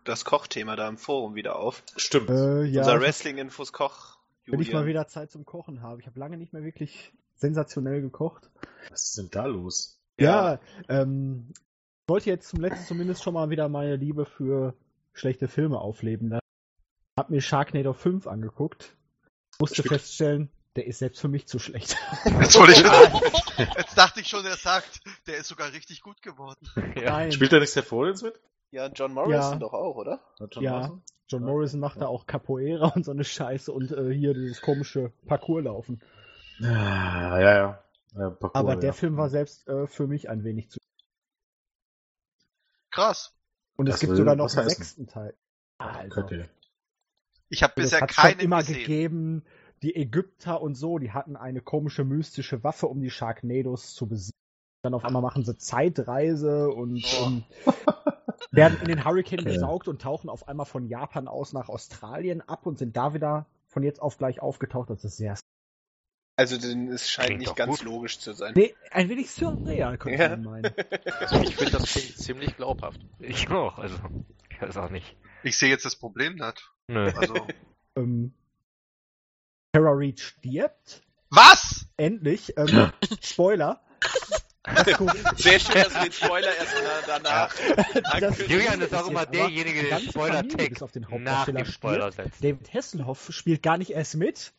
das Kochthema da im Forum wieder auf? Stimmt. Äh, ja, Unser ich- Wrestling-Infos Koch. wenn ich mal Julian. wieder Zeit zum Kochen habe. Ich habe lange nicht mehr wirklich sensationell gekocht. Was ist denn da los? Ja, ähm, ich wollte jetzt zum letzten zumindest schon mal wieder meine Liebe für schlechte Filme aufleben. lassen. Hab mir Sharknado 5 angeguckt. Musste Spielt- feststellen, der ist selbst für mich zu schlecht. jetzt, wollte ich, jetzt dachte ich schon, er sagt, der ist sogar richtig gut geworden. Ja. Nein. Spielt da nicht der Follins mit? Ja, John Morrison Ja. doch auch, oder? John Ja. Morrison? John Morrison macht da auch Capoeira und so eine Scheiße und äh, hier dieses komische Parcourslaufen. Ah, ja, ja. ja Parkour, Aber ja. der Film war selbst äh, für mich ein wenig zu. Krass. Und es Das gibt will sogar noch einen sechsten Teil. Also. Ich habe das bisher schon keinen immer gesehen. gegeben. Die Ägypter und so, die hatten eine komische mystische Waffe, um die Sharknados zu besiegen. Dann auf einmal machen sie Zeitreise und ähm, werden in den Hurricane gesaugt und tauchen auf einmal von Japan aus nach Australien ab und sind da wieder von jetzt auf gleich aufgetaucht. Das ist sehr. Also, denn es scheint Klingt nicht ganz gut. logisch zu sein. Nee, ein wenig surreal, könnte Ja. man meinen. Also ich finde das klingt ziemlich glaubhaft. Ich auch, also, ich weiß auch nicht. Ich sehe jetzt das Problem nicht. Nö. Also, Ähm, Tara Reid stirbt. was? Endlich. Ähm, Spoiler. Sehr schön, dass du den Spoiler erst na- danach Das-. Julian ist auch immer derjenige, der den Spoiler-Text auf den nach Hauptdarsteller dem Spoiler setzt. David Hasselhoff spielt gar nicht erst mit.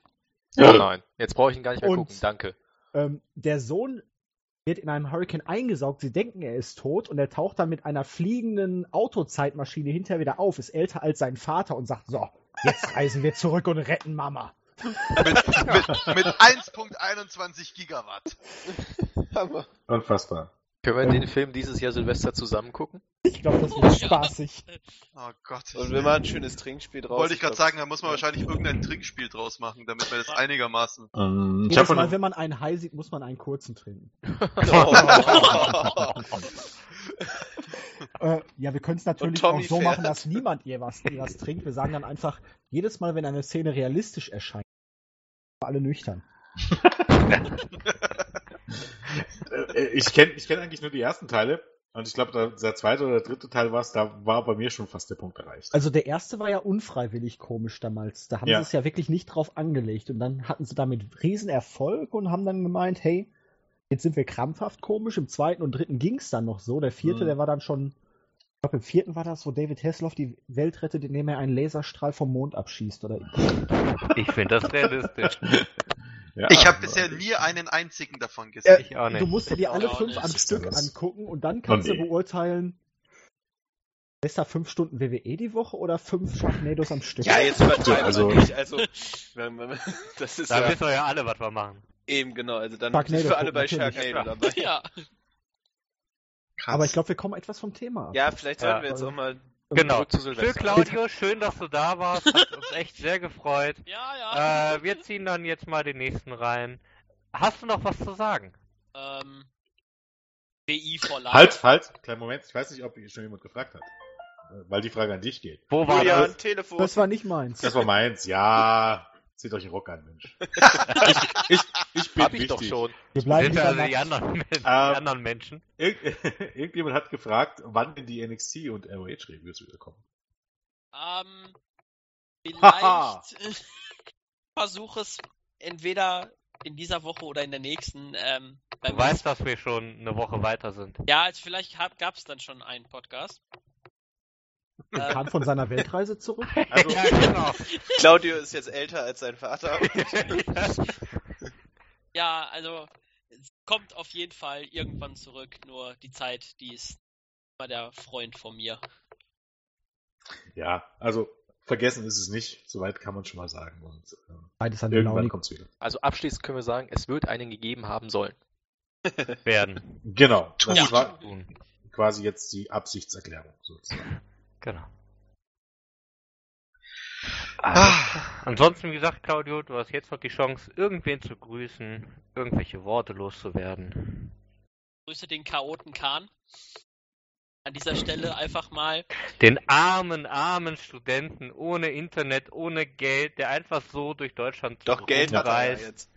Oh nein, jetzt brauche ich ihn gar nicht mehr Und- gucken. Danke. Ähm, der Sohn wird in einem Hurricane eingesaugt. Sie denken, er ist tot und er taucht dann mit einer fliegenden Autozeitmaschine hinterher wieder auf, ist älter als sein Vater und sagt: So, jetzt reisen wir zurück und retten Mama. Mit, mit, mit 1.21 Gigawatt. Hammer. Unfassbar. Können wir den Film dieses Jahr Silvester zusammen gucken? Ich glaube, das wird spaßig. Oh Gott. Und wir machen ein schönes Trinkspiel draus. Wollte ich gerade sagen, da muss man wahrscheinlich irgendein Trinkspiel draus machen, damit wir das einigermaßen. Ähm, ich Jedes Mal, von wenn man einen High sieht, muss man einen kurzen trinken. Äh, ja, wir können es natürlich auch so fährt. machen, dass niemand ihr was, ihr was trinkt. Wir sagen dann einfach, jedes Mal, wenn eine Szene realistisch erscheint, alle nüchtern. Äh, ich kenne ich kenn eigentlich nur die ersten Teile. Und ich glaube, der, zweite oder dritte Teil war es, da war bei mir schon fast der Punkt erreicht. Also der erste war ja unfreiwillig komisch damals. Da haben Ja. sie es ja wirklich nicht drauf angelegt. Und dann hatten sie damit riesen Erfolg und haben dann gemeint, hey, jetzt sind wir krampfhaft komisch. Im zweiten und dritten ging es dann noch so. Der vierte, Mhm. der war dann schon Ich glaube, im vierten war das, wo David Hasselhoff die Welt rettet, indem er einen Laserstrahl vom Mond abschießt. Oder Ich finde das realistisch. Ja, Ich habe bisher nie einen einzigen davon gesehen. Ich auch du musst dir die alle fünf am Stück angucken und dann kannst Oh, du beurteilen, besser fünf Stunden WWE die Woche oder fünf Sharknados am Stück. Ja, jetzt übertreiben Also- wir nicht. Also, das ist Da ja wissen wir ja alle, was wir machen. eben genau. Also dann sind wir alle bei. Sharknado dabei. Ja. Krass. Aber ich glaube, wir kommen etwas vom Thema ab. Ja, vielleicht sollten Ja. wir jetzt auch mal. Genau. Zurück zu Für Silvester. Claudio, schön, dass du da warst. Hat uns echt sehr gefreut. Ja, ja. Äh, wir ziehen dann jetzt mal den nächsten rein. Hast du noch was zu sagen? Ähm, BI for Life. Halt, halt, kleinen Moment. Ich weiß nicht, ob schon jemand gefragt hat. Weil die Frage an dich geht. Wo war Julian, das? Telefon. Das war nicht meins. Das war meins. Ja, zieht euch einen Rock an, Mensch. ich, ich, ich bin Hab ich wichtig. doch schon. Wir bleiben Sind also die anderen, die Ähm, anderen Menschen? Irg Irgendjemand hat gefragt, wann denn die NXT und ROH Reviews wiederkommen. Ähm, vielleicht versuche es entweder in dieser Woche oder in der nächsten. Ähm, Du weißt, dass wir schon eine Woche weiter sind. ja, also vielleicht gab es dann schon einen Podcast. Er kam von seiner Weltreise zurück. Also, ja, genau. Claudio ist jetzt älter als sein Vater. Ja, also es kommt auf jeden Fall irgendwann zurück. Nur die Zeit, die ist immer der Freund von mir. ja, also vergessen ist es nicht. Soweit kann man schon mal sagen. Und äh, Beides an irgendwann Laune. kommt's wieder. Also abschließend können wir sagen, es wird einen gegeben haben sollen. Werden. Genau. Das Ja. war Tun. quasi jetzt die Absichtserklärung. Sozusagen. Genau. Ah, Ansonsten, wie gesagt, Claudio, du hast jetzt noch die Chance, irgendwen zu grüßen, irgendwelche Worte loszuwerden. Grüße den Chaoten Kahn. An dieser Stelle einfach mal. Den armen, armen Studenten ohne Internet, ohne Geld, der einfach so durch Deutschland Doch Geld hat er jetzt.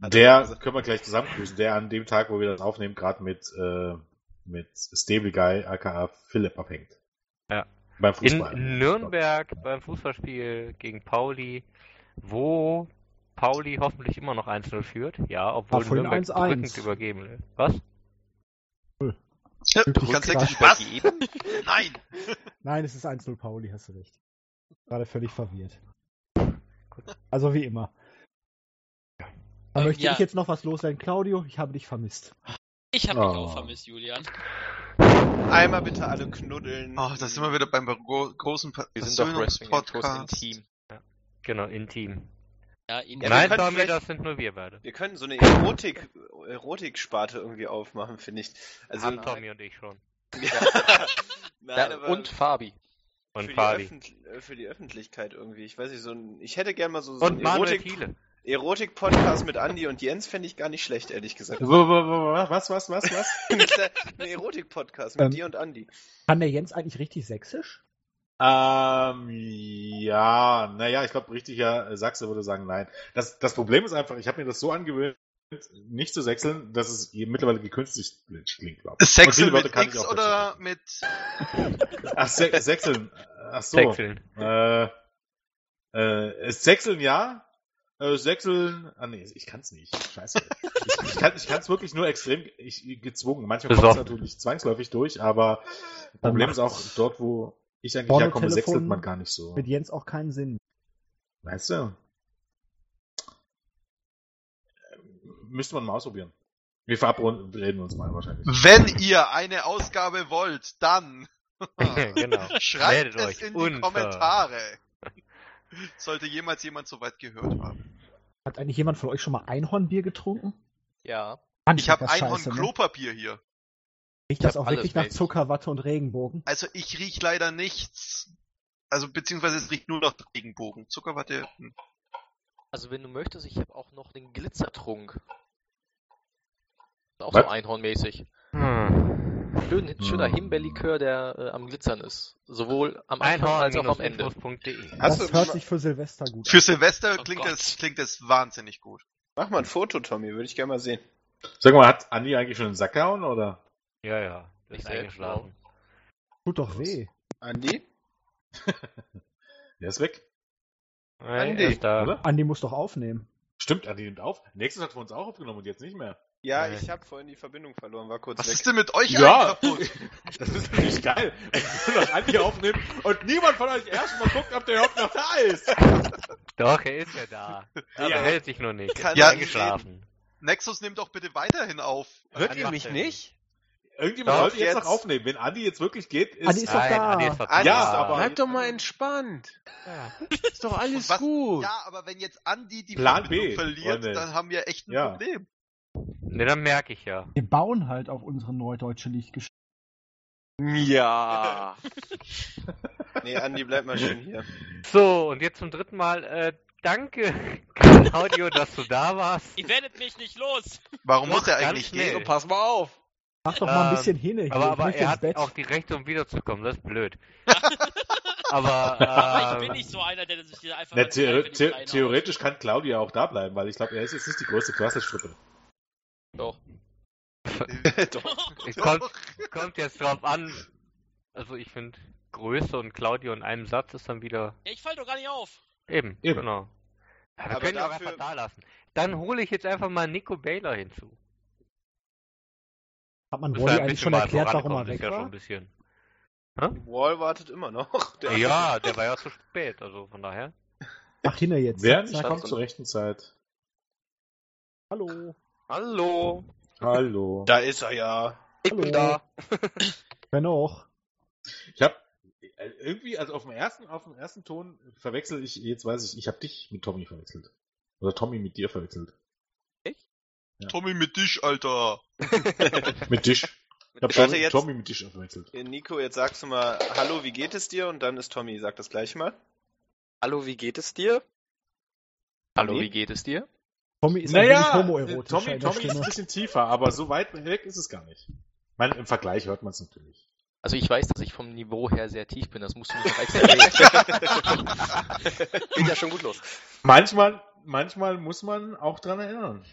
Er Der können wir gleich zusammen grüßen. Der an dem Tag, wo wir das aufnehmen, gerade mit, äh, mit Stable Guy, aka Philipp, abhängt. Ja. Beim Fußball. In Nürnberg beim Fußballspiel gegen Pauli, wo Pauli hoffentlich immer noch 1-0 führt. Ja, obwohl vorhin Nürnberg 1-1. drückend übergeben ist. Was? du kannst wirklich was? Nein! Nein, es ist 1-0 Pauli, hast du recht. Gerade völlig verwirrt. Also wie immer. Ähm, möchte ja. ich jetzt noch was loswerden. Claudio, ich habe dich vermisst. Ich habe dich Oh. auch vermisst, Julian. Einmal bitte alle knuddeln. Oh, da sind wir wieder beim gro großen Pa- Wir sind doch Wrestling Podcast Versöhnungspodcast. intim. Genau, intim. Ja, Ja, Nein, Tommy, das sind nur wir beide. Wir können so eine Erotik, Erotik-Sparte irgendwie aufmachen, finde ich. Also, Haben Tommy und ich schon. Nein, Ja, aber und Fabi. Und für, die Fabi. Öffentlich- äh, für die Öffentlichkeit irgendwie. Ich weiß nicht, so ein, ich hätte gerne mal so, so Und Manuel Erotik, Thiele. Erotik-Podcast mit Andi und Jens, fände ich gar nicht schlecht, ehrlich gesagt. Was, was, was, was? ein Erotik-Podcast mit Ähm. dir und Andi. Kann der Jens eigentlich richtig sächsisch? Ähm, ja, naja, ich glaube, richtiger Sachse würde sagen nein. Das, das Problem ist einfach, ich habe mir das so angewöhnt, nicht zu sechseln, dass es mittlerweile gekünstigt klingt, glaube ich. Wörter mit kann ich X auch oder mit. dazu. Ach, Se sechseln. Ach so. Sechseln. Äh, äh, sechseln ja. Äh, sechseln. Ah nee, ich kann's nicht. Scheiße. ich, ich kann ich kann's wirklich nur extrem ich, gezwungen. Manchmal kommt es natürlich zwangsläufig durch, aber Problem ist auch dort, wo ich eigentlich Porno- herkomme, sechselt man gar nicht so. Mit Jens auch keinen Sinn. Weißt du? Müsste man mal ausprobieren. Wir verabreden uns mal wahrscheinlich. Wenn ihr eine Ausgabe wollt, dann genau. schreibt Meldet es euch in die unter- Kommentare. Sollte jemals jemand so weit gehört haben. Hat eigentlich jemand von euch schon mal Einhornbier getrunken? Ja. Mann, Ich habe das scheiße, Einhorn ne? Hier. Riecht Ich das auch wirklich nach mäßig. Zucker, Watte und Regenbogen? Also ich riech leider nichts. Also beziehungsweise es riecht nur nach Regenbogen. Zuckerwatte. hm. Also wenn du möchtest, ich habe auch noch den Glitzertrunk. Auch Was? so einhornmäßig. Hm. Schön, schöner. Himbeerlikör, der äh, am Glitzern ist. Sowohl am Anfang als auch am Ende. Hast das du- hört sich für Silvester gut Für an. Silvester Oh klingt Gott. es klingt es wahnsinnig gut. Mach mal ein Foto, Tommy, würde ich gerne mal sehen. Sag mal, hat Andi eigentlich schon einen Sack gehauen, oder? Ja, ja. Der Ich eingeschlafen. Tut doch weh. Andi? Der ist weg, Nein, Andi, ist da. oder? Andi muss doch aufnehmen. Stimmt, Andi nimmt auf. Nächstes hat für uns auch aufgenommen und jetzt nicht mehr. Ja, Nee. ich habe vorhin die Verbindung verloren, war kurz Was weg. ist denn mit euch Ja. kaputt? Das ist natürlich geil. Wenn wir das Andi aufnehmen und niemand von euch erstmal guckt, ob der überhaupt noch da ist. Doch, er ist ja da. Aber Ja. er hält sich nur nicht. Kann Er ja eingeschlafen. Nexus nimmt doch bitte weiterhin auf. Hört ihr mich nicht? Irgendjemand Doch, sollte jetzt, jetzt. noch aufnehmen. Wenn Andi jetzt wirklich geht, ist. Andi ist doch Nein, da. Andi ist doch Andi Ja, ist aber- Bleib doch mal entspannt. Ja. Ist doch alles was- gut. Ja, aber wenn jetzt Andi die Plan Verbindung B, verliert, Freunde. dann haben wir echt ein Ja. Problem. Ne, dann merke ich ja. Wir bauen halt auf unsere neudeutsche Lichtgeschichte. Ja. Nee, Andi, bleib mal schön hier. So, und jetzt zum dritten Mal. Äh, danke, Claudio, dass du da warst. Ihr werdet mich nicht los. Warum muss er eigentlich gehen? Pass mal auf. Mach doch mal ein Ähm, bisschen hin. hier. Aber, ich aber er hat Bett. auch die Rechte, um wiederzukommen. Das ist blöd. aber, Aber ich äh, bin nicht so einer, der sich einfach Na, mal the the theoretisch kann Claudia auch da bleiben, weil ich glaube, er ist jetzt nicht die größte Quasselstrippe. Doch. es kommt, kommt jetzt drauf an. Also ich finde, Größe und Claudio in einem Satz ist dann wieder Ja, ich fall doch gar nicht auf. eben. Eben. Genau. Ja, wir Aber können ihn auch dafür- einfach da lassen. Dann hole ich jetzt einfach mal Nico Baylor hinzu. Hat man Wally ja eigentlich schon mal erklärt, warum er weg ja schon war? ein bisschen. Wall wartet immer noch. Der Ja, der war ja zu spät, also von daher. Mach hin jetzt. Wer nicht kommt zur rechten Zeit. Hallo. Hallo. Hallo. Da ist er ja. Ich Hallo. bin da. Wer noch? Ich habe irgendwie, also auf dem ersten, auf dem ersten Ton verwechsel ich, jetzt weiß ich, ich habe dich mit Tommy verwechselt. Oder Tommy mit dir verwechselt. Tommy mit dich, Alter. Mit dich. Ich habe Warte, Tommy, jetzt- Tommy mit dich verwechselt. Äh, Nico, jetzt sagst du mal, hallo, wie geht es dir? Und dann ist Tommy, sag das gleiche mal. Hallo, wie geht es dir? Hallo, wie geht es dir? Tommy ist ein wenig Naja, homoerotisch. Tommy, Tommy ist ein bisschen tiefer, aber so weit weg ist es gar nicht. Ich meine, im Vergleich hört man es natürlich. Also ich weiß, dass ich vom Niveau her sehr tief bin, das musst du nicht noch extra. Geht ja schon gut los. Manchmal, manchmal muss man auch dran erinnern.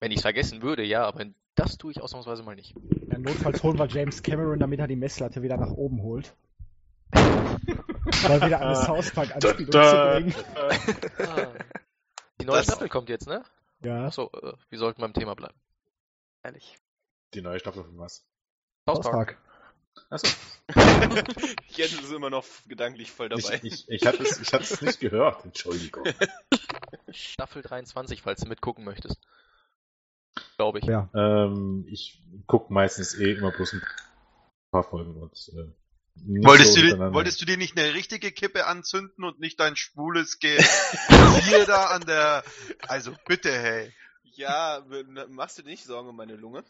Wenn ich es vergessen würde, ja, aber das tue ich ausnahmsweise mal nicht. Ja, notfalls holen wir James Cameron, damit er die Messlatte wieder nach oben holt. Mal wieder eine South Park Anspielung zu bringen. Die neue Das- Staffel kommt jetzt, ne? Ja, Achso, äh, wir sollten beim Thema bleiben. Ehrlich. Die neue Staffel von was? South Park. Park. Achso, Jetzt ist immer noch gedanklich voll dabei. ich, ich, ich hatte es ich hatte es nicht gehört. Entschuldigung. Staffel 23, falls du mitgucken möchtest. Glaube ich. Ja. Ähm, ich gucke meistens eh immer bloß ein paar Folgen und äh, Wolltest, so du, wolltest du dir nicht eine richtige Kippe anzünden und nicht dein schwules Hier da an der... Also bitte, hey. Ja, w- machst du dir nicht Sorgen um meine Lunge?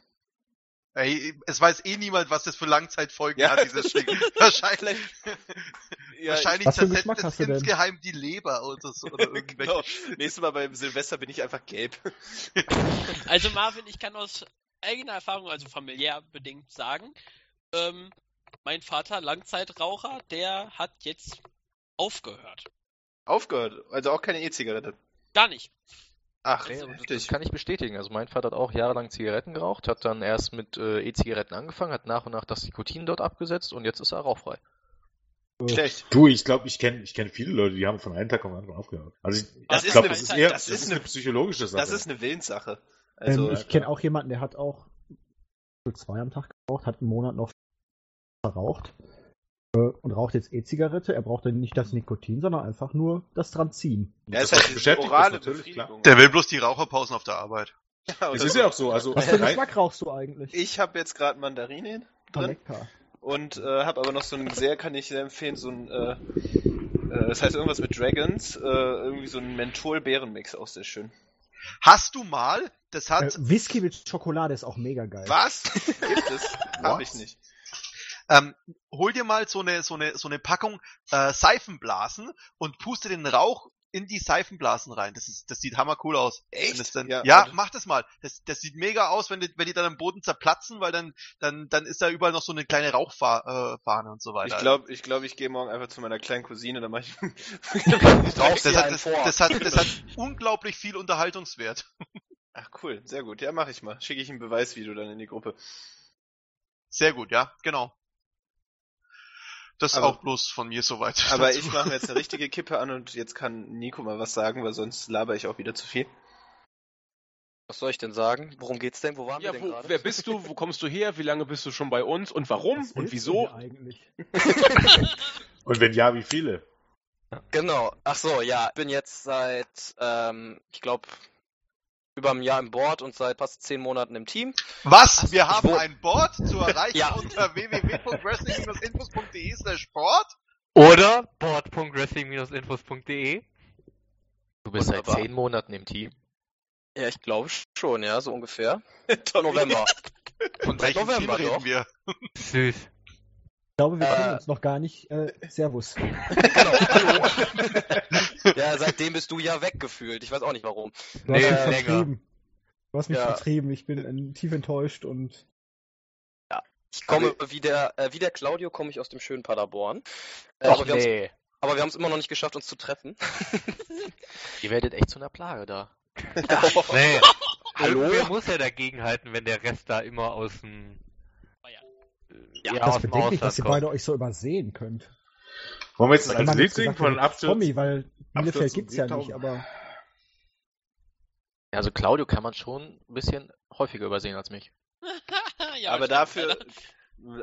Ey, es weiß eh niemand, was das für Langzeitfolgen Ja. hat, dieses Ding. Wahrscheinlich, Ja, wahrscheinlich zersetzt es insgeheim die Leber oder so. Oder genau. Nächstes Mal beim Silvester bin ich einfach gelb. Also Marvin, ich kann aus eigener Erfahrung, also familiär bedingt sagen, ähm, mein Vater, Langzeitraucher, der hat jetzt aufgehört. Aufgehört. Also auch keine E-Zigarette. Gar nicht. Ach, Nee, das kann ich bestätigen. Also mein Vater hat auch jahrelang Zigaretten geraucht, hat dann erst mit äh, E-Zigaretten angefangen, hat nach und nach das Nikotin dort abgesetzt und jetzt ist er rauchfrei. Schlecht. Du, ich glaube, ich kenne ich kenn viele Leute, die haben von einem Tag auf den anderen aufgehört. Also ich, Das ich ist glaube, eine- das ist eher das das ist ist eine- eine psychologische Sache. Das ist eine Willenssache. Also, ähm, ich kenne auch jemanden, der hat auch zwei am Tag geraucht, hat einen Monat noch verraucht äh, und raucht jetzt E-Zigarette. Er braucht dann nicht das Nikotin, sondern einfach nur das dran ziehen. er ist das halt beschäftigt orale das natürlich, klar. Der will bloß die Raucherpausen auf der Arbeit. Ja, Es oder ist so. ja auch so. Also Was für einen Geschmack rauchst du eigentlich? Ich habe jetzt gerade Mandarinen Ah, drin lecker. und äh, habe aber noch so ein sehr, kann ich sehr empfehlen, so ein, äh, äh, das heißt irgendwas mit Dragons, äh, irgendwie so ein Menthol-Beerenmix, auch sehr schön. Hast du mal? Das Äh, hat... Whisky mit Schokolade ist auch mega geil. Was? Gibt es? Habe ich nicht. Ähm, hol dir mal so eine, so eine, so eine Packung äh, Seifenblasen und puste den Rauch in die Seifenblasen rein. Das ist, das sieht hammer cool aus. Echt? Das Dann, Ja, ja, mach das mal. Das, das sieht mega aus, wenn die, wenn die dann am Boden zerplatzen, weil dann, dann, dann ist da überall noch so eine kleine Rauchfahne äh, und so weiter. Ich glaube, ich, glaub, ich gehe morgen einfach zu meiner kleinen Cousine, dann mache ich. das, dir hat, das, vor. das, hat, das hat unglaublich viel Unterhaltungswert. Ach cool, sehr gut. Ja, mache ich mal. Schicke ich ein Beweisvideo dann in die Gruppe. Sehr gut, ja, genau. Das ist Aber- auch bloß von mir soweit. Aber dazu. ich mache mir jetzt eine richtige Kippe an und jetzt kann Nico mal was sagen, weil sonst laber ich auch wieder zu viel. Was soll ich denn sagen? Worum geht's denn? Wo waren Ja, wir denn wo, gerade? wer bist du? Wo kommst du her? Wie lange bist du schon bei uns? Und warum? Was Und wieso? eigentlich? Und wenn ja, wie viele? Genau. Ach so, ja. Ich bin jetzt seit, ähm, ich glaube, über einem Jahr im Board und seit fast zehn Monaten im Team. Was? Wir haben ein Board zu erreichen Ja. unter www.wrestling-infos.de slash Sport. Oder board.wrestling-infos.de. Du bist seit Wunderbar. zehn Monaten im Team. Ja, ich glaube schon, ja, so ungefähr. November. Von Seit welchem Team November reden doch. wir? Süß. Ich glaube, wir Äh. kennen uns noch gar nicht. Äh, servus. Genau, ja, seitdem bist du ja weggefühlt. Ich weiß auch nicht warum. Du hast Nee, mich länger. vertrieben. Du hast mich Ja. vertrieben. Ich bin äh, tief enttäuscht und Ich komme wie der, äh, wie der Claudio komme ich aus dem schönen Paderborn. Äh, Ach aber, wir nee. aber wir haben es immer noch nicht geschafft, uns zu treffen. Ihr werdet echt zu einer Plage da. Nee. Hallo? Wer muss ja dagegen halten, wenn der Rest da immer aus dem. Ja, das aus ist dem bedenklich, dass ihr beide euch so übersehen könnt. Wollen wir jetzt jetzt Liebling gesagt, von Absturz? Tommy, weil Bielefeld gibt's ja nicht, aber Also Claudio kann man schon ein bisschen häufiger übersehen als mich. ja, Aber dafür,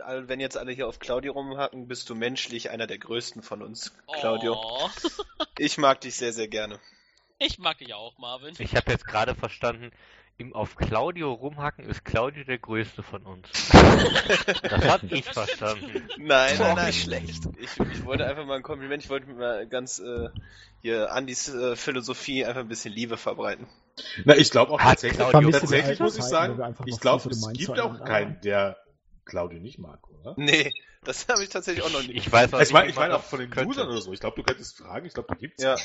all- wenn jetzt alle hier auf Claudio rumhacken, bist du menschlich einer der größten von uns, Claudio. Oh, Ich mag dich sehr, sehr gerne. ich mag dich auch, Marvin. Ich habe jetzt gerade verstanden, im auf Claudio rumhacken ist Claudio der größte von uns. Das hab ich Das verstanden. Nein, Boah, nein, nein. nicht schlecht. Ich, ich wollte einfach mal ein Kompliment, ich wollte mal ganz äh, hier Andys äh, Philosophie einfach ein bisschen Liebe verbreiten. Na, ich glaube auch Hat tatsächlich, Claudio tatsächlich muss ich sagen, ich glaube, es gibt auch keinen, der Claudio nicht mag, oder? Nee, das habe ich tatsächlich auch noch nicht. Ich weiß auch Ich meine, ich wie man meine auch von den könnte. Usern oder so. Ich glaube, du könntest fragen, ich glaube, da gibt's Ja.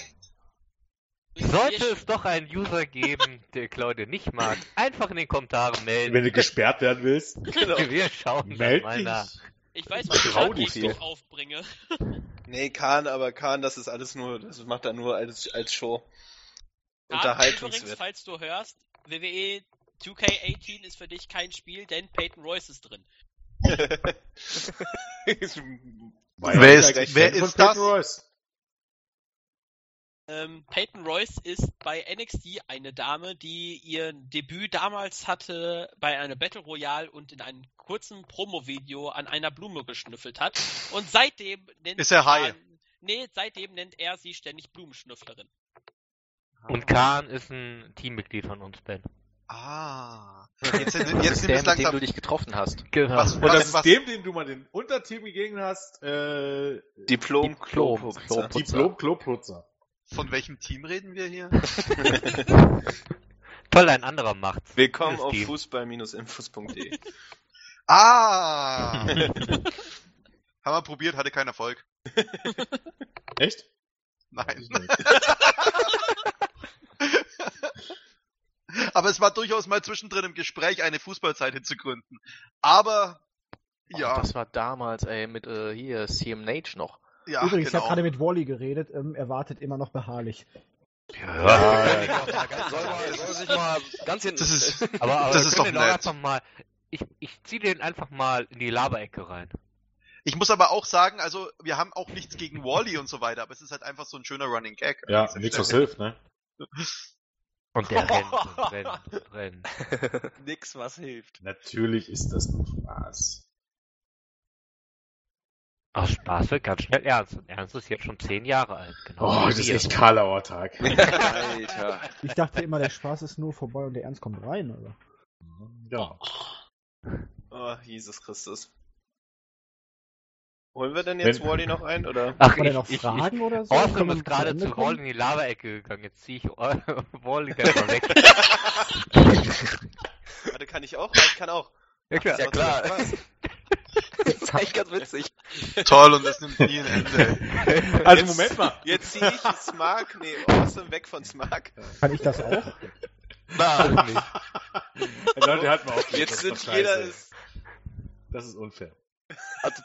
Sollte es doch einen User geben, der Claudio nicht mag, einfach in den Kommentaren melden. Wenn du gesperrt werden willst, Genau. Wir schauen dann meld mal dich. nach. Ich weiß, dich ich hier. dich aufbringe. Nee, Kahn, aber Kahn, das ist alles nur, das macht er nur als, als Show. Übrigens, Unterhaltungswert. falls du hörst, WWE 2K18 ist für dich kein Spiel, denn Peyton Royce ist drin. Ja Wer nicht ist- wer ist das? Peyton Royce. Ähm, Peyton Royce ist bei NXT eine Dame, die ihr Debüt damals hatte bei einer Battle Royale und in einem kurzen Promo-Video an einer Blume geschnüffelt hat. Und seitdem nennt Ist er high? Nee, seitdem nennt er sie ständig Blumenschnüfflerin. Und Kahn ist ein Teammitglied von uns, Ben. Ah. Jetzt, jetzt ist nimmt der, dem du langsam. dich getroffen hast. Genau. Was- Und das was- ist was- dem, dem du mal den Unterteam gegeben hast, äh, Diplom Diplom- Kloputzer. Kloputzer. Diplom-Kloputzer. Von welchem Team reden wir hier? Toll, ein anderer macht's. Willkommen auf fußball-infos.de. Ah! Haben wir probiert, hatte keinen Erfolg. Echt? Nein. Aber es war durchaus mal zwischendrin im Gespräch, eine Fußballseite zu gründen. Aber, ja, Oh, das war damals, ey, mit äh, hier CM Nage noch. Ja, übrigens, ich genau. habe gerade mit Wally geredet. Ähm, er wartet immer noch beharrlich. Ja. soll, mal, soll sich mal ganz hinten. Das ist, Aber, aber Das ist doch nett. einfach mal. Ich, ich zieh den einfach mal in die Laberecke rein. ich muss aber auch sagen, also, wir haben auch nichts gegen Wally und so weiter, aber es ist halt einfach so ein schöner Running Gag. Ja, nichts was hilft, ne? Und der rennt und rennt und rennt. Nix, was hilft. Natürlich ist das nur Spaß. Aus Spaß wird ganz schnell ernst. Und Ernst ist jetzt schon zehn Jahre alt. Genau Oh, das ist echt Karlauer Tag. Alter. Ich dachte immer, der Spaß ist nur vorbei und der Ernst kommt rein, oder? Ja. Oh, Jesus Christus. Holen wir denn jetzt Wenn- Wally noch ein, oder? Ach, ich, noch ich, ich, Fragen oder so? Wir ist gerade zu kommen? Wall in die Lava-Ecke gegangen. Jetzt zieh ich Wally der mal weg. Warte, kann ich auch? Ich kann auch. Ja, klar. Ja klar. das ist eigentlich ganz witzig. Toll, und es nimmt nie ein Ende. Also Jetzt- Moment mal. Jetzt ziehe ich Smart, nee, Awesome weg von Smart. Kann ich das auch? Nein. Leute, halt mal auf. Jetzt das sind ist jeder ist. Das ist unfair. Also,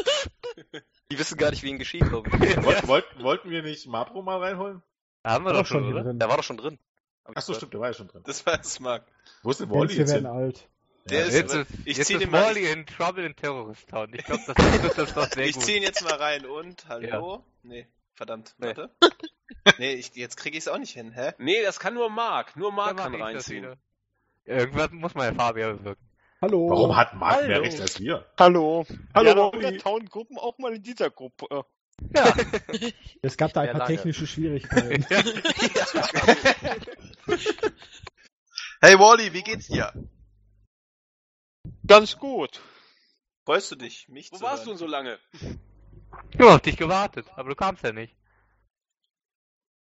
die wissen gar nicht, wie ihnen geschieht, glaube ich. Wollten, wollten, wollten wir nicht Mapro mal reinholen? Haben wir War doch schon, oder? drin. Der war doch schon drin. Achso, gehört. stimmt, der war ja schon drin. Das war Smart. Wo ist denn Wally wir jetzt werden hin? alt. Der Ja, ist- Ich jetzt zieh ist den mal- Wally in Trouble in Terrorist Town. Ich glaube, das ist das doch sehr Ich ziehe ihn jetzt mal rein und, hallo? Nee, verdammt, Nee. warte. Nee, ich, jetzt kriege ich es auch nicht hin, hä? Nee, das kann nur Mark. Nur Mark kann reinziehen. Irgendwas muss ja Fabian bewirken. Hallo. Warum hat Marc mehr Hallo. Recht als wir? Hallo. Hallo, Ja, dann Olli. untertauchen Gruppen auch mal in dieser Gruppe. Ja. Es gab da ein paar lange. technische Schwierigkeiten. Hey Wally, wie geht's dir? Ganz gut. Freust du dich, mich Wo zu warst du hören? denn so lange? Nur auf dich gewartet, aber du kamst ja nicht.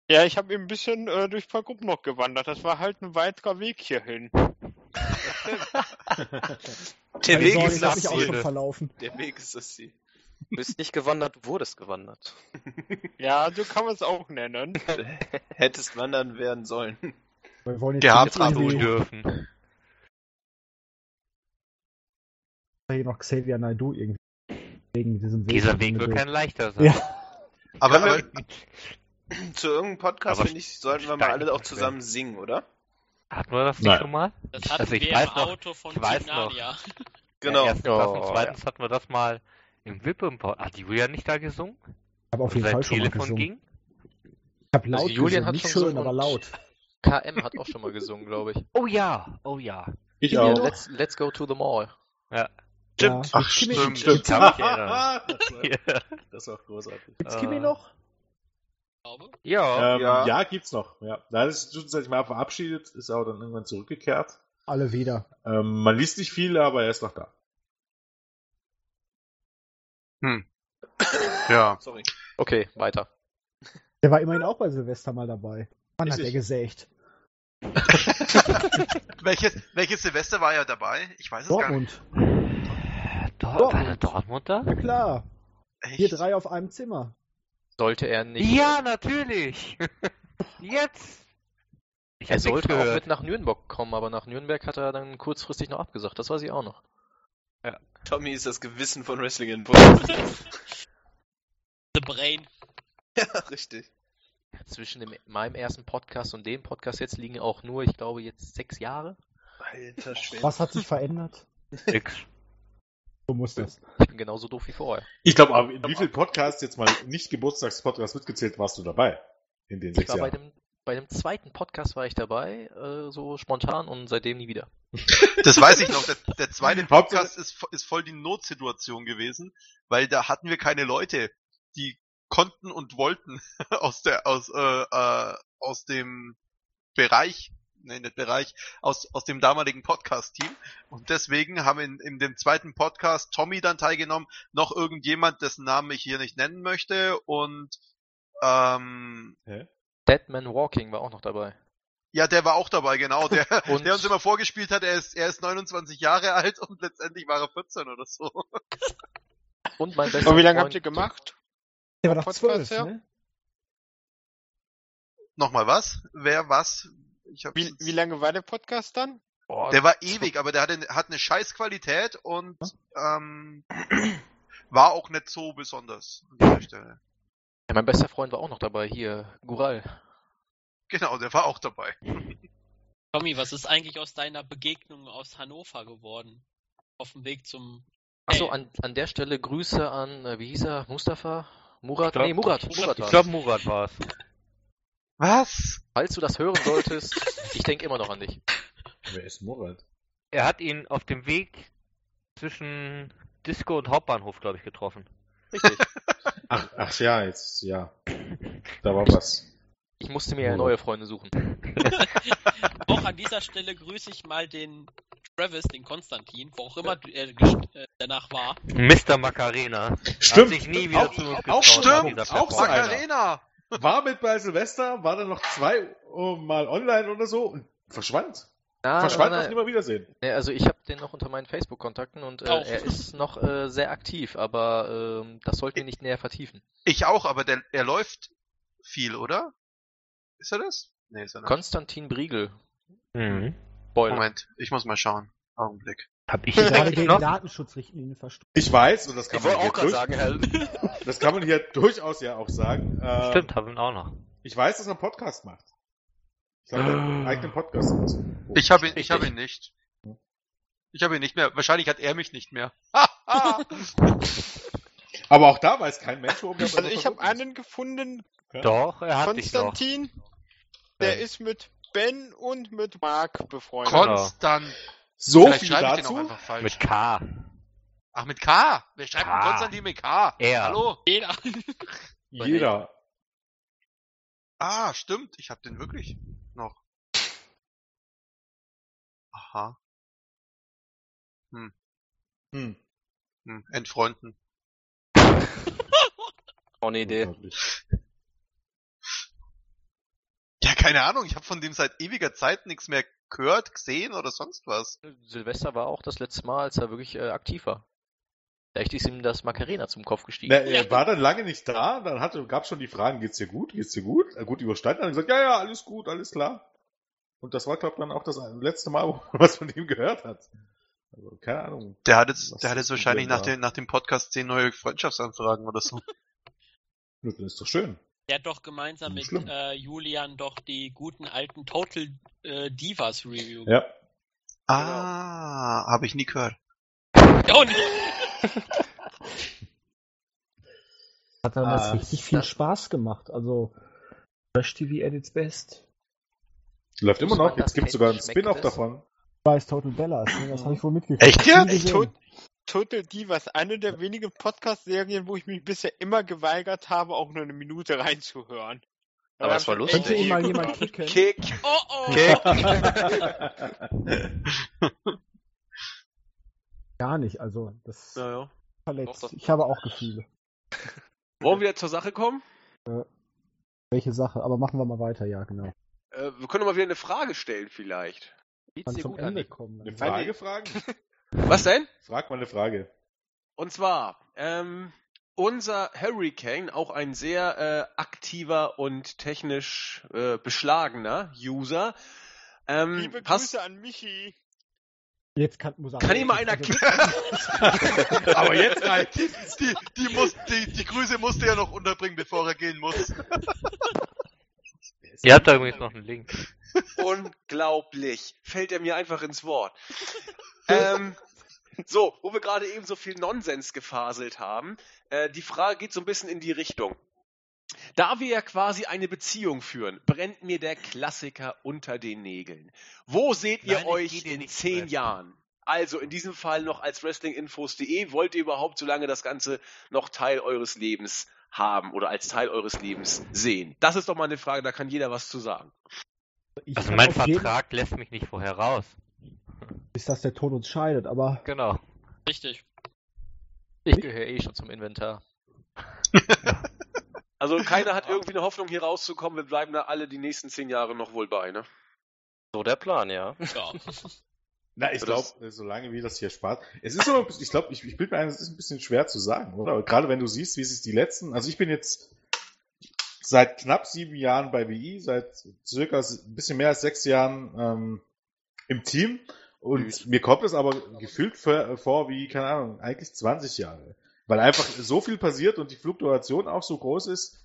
Ja, ich habe ein bisschen äh, durch ein paar Gruppen noch gewandert. Das war halt ein weiterer Weg hierhin. Der Weg Sorge, ist das mich auch schon Ziel. verlaufen. Der Weg ist das Ziel. Du bist nicht gewandert, du wurdest gewandert. Ja, so kann man es auch nennen. Hättest wandern werden sollen. Wir wollen jetzt Gehabt haben dürfen. Hier noch Xavier Naidoo irgendwie wegen diesem Weg. Dieser Weg wird kein leichter sein. Ja. Aber, aber Zu irgendeinem Podcast, finde ich, sollten wir mal alle auch zusammen singen, oder? Hatten wir das nicht Nein. schon mal? Das hatten Also ich wir weiß im noch- Auto von ich weiß noch. Genau. Ja, erstens das und Oh, zweitens hatten wir das mal im Wippe-Import. Hat die Julia nicht da gesungen? Ich habe auf jeden Fall schon mal Telefon gesungen. ging? Ich habe laut Also Julian gesungen, hat nicht schon schön, gesungen aber laut. KM hat auch schon mal gesungen, glaube ich. Oh ja, oh ja. Ich Hier, auch. let's, let's go to the mall. Ja. Stimmt. Ja. Ach, Kimi- stimmt. Stimmt. Erinnern. das, war, das war großartig. Gibt's Äh, Kimi noch? Ich glaube. Ja. Ähm, Ja. ja. gibt's noch. Ja. Da ist zwischenzeitlich mal verabschiedet, ist aber dann irgendwann zurückgekehrt. Alle wieder. Ähm, man liest nicht viel, aber er ist noch da. ja. Sorry. Okay, weiter. Der war immerhin auch bei Silvester mal dabei. Wann hat er ich. gesägt? welches, welches Silvester war er dabei? Ich weiß es gar nicht. Dortmund. Dort, war der Dortmund da? Ja klar. Echt? Wir drei auf einem Zimmer. Sollte er nicht. Ja, natürlich. Jetzt. Ich Er sollte auch mit nach Nürnberg kommen, aber nach Nürnberg hat er dann kurzfristig noch abgesagt. Das weiß ich auch noch. Tommy ist das Gewissen von Wrestling in Bund. The Brain. ja, richtig. Zwischen dem, meinem ersten Podcast und dem Podcast jetzt liegen auch nur, ich glaube, jetzt sechs Jahre. Alter Schwede. Was hat sich verändert? Nix. So muss das. Ich bin genauso doof wie vorher. Ich glaube, aber in wie vielen Podcasts jetzt mal nicht Geburtstagspodcasts mitgezählt warst du dabei? In den Ich sechs war bei Jahren. dem, bei dem zweiten Podcast war ich dabei, äh, so spontan und seitdem nie wieder. Das weiß ich noch. Der, der zweite Podcast ist, ist voll die Notsituation gewesen, weil da hatten wir keine Leute, die konnten und wollten aus der aus äh, äh, aus dem Bereich, nee, nicht Bereich, aus aus dem damaligen Podcast-Team und deswegen haben in, in dem zweiten Podcast Tommy dann teilgenommen, noch irgendjemand, dessen Namen ich hier nicht nennen möchte und ähm, Dead Man Walking war auch noch dabei. ja, der war auch dabei, genau, der, Und- der uns immer vorgespielt hat, er ist, er ist 29 Jahre alt und letztendlich war er 14 oder so. Und mein bester Und wie lange Freund, habt ihr gemacht? Der war doch Podcast, zwölf, ja? ne? Nochmal was? Wer was? Wie, wie lange war der Podcast dann? Boah, Der war ewig, aber der hatte, hat eine scheiß Qualität und ähm, war auch nicht so besonders an dieser Stelle. Ja, mein bester Freund war auch noch dabei, hier, Gural. Genau, der war auch dabei. Tommy, was ist eigentlich aus deiner Begegnung aus Hannover geworden? Auf dem Weg zum. Achso, an, an der Stelle Grüße an, äh, wie hieß er, Mustafa? Murat? Ich glaub- nee, Murat, Murat, Murat ich glaube, Murat war's. Was? Falls du das hören solltest, ich denke immer noch an dich. Wer ist Murat? Er hat ihn auf dem Weg zwischen Disco und Hauptbahnhof, glaube ich, getroffen. Richtig. Ach, ach ja, jetzt, ja. Da war was. Ich musste mir ja neue Freunde suchen. auch an dieser Stelle grüße ich mal den Travis, den Konstantin, wo auch immer er gest- äh, danach war. Mr. Macarena. Stimmt. Hat sich nie wieder Auch- zu uns auch stimmt, auch. Macarena! War mit bei Silvester, war dann noch zwei oh, Mal online oder so und verschwand. Ah, verschwand auf nimmer Wiedersehen. Nee, also ich habe den noch unter meinen Facebook-Kontakten und äh, er ist noch äh, sehr aktiv, aber ähm, das sollten wir nicht näher vertiefen. Ich auch, aber der, er läuft viel, oder? Ist er das? Nee, ist er nicht. Konstantin Briegel. Mhm. Boiler. Moment, ich muss mal schauen. Augenblick. Hab ich ihn Gerade eigentlich gegen noch? Datenschutzrichtlinien verstoßen. Ich weiß, und das kann, Ich man auch gerade durch, sagen, Herr. das kann man hier durchaus ja auch sagen. Äh, Stimmt, hab ihn auch noch. Ich weiß, dass er einen Podcast macht. Ich habe einen eigenen Podcast. dazu. Ich habe ihn, ich habe ihn nicht. Ich habe ihn nicht mehr. Wahrscheinlich hat er mich nicht mehr. Aber auch da weiß kein Mensch, worum der Also ich habe einen gefunden, Doch, er hat dich doch. Konstantin, der Ja. ist mit Ben und mit Mark befreundet. Konstant. So Vielleicht viel schreibe ich den auch dazu. einfach falsch. Mit K. Ach, mit K. Wer schreibt K. denn Konstantin mit K? R. Hallo? Jeder. Jeder. Ah, stimmt. Ich hab den wirklich noch. Aha. Hm. Hm. Entfreunden. Auch eine Idee. Ja, keine Ahnung. Ich habe von dem seit ewiger Zeit nichts mehr gehört, gesehen oder sonst was. Silvester war auch das letzte Mal, als er wirklich äh, aktiv war. Vielleicht ist ihm das Macarena zum Kopf gestiegen. Na, er war dann lange nicht da, dann hatte, gab schon die Fragen, geht's dir gut, geht's dir gut? Er gut überstanden, dann hat er gesagt, ja, ja, alles gut, alles klar. Und das war, glaube ich, dann auch das letzte Mal, wo man was von ihm gehört hat. Also, keine Ahnung. Der hat jetzt, der hat jetzt wahrscheinlich nach dem, nach dem Podcast zehn neue Freundschaftsanfragen oder so. Das ist doch schön. Der hat doch gemeinsam mit äh, Julian doch die guten alten Total äh, Divas Review. Ja. Ah, habe ich nie gehört. Oh, nee. Hat damals Ah, richtig viel das- Spaß gemacht. Also, Trash TV at its best. Läuft immer noch, jetzt gibt's kennen, sogar einen Spin-off es? davon. Ich weiß Total Bellas, ne? das habe ich wohl mitgekriegt. Echt gesehen. tot, Total Divas, eine der wenigen Podcast-Serien, wo ich mich bisher immer geweigert habe, auch nur eine Minute reinzuhören. Aber es war lustig. Könnte ihn mal jemand kicken? Kick. oh, oh. Gar nicht, also das Naja. verletzt. Doch, doch. Ich habe auch Gefühle. Wollen wir wieder zur Sache kommen? Welche Sache? Aber machen wir mal weiter, ja, genau. Äh, wir können doch mal wieder eine Frage stellen vielleicht. Geht's dir zum gut, Ende kommen. Eine Dann. Frage fragen? Was denn? Frag mal eine Frage. Und zwar, ähm, unser Hurricane, auch ein sehr äh, aktiver und technisch äh, beschlagener User, ähm, Liebe Grüße an Michi. Jetzt kann, muss er kann ihm mal einer also? Aber jetzt die, die, die, muss, die, die Grüße musste er noch unterbringen, bevor er gehen muss. Ihr habt da übrigens noch einen Link. Unglaublich. Fällt er mir einfach ins Wort. ähm, so, wo wir gerade eben so viel Nonsens gefaselt haben, äh, die Frage geht so ein bisschen in die Richtung. Da wir ja quasi eine Beziehung führen, brennt mir der Klassiker unter den Nägeln. Wo seht ihr Nein, euch in zehn brennen. Jahren? Also in diesem Fall noch als WrestlingInfos.de. Wollt ihr überhaupt, solange das Ganze noch Teil eures Lebens haben oder als Teil eures Lebens sehen? Das ist doch mal eine Frage, da kann jeder was zu sagen. ich Also mein auf jeden- Vertrag lässt mich nicht vorher raus. Bis dass der Tod uns scheidet, aber Genau. Richtig. Ich gehöre eh schon zum Inventar. Also keiner hat irgendwie eine Hoffnung, hier rauszukommen. Wir bleiben da alle die nächsten zehn Jahre noch wohl bei, ne? So der Plan, ja. Ja. Na, ich glaube, solange wie das hier Spaß. Es ist aber, ich glaube, ich, ich bilde mir ein, es ist ein bisschen schwer zu sagen, oder? Aber Gerade wenn du siehst, wie sich die letzten, also ich bin jetzt seit knapp sieben Jahren bei WI, seit circa ein bisschen mehr als sechs Jahren ähm, im Team und mir kommt es aber gefühlt vor, vor wie, keine Ahnung, eigentlich 20 Jahre. Weil einfach so viel passiert und die Fluktuation auch so groß ist,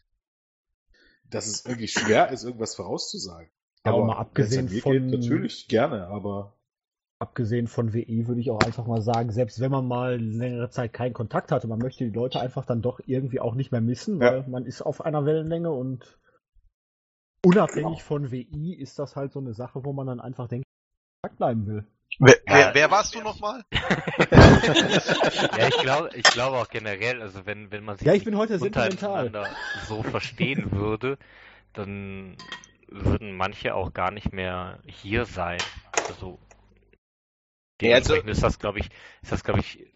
dass es irgendwie schwer ist, irgendwas vorauszusagen. Ja, aber mal abgesehen mir von- geht, natürlich gerne, aber abgesehen von WI würde ich auch einfach mal sagen, selbst wenn man mal längere Zeit keinen Kontakt hatte, man möchte die Leute einfach dann doch irgendwie auch nicht mehr missen, Ja. weil man ist auf einer Wellenlänge und unabhängig von WI ist das halt so eine Sache, wo man dann einfach denkt, in Kontakt bleiben will. Wer, wer, wer warst du nochmal? Ja, ich glaube, ich glaube auch generell, also wenn, wenn man sich Ja, ich bin heute sentimental. so verstehen würde, dann würden manche auch gar nicht mehr hier sein. Also Ja, also- dementsprechend ist das, glaube ich, ist das, glaube ich,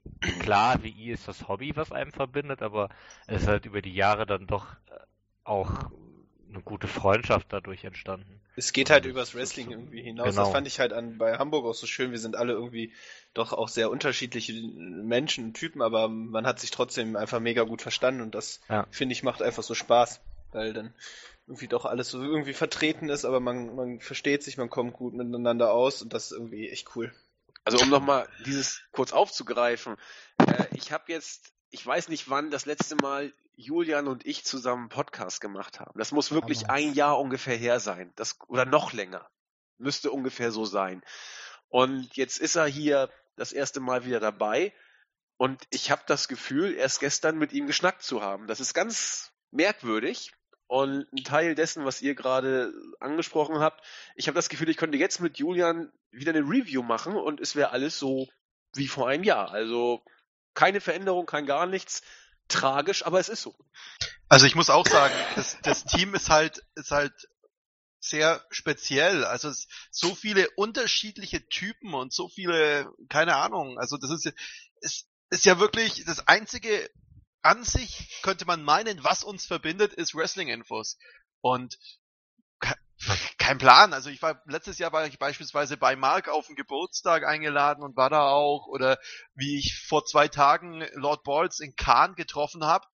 klar, WI ist das Hobby, was einem verbindet, aber es ist halt über die Jahre dann doch äh, auch eine gute Freundschaft dadurch entstanden. Es geht halt übers Wrestling irgendwie hinaus. Genau. Das fand ich halt an bei Hamburg auch so schön. Wir sind alle irgendwie doch auch sehr unterschiedliche Menschen, Typen, aber man hat sich trotzdem einfach mega gut verstanden und das Ja. finde ich macht einfach so Spaß, weil dann irgendwie doch alles so irgendwie vertreten ist, aber man, man versteht sich, man kommt gut miteinander aus und das ist irgendwie echt cool. Also um nochmal dieses kurz aufzugreifen. Äh, ich habe jetzt, ich weiß nicht wann, das letzte Mal Julian und ich zusammen einen Podcast gemacht haben. Das muss wirklich ein Jahr ungefähr her sein. Das, oder noch länger. Müsste ungefähr so sein. Und jetzt ist er hier das erste Mal wieder dabei. Und ich habe das Gefühl, erst gestern mit ihm geschnackt zu haben. Das ist ganz merkwürdig. Und ein Teil dessen, was ihr gerade angesprochen habt, ich habe das Gefühl, ich könnte jetzt mit Julian wieder eine Review machen und es wäre alles so wie vor einem Jahr. Also keine Veränderung, kein gar nichts. Tragisch, aber es ist so. Also ich muss auch sagen, das, das Team ist halt, ist halt sehr speziell. Also so viele unterschiedliche Typen und so viele, keine Ahnung. Also das ist, es ist ja wirklich das einzige an sich könnte man meinen, was uns verbindet, ist Wrestling-Infos. Und kein Plan. Also ich war letztes Jahr war ich beispielsweise bei Mark auf den Geburtstag eingeladen und war da auch oder wie ich vor zwei Tagen Lord Balls in Kahn getroffen habe.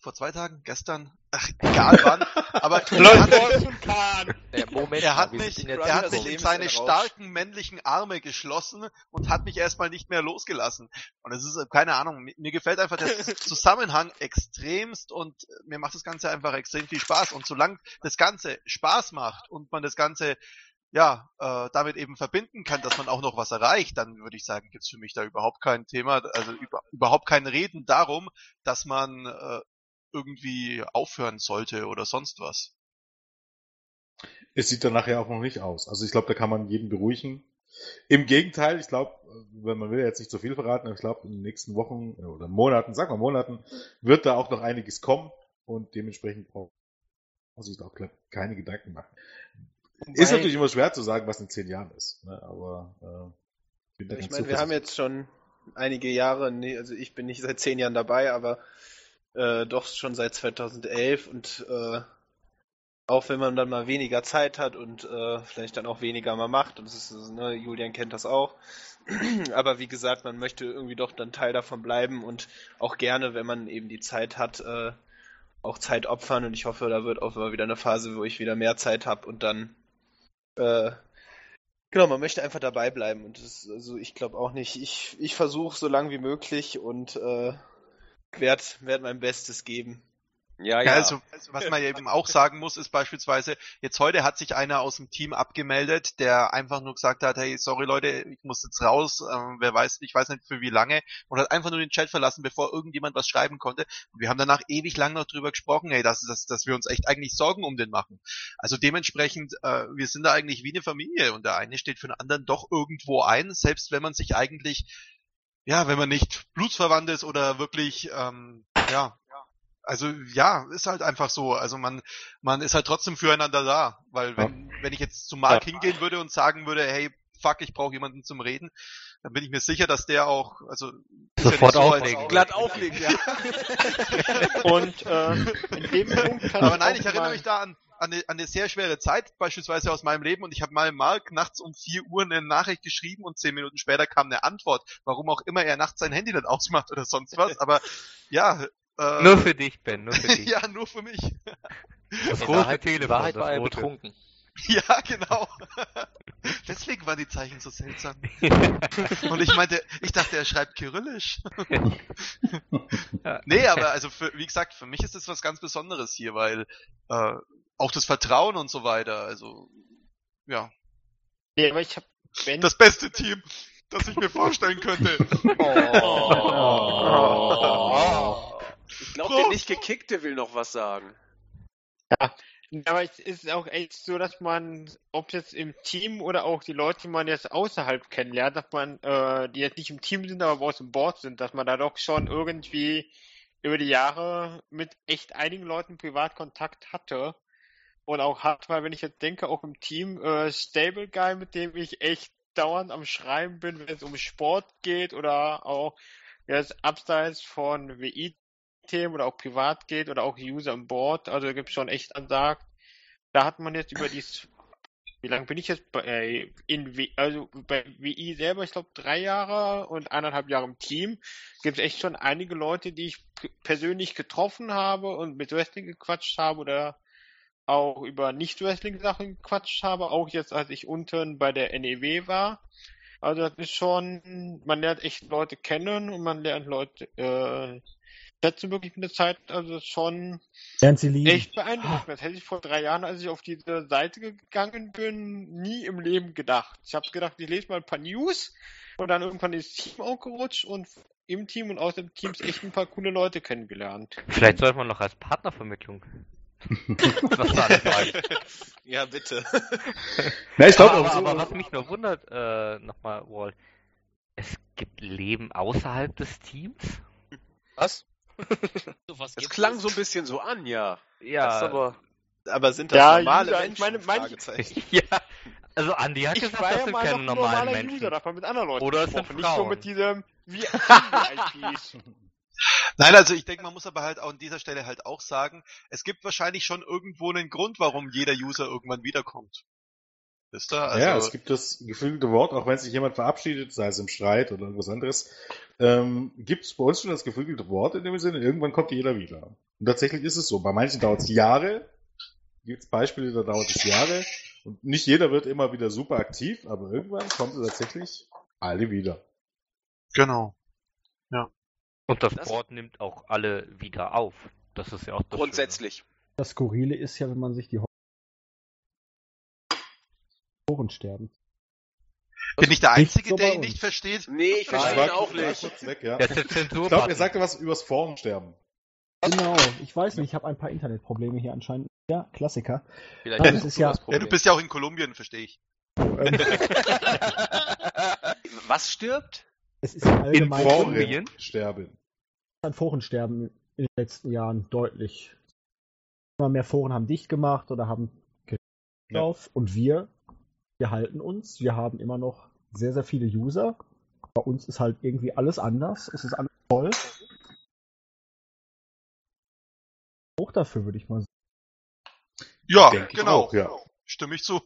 Vor zwei Tagen, gestern, ach, egal wann, aber er hat, Moment, er mich, er hat mich in seine starken männlichen Arme geschlossen und hat mich erstmal nicht mehr losgelassen. Und es ist, keine Ahnung, mir, mir gefällt einfach der Zusammenhang extremst und mir macht das Ganze einfach extrem viel Spaß. Und solange das Ganze Spaß macht und man das Ganze ja, äh, damit eben verbinden kann, dass man auch noch was erreicht, dann würde ich sagen, gibt's für mich da überhaupt kein Thema, also über, überhaupt kein Reden darum, dass man äh, irgendwie aufhören sollte oder sonst was. Es sieht dann nachher auch noch nicht aus. Also ich glaube, da kann man jeden beruhigen. Im Gegenteil, ich glaube, wenn man will jetzt nicht zu viel verraten, aber ich glaube, in den nächsten Wochen oder Monaten, sagen wir Monaten, wird da auch noch einiges kommen und dementsprechend braucht man sich da auch glaub, keine Gedanken machen. ist Weil- natürlich immer schwer zu sagen, was in zehn Jahren ist, ne? aber äh, ich bin da Ich meine, wir haben jetzt schon einige Jahre, nee, also ich bin nicht seit zehn Jahren dabei, aber äh, doch schon seit 2011 und äh, auch wenn man dann mal weniger Zeit hat und äh, vielleicht dann auch weniger mal macht, und das ist, ne, Julian kennt das auch, aber wie gesagt, man möchte irgendwie doch dann Teil davon bleiben und auch gerne, wenn man eben die Zeit hat, äh, auch Zeit opfern. Und ich hoffe, da wird auch mal wieder eine Phase, wo ich wieder mehr Zeit habe und dann äh, Genau, man möchte einfach dabei bleiben. Und das ist, also ich glaube auch nicht. Ich, ich versuche so lange wie möglich und äh, werde werd mein Bestes geben. Ja, Ja, also, also was man ja eben auch sagen muss, ist beispielsweise, jetzt heute hat sich einer aus dem Team abgemeldet, der einfach nur gesagt hat, hey, sorry Leute, ich muss jetzt raus, ähm, wer weiß, ich weiß nicht für wie lange, und hat einfach nur den Chat verlassen, bevor irgendjemand was schreiben konnte. Und wir haben danach ewig lang noch drüber gesprochen, hey, dass, dass, dass wir uns echt eigentlich Sorgen um den machen. Also dementsprechend, äh, wir sind da eigentlich wie eine Familie und der eine steht für den anderen doch irgendwo ein, selbst wenn man sich eigentlich, ja, wenn man nicht blutsverwandt ist oder wirklich, ähm, ja, also ja, ist halt einfach so. Also man, man ist halt trotzdem füreinander da. Weil wenn, wenn ich jetzt zu Mark Ja. hingehen würde und sagen würde, hey, fuck, ich brauche jemanden zum Reden, dann bin ich mir sicher, dass der auch, also Sofort ja so, als- auflegen. glatt auflegen, ja. Und ähm, in dem Punkt kann Aber nein, ich erinnere mich da an, eine, an eine sehr schwere Zeit, beispielsweise aus meinem Leben, und ich habe mal Mark nachts um 4 Uhr eine Nachricht geschrieben und zehn Minuten später kam eine Antwort, warum auch immer er nachts sein Handy nicht ausmacht oder sonst was. Aber ja. Äh, Nur für dich, Ben, nur für dich. ja, nur für mich. Das rote Wahrheit, Telefon, Wahrheit das war er rote. betrunken. Ja, genau. Deswegen waren die Zeichen so seltsam. Und ich meinte, ich dachte, er schreibt Kyrillisch. nee, aber also für, wie gesagt, für mich ist das was ganz Besonderes hier, weil äh, auch das Vertrauen und so weiter, also ja, Nee, aber ich hab Ben das beste Team, das ich mir vorstellen könnte. Oh. Ich glaube, der nicht gekickte will noch was sagen. Ja, aber es ist auch echt so, dass man, ob jetzt im Team oder auch die Leute, die man jetzt außerhalb kennenlernt, dass man, äh, die jetzt nicht im Team sind, aber aus dem Board sind, dass man da doch schon irgendwie über die Jahre mit echt einigen Leuten privat Kontakt hatte und auch hat, weil wenn ich jetzt denke, auch im Team, äh, Stable Guy, mit dem ich echt dauernd am Schreiben bin, wenn es um Sport geht oder auch jetzt abseits von WI Themen oder auch privat geht oder auch User an Bord. Also da gibt es schon echt ansagt. Da hat man jetzt über dies, wie lange bin ich jetzt bei, äh, in also bei WI selber, ich glaube drei Jahre und eineinhalb Jahre im Team, gibt es echt schon einige Leute, die ich persönlich getroffen habe und mit Wrestling gequatscht habe oder auch über Nicht-Wrestling-Sachen gequatscht habe, auch jetzt als ich unten bei der NEW war. Also das ist schon, man lernt echt Leute kennen und man lernt Leute äh, schätzen wirklich mit der Zeit. Also das ist schon Lernt sie lieben. echt beeindruckend. Das hätte ich vor drei Jahren, als ich auf diese Seite gegangen bin, nie im Leben gedacht. Ich habe gedacht, ich lese mal ein paar News und dann irgendwann ins Team auch gerutscht und im Team und aus dem Teams echt ein paar coole Leute kennengelernt. Vielleicht sollte man noch als Partnervermittlung. Was war das? Ja, bitte. Na, ich glaube aber, auch so. aber was mich nur wundert, äh, nochmal, Wall, es gibt Leben außerhalb des Teams? Was? So was Es klang es? so ein bisschen so an, ja. Ja, Das ist aber. Aber sind das Ja, normale User, ich Menschen? meine, manche- Fragezeichen. ja. Also Andi hat Ich gesagt, das ja sind mal keine normalen Menschen. User, davon mit anderen Leuten Oder es sind gesprochen, nicht Frauen. mit diesem VIP. Nein, also ich denke, man muss aber halt auch an dieser Stelle halt auch sagen, es gibt wahrscheinlich schon irgendwo einen Grund, warum jeder User irgendwann wiederkommt. Wisst ihr? Also, ja, es gibt das geflügelte Wort, auch wenn sich jemand verabschiedet, sei es im Streit oder irgendwas anderes, ähm, gibt es bei uns schon das geflügelte Wort in dem Sinne, irgendwann kommt jeder wieder. Und tatsächlich ist es so. Bei manchen dauert es Jahre, gibt es Beispiele, da dauert es Jahre. Und nicht jeder wird immer wieder super aktiv, aber irgendwann kommt es tatsächlich alle wieder. Genau. Und das Das- Board nimmt auch alle wieder auf. Das ist ja auch das Grundsätzlich. Das Skurrile ist ja, wenn man sich die Ohren sterben. Bin ich der Einzige, der ihn nicht versteht? Nee, ich verstehe ihn auch nicht. weg, ja. Schöne. Zensur. Ich glaube, er sagte was übers Formsterben. Genau, ich weiß nicht, ich habe ein paar Internetprobleme hier anscheinend. Ja, Klassiker. Vielleicht Ja, ist das das ist ja- das Ja, Problem. du bist ja auch in Kolumbien, verstehe ich. Ähm, Was stirbt? Es ist ja In allgemein Kolumbien? Sterben. an Forensterben in den letzten Jahren deutlich. Immer mehr Foren haben dicht gemacht oder haben Ja. drauf und wir, wir halten uns. Wir haben immer noch sehr, sehr viele User. Bei uns ist halt irgendwie alles anders. Es ist alles toll. Hoch dafür, würde ich mal sagen. Ja, genau. auch, ja. Stimme ich zu.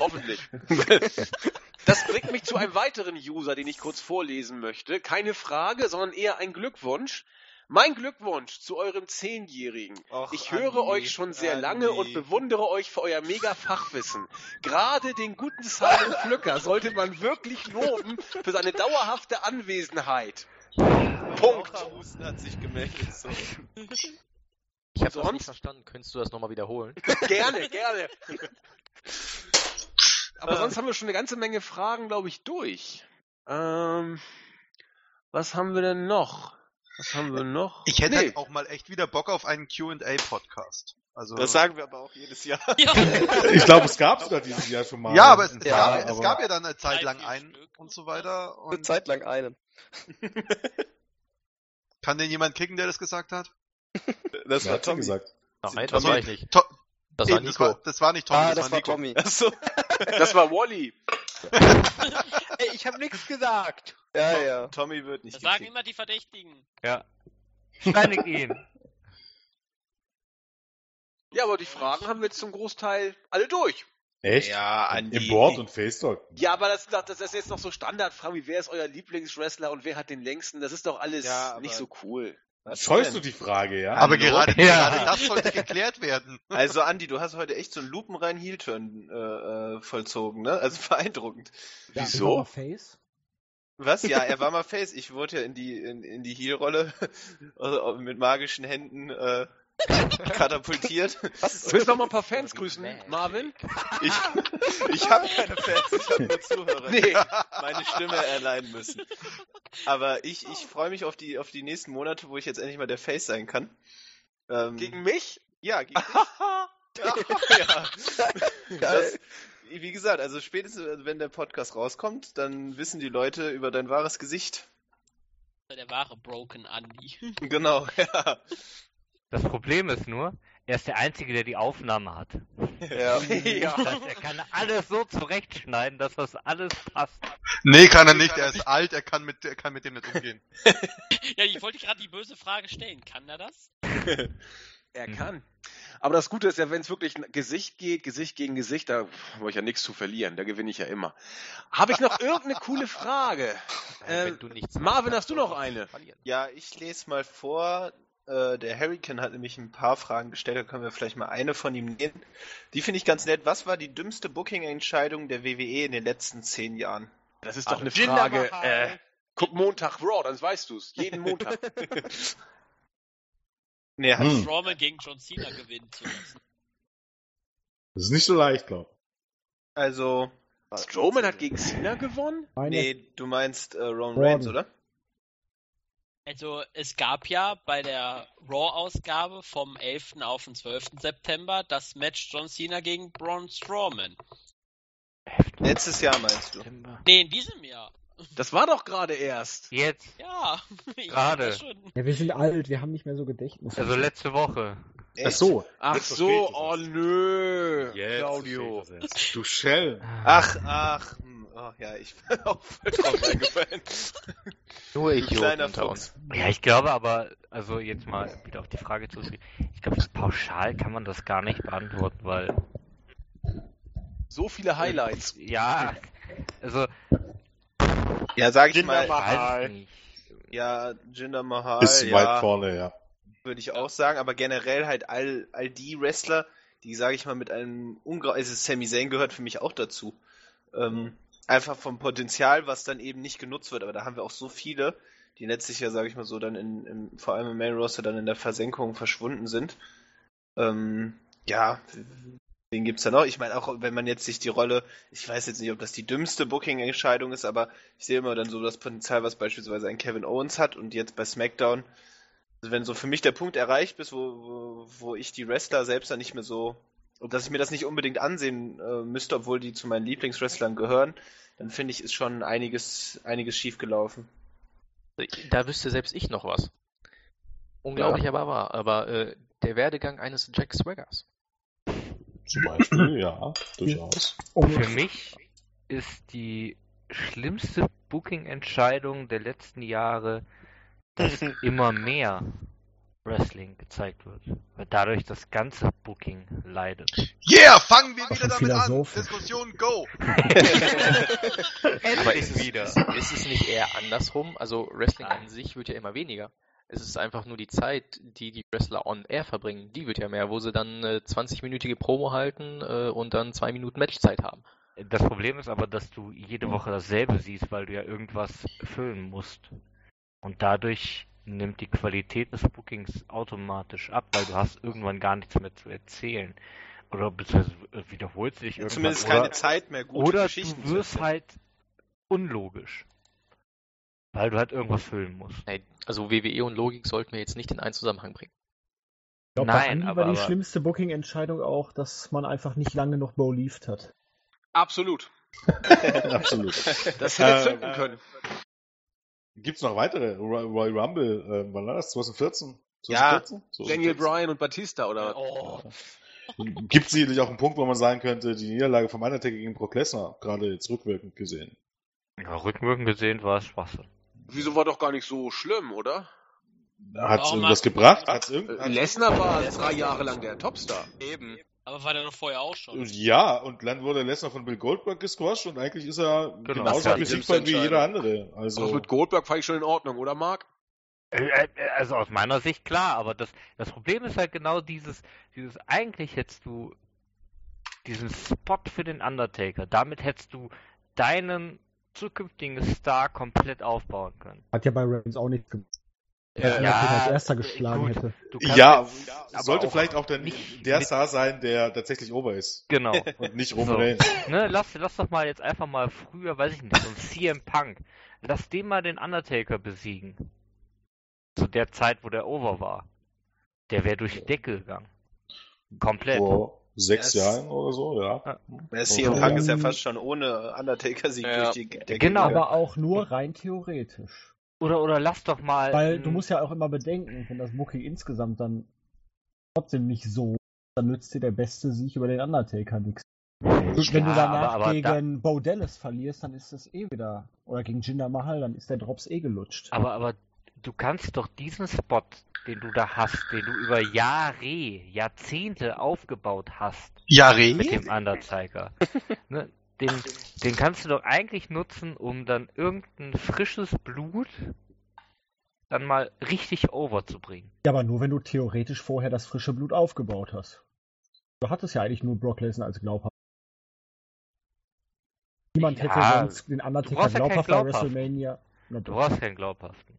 Hoffentlich. Das bringt mich zu einem weiteren User, den ich kurz vorlesen möchte. Keine Frage, sondern eher ein Glückwunsch. Mein Glückwunsch zu eurem Zehnjährigen. Och, Ich höre Andi, euch schon sehr Andi. lange und bewundere euch für euer mega Fachwissen. Gerade den guten Simon Flücker sollte man wirklich loben für seine dauerhafte Anwesenheit. Punkt. Hat sich gemeldet. So. Ich habe das nicht verstanden. Könntest du das nochmal wiederholen? Gerne, gerne. Aber sonst haben wir schon eine ganze Menge Fragen, glaube ich, durch. Ähm, was haben wir denn noch? Was haben wir noch? Ich hätte Nee. halt auch mal echt wieder Bock auf einen Q&A-Podcast. Also, Das sagen wir aber auch jedes Jahr. Ja. Ich glaube, es gab sogar dieses Jahr schon mal. ja, aber es, paar, gab, es aber- gab ja dann eine Zeit lang einen und so weiter. Eine Und Zeit lang einen. kann denn jemand kicken, der das gesagt hat? Das Wer war Tommy. gesagt? Nein, das war ich nicht. To Das war das, Nico. war, das war nicht Tommy, Ah, das, das war Nico. Tommy. Achso. Das war Wally. Ey, ich habe nichts gesagt. Ja, ja. Tommy wird nicht Das sagen immer die Verdächtigen. Ja. Steinig ihn. Ja, aber die Fragen haben wir jetzt zum Großteil alle durch. Echt? Ja, Andi. Im Board und Face Talk. Ja, aber das, das ist jetzt noch so Standardfragen, wie wer ist euer Lieblingswrestler und wer hat den längsten? Das ist doch alles Ja, nicht so cool. Was Scheust denn? du die Frage, ja? Aber Hallo? gerade, Ja. gerade das sollte geklärt werden. Also Andi, du hast heute echt so einen lupenreinen Heel-Turn äh, äh, vollzogen, ne? Also beeindruckend. Ja, Wieso? ich war mal Face. Was? Ja, er war mal Face. Ich wurde ja in die in, in die Heel-Rolle also mit magischen Händen äh, katapultiert. Willst du noch mal ein paar Fans grüßen, Marvin? Ich, ich habe keine Fans, ich habe nur Zuhörer, die Nee. meine Stimme erleiden müssen. Aber ich, ich freue mich auf die, auf die nächsten Monate, wo ich jetzt endlich mal der Face sein kann. Ähm, Gegen mich? Ja, gegen dich. ja. Das, wie gesagt, also spätestens, also wenn der Podcast rauskommt, dann wissen die Leute über dein wahres Gesicht. Der wahre Broken Andy. Genau, ja. Das Problem ist nur, er ist der Einzige, der die Aufnahme hat. Ja. ja. Das heißt, er kann alles so zurechtschneiden, dass das alles passt. Nee, kann er nicht. Er ist alt, er kann mit, er kann mit dem nicht umgehen. Ja, ich wollte gerade die böse Frage stellen. Kann er das? Er Mhm. kann. Aber das Gute ist ja, wenn es wirklich Gesicht geht, Gesicht gegen Gesicht, da habe ich ja nichts zu verlieren. Da gewinne ich ja immer. Habe ich noch irgendeine coole Frage? Äh, Wenn du nichts Marvin, hast du noch eine? Ja, ich lese mal vor. Äh, der Hurricane hat nämlich ein paar Fragen gestellt, da können wir vielleicht mal eine von ihm nehmen. Die finde ich ganz nett. Was war die dümmste Booking-Entscheidung der WWE in den letzten zehn Jahren? Das ist doch eine Jinder Frage. Äh, guck Montag Raw, dann weißt du's. Jeden Montag. Nee, hat Hm. Strowman gegen John Cena gewinnen zu lassen. Das ist nicht so leicht, glaub. also. Strowman hat gegen Cena gewonnen? Meine Nee, du meinst äh, Roman Roman. Reigns, oder? Also es gab ja bei der Raw-Ausgabe vom 11. auf den 12. September das Match John Cena gegen Braun Strowman. Letztes Jahr meinst du? Nee, in diesem Jahr. Das war doch gerade erst. Jetzt. Ja. ich Gerade. Ja, wir sind alt, wir haben nicht mehr so Gedächtnis. Also letzte Woche. Ach so. Ach so, oh nö, Jetzt Claudio. Du Shell. Ach, ach, hm, oh, ja, ich bin auch voll drauf reingefallen. Nur Idioten kleiner Fuchs. uns. Ja, ich glaube aber, also jetzt mal wieder auf die Frage zu Ich glaube, pauschal kann man das gar nicht beantworten, weil So viele Highlights. ja, also Ja, sag ich Jinder mal, Mahal. ich ja, Jinder Mahal, Bisschen ja, weit vorne, ja. würde ich auch sagen, aber generell halt all, all die Wrestler, die, sage ich mal, mit einem ungra also Sami Zayn gehört für mich auch dazu. Ähm, einfach vom Potenzial, was dann eben nicht genutzt wird, aber da haben wir auch so viele, die letztlich ja, sage ich mal so, dann in, im, vor allem im Main Roster dann in der Versenkung verschwunden sind. Ähm, ja, wen gibt's da noch? Ich meine, auch wenn man jetzt sich die Rolle, ich weiß jetzt nicht, ob das die dümmste Booking-Entscheidung ist, aber ich sehe immer dann so das Potenzial, was beispielsweise ein Kevin Owens hat und jetzt bei SmackDown also wenn so für mich der Punkt erreicht ist, wo, wo, wo ich die Wrestler selbst dann nicht mehr so, und dass ich mir das nicht unbedingt ansehen äh, müsste, obwohl die zu meinen Lieblingswrestlern gehören, dann finde ich, ist schon einiges, einiges schiefgelaufen. Da wüsste selbst ich noch was. Unglaublich aber wahr. Aber äh, der Werdegang eines Jack Swaggers. Zum Beispiel, ja, durchaus. Für mich ist die schlimmste Booking-Entscheidung der letzten Jahre, dass immer mehr Wrestling gezeigt wird. Weil dadurch das ganze Booking leidet. Yeah, fangen wir wieder damit an. Diskussion, go. Aber ist es, wieder. Ist, ist es nicht eher andersrum? Also Wrestling an sich wird ja immer weniger. Es ist einfach nur die Zeit, die die Wrestler on air verbringen, die wird ja mehr, wo sie dann eine 20-minütige Promo halten äh, und dann zwei Minuten Matchzeit haben. Das Problem ist aber, dass du jede Woche dasselbe siehst, weil du ja irgendwas füllen musst. Und dadurch nimmt die Qualität des Bookings automatisch ab, weil du hast irgendwann gar nichts mehr zu erzählen. Oder beziehungsweise wiederholst dich irgendwann. Zumindest oder, keine Zeit mehr, gute Oder Geschichten du wirst halt unlogisch. Weil du halt irgendwas füllen musst. Nein, also WWE und Logik sollten wir jetzt nicht in einen Zusammenhang bringen. Ich glaube, Nein, aber- war die aber- schlimmste Booking-Entscheidung auch, dass man einfach nicht lange noch believed hat. Absolut. Absolut. Das hätte Äh, zünden können. Gibt's noch weitere? Roy Royal Rumble, äh, wann war das? 2014? Ja, 2014? Daniel 2014? Bryan und Batista oder Oh, Gibt sicherlich auch einen Punkt, wo man sagen könnte, die Niederlage vom Undertaker gegen Brock Lesnar, gerade jetzt rückwirkend gesehen. Ja, rückwirkend gesehen war es Schwachsinn. Wieso war doch gar nicht so schlimm, oder? Hat's Warum irgendwas hat- gebracht? Hat's irgend... Äh, Lesnar war drei Jahre lang der Topstar. Eben. Aber war der doch vorher auch schon. Ja, und dann wurde Lesnar von Bill Goldberg gesquasht und eigentlich ist er Genau. genauso Ja, besiegbar wie jeder andere. Also mit Goldberg fand ich schon in Ordnung, oder Marc? Äh, äh, Also aus meiner Sicht klar, aber das, das Problem ist halt genau dieses, dieses, eigentlich hättest du diesen Spot für den Undertaker, damit hättest du deinen zukünftigen Star komplett aufbauen können. Hat ja bei Reigns auch nichts gemacht. Ja, er als erster geschlagen gut. hätte. Ja, aber sollte auch vielleicht auch der, nicht der Star sein, der tatsächlich ober ist. Genau. Und nicht Roman So. Reigns. Ne, lass, lass doch mal jetzt einfach mal früher, weiß ich nicht, so ein CM Punk. Lass den mal den Undertaker besiegen. Zu der Zeit, wo der over war. Der wäre durch die Decke gegangen. Komplett. Vor sechs Jahren oder so, ja. Der CM. Punk ist ja fast schon ohne Undertaker-Sieg Ja. durch die Decke Genau. gegangen. Aber auch nur rein theoretisch. Oder, oder lass doch mal. Weil ähm, du musst ja auch immer bedenken, wenn das Booking insgesamt dann trotzdem nicht so, dann nützt dir der beste Sieg über den Undertaker nichts. Wenn du danach aber- aber gegen Bo Dallas verlierst, dann ist das eh wieder. Oder gegen Jinder Mahal, dann ist der Drops eh gelutscht. Aber, aber du kannst doch diesen Spot, den du da hast, den du über Jahre, Jahrzehnte aufgebaut hast, Jahre? mit dem Undertaker, ne, den, den kannst du doch eigentlich nutzen, um dann irgendein frisches Blut dann mal richtig over zu bringen. Ja, aber nur wenn du theoretisch vorher das frische Blut aufgebaut hast. Du hattest ja eigentlich nur Brock Lesnar als glaubhaft. Niemand hätte Ja, sonst den Undertaker glaubhaft bei. WrestleMania. Du brauchst keinen glaubhaften.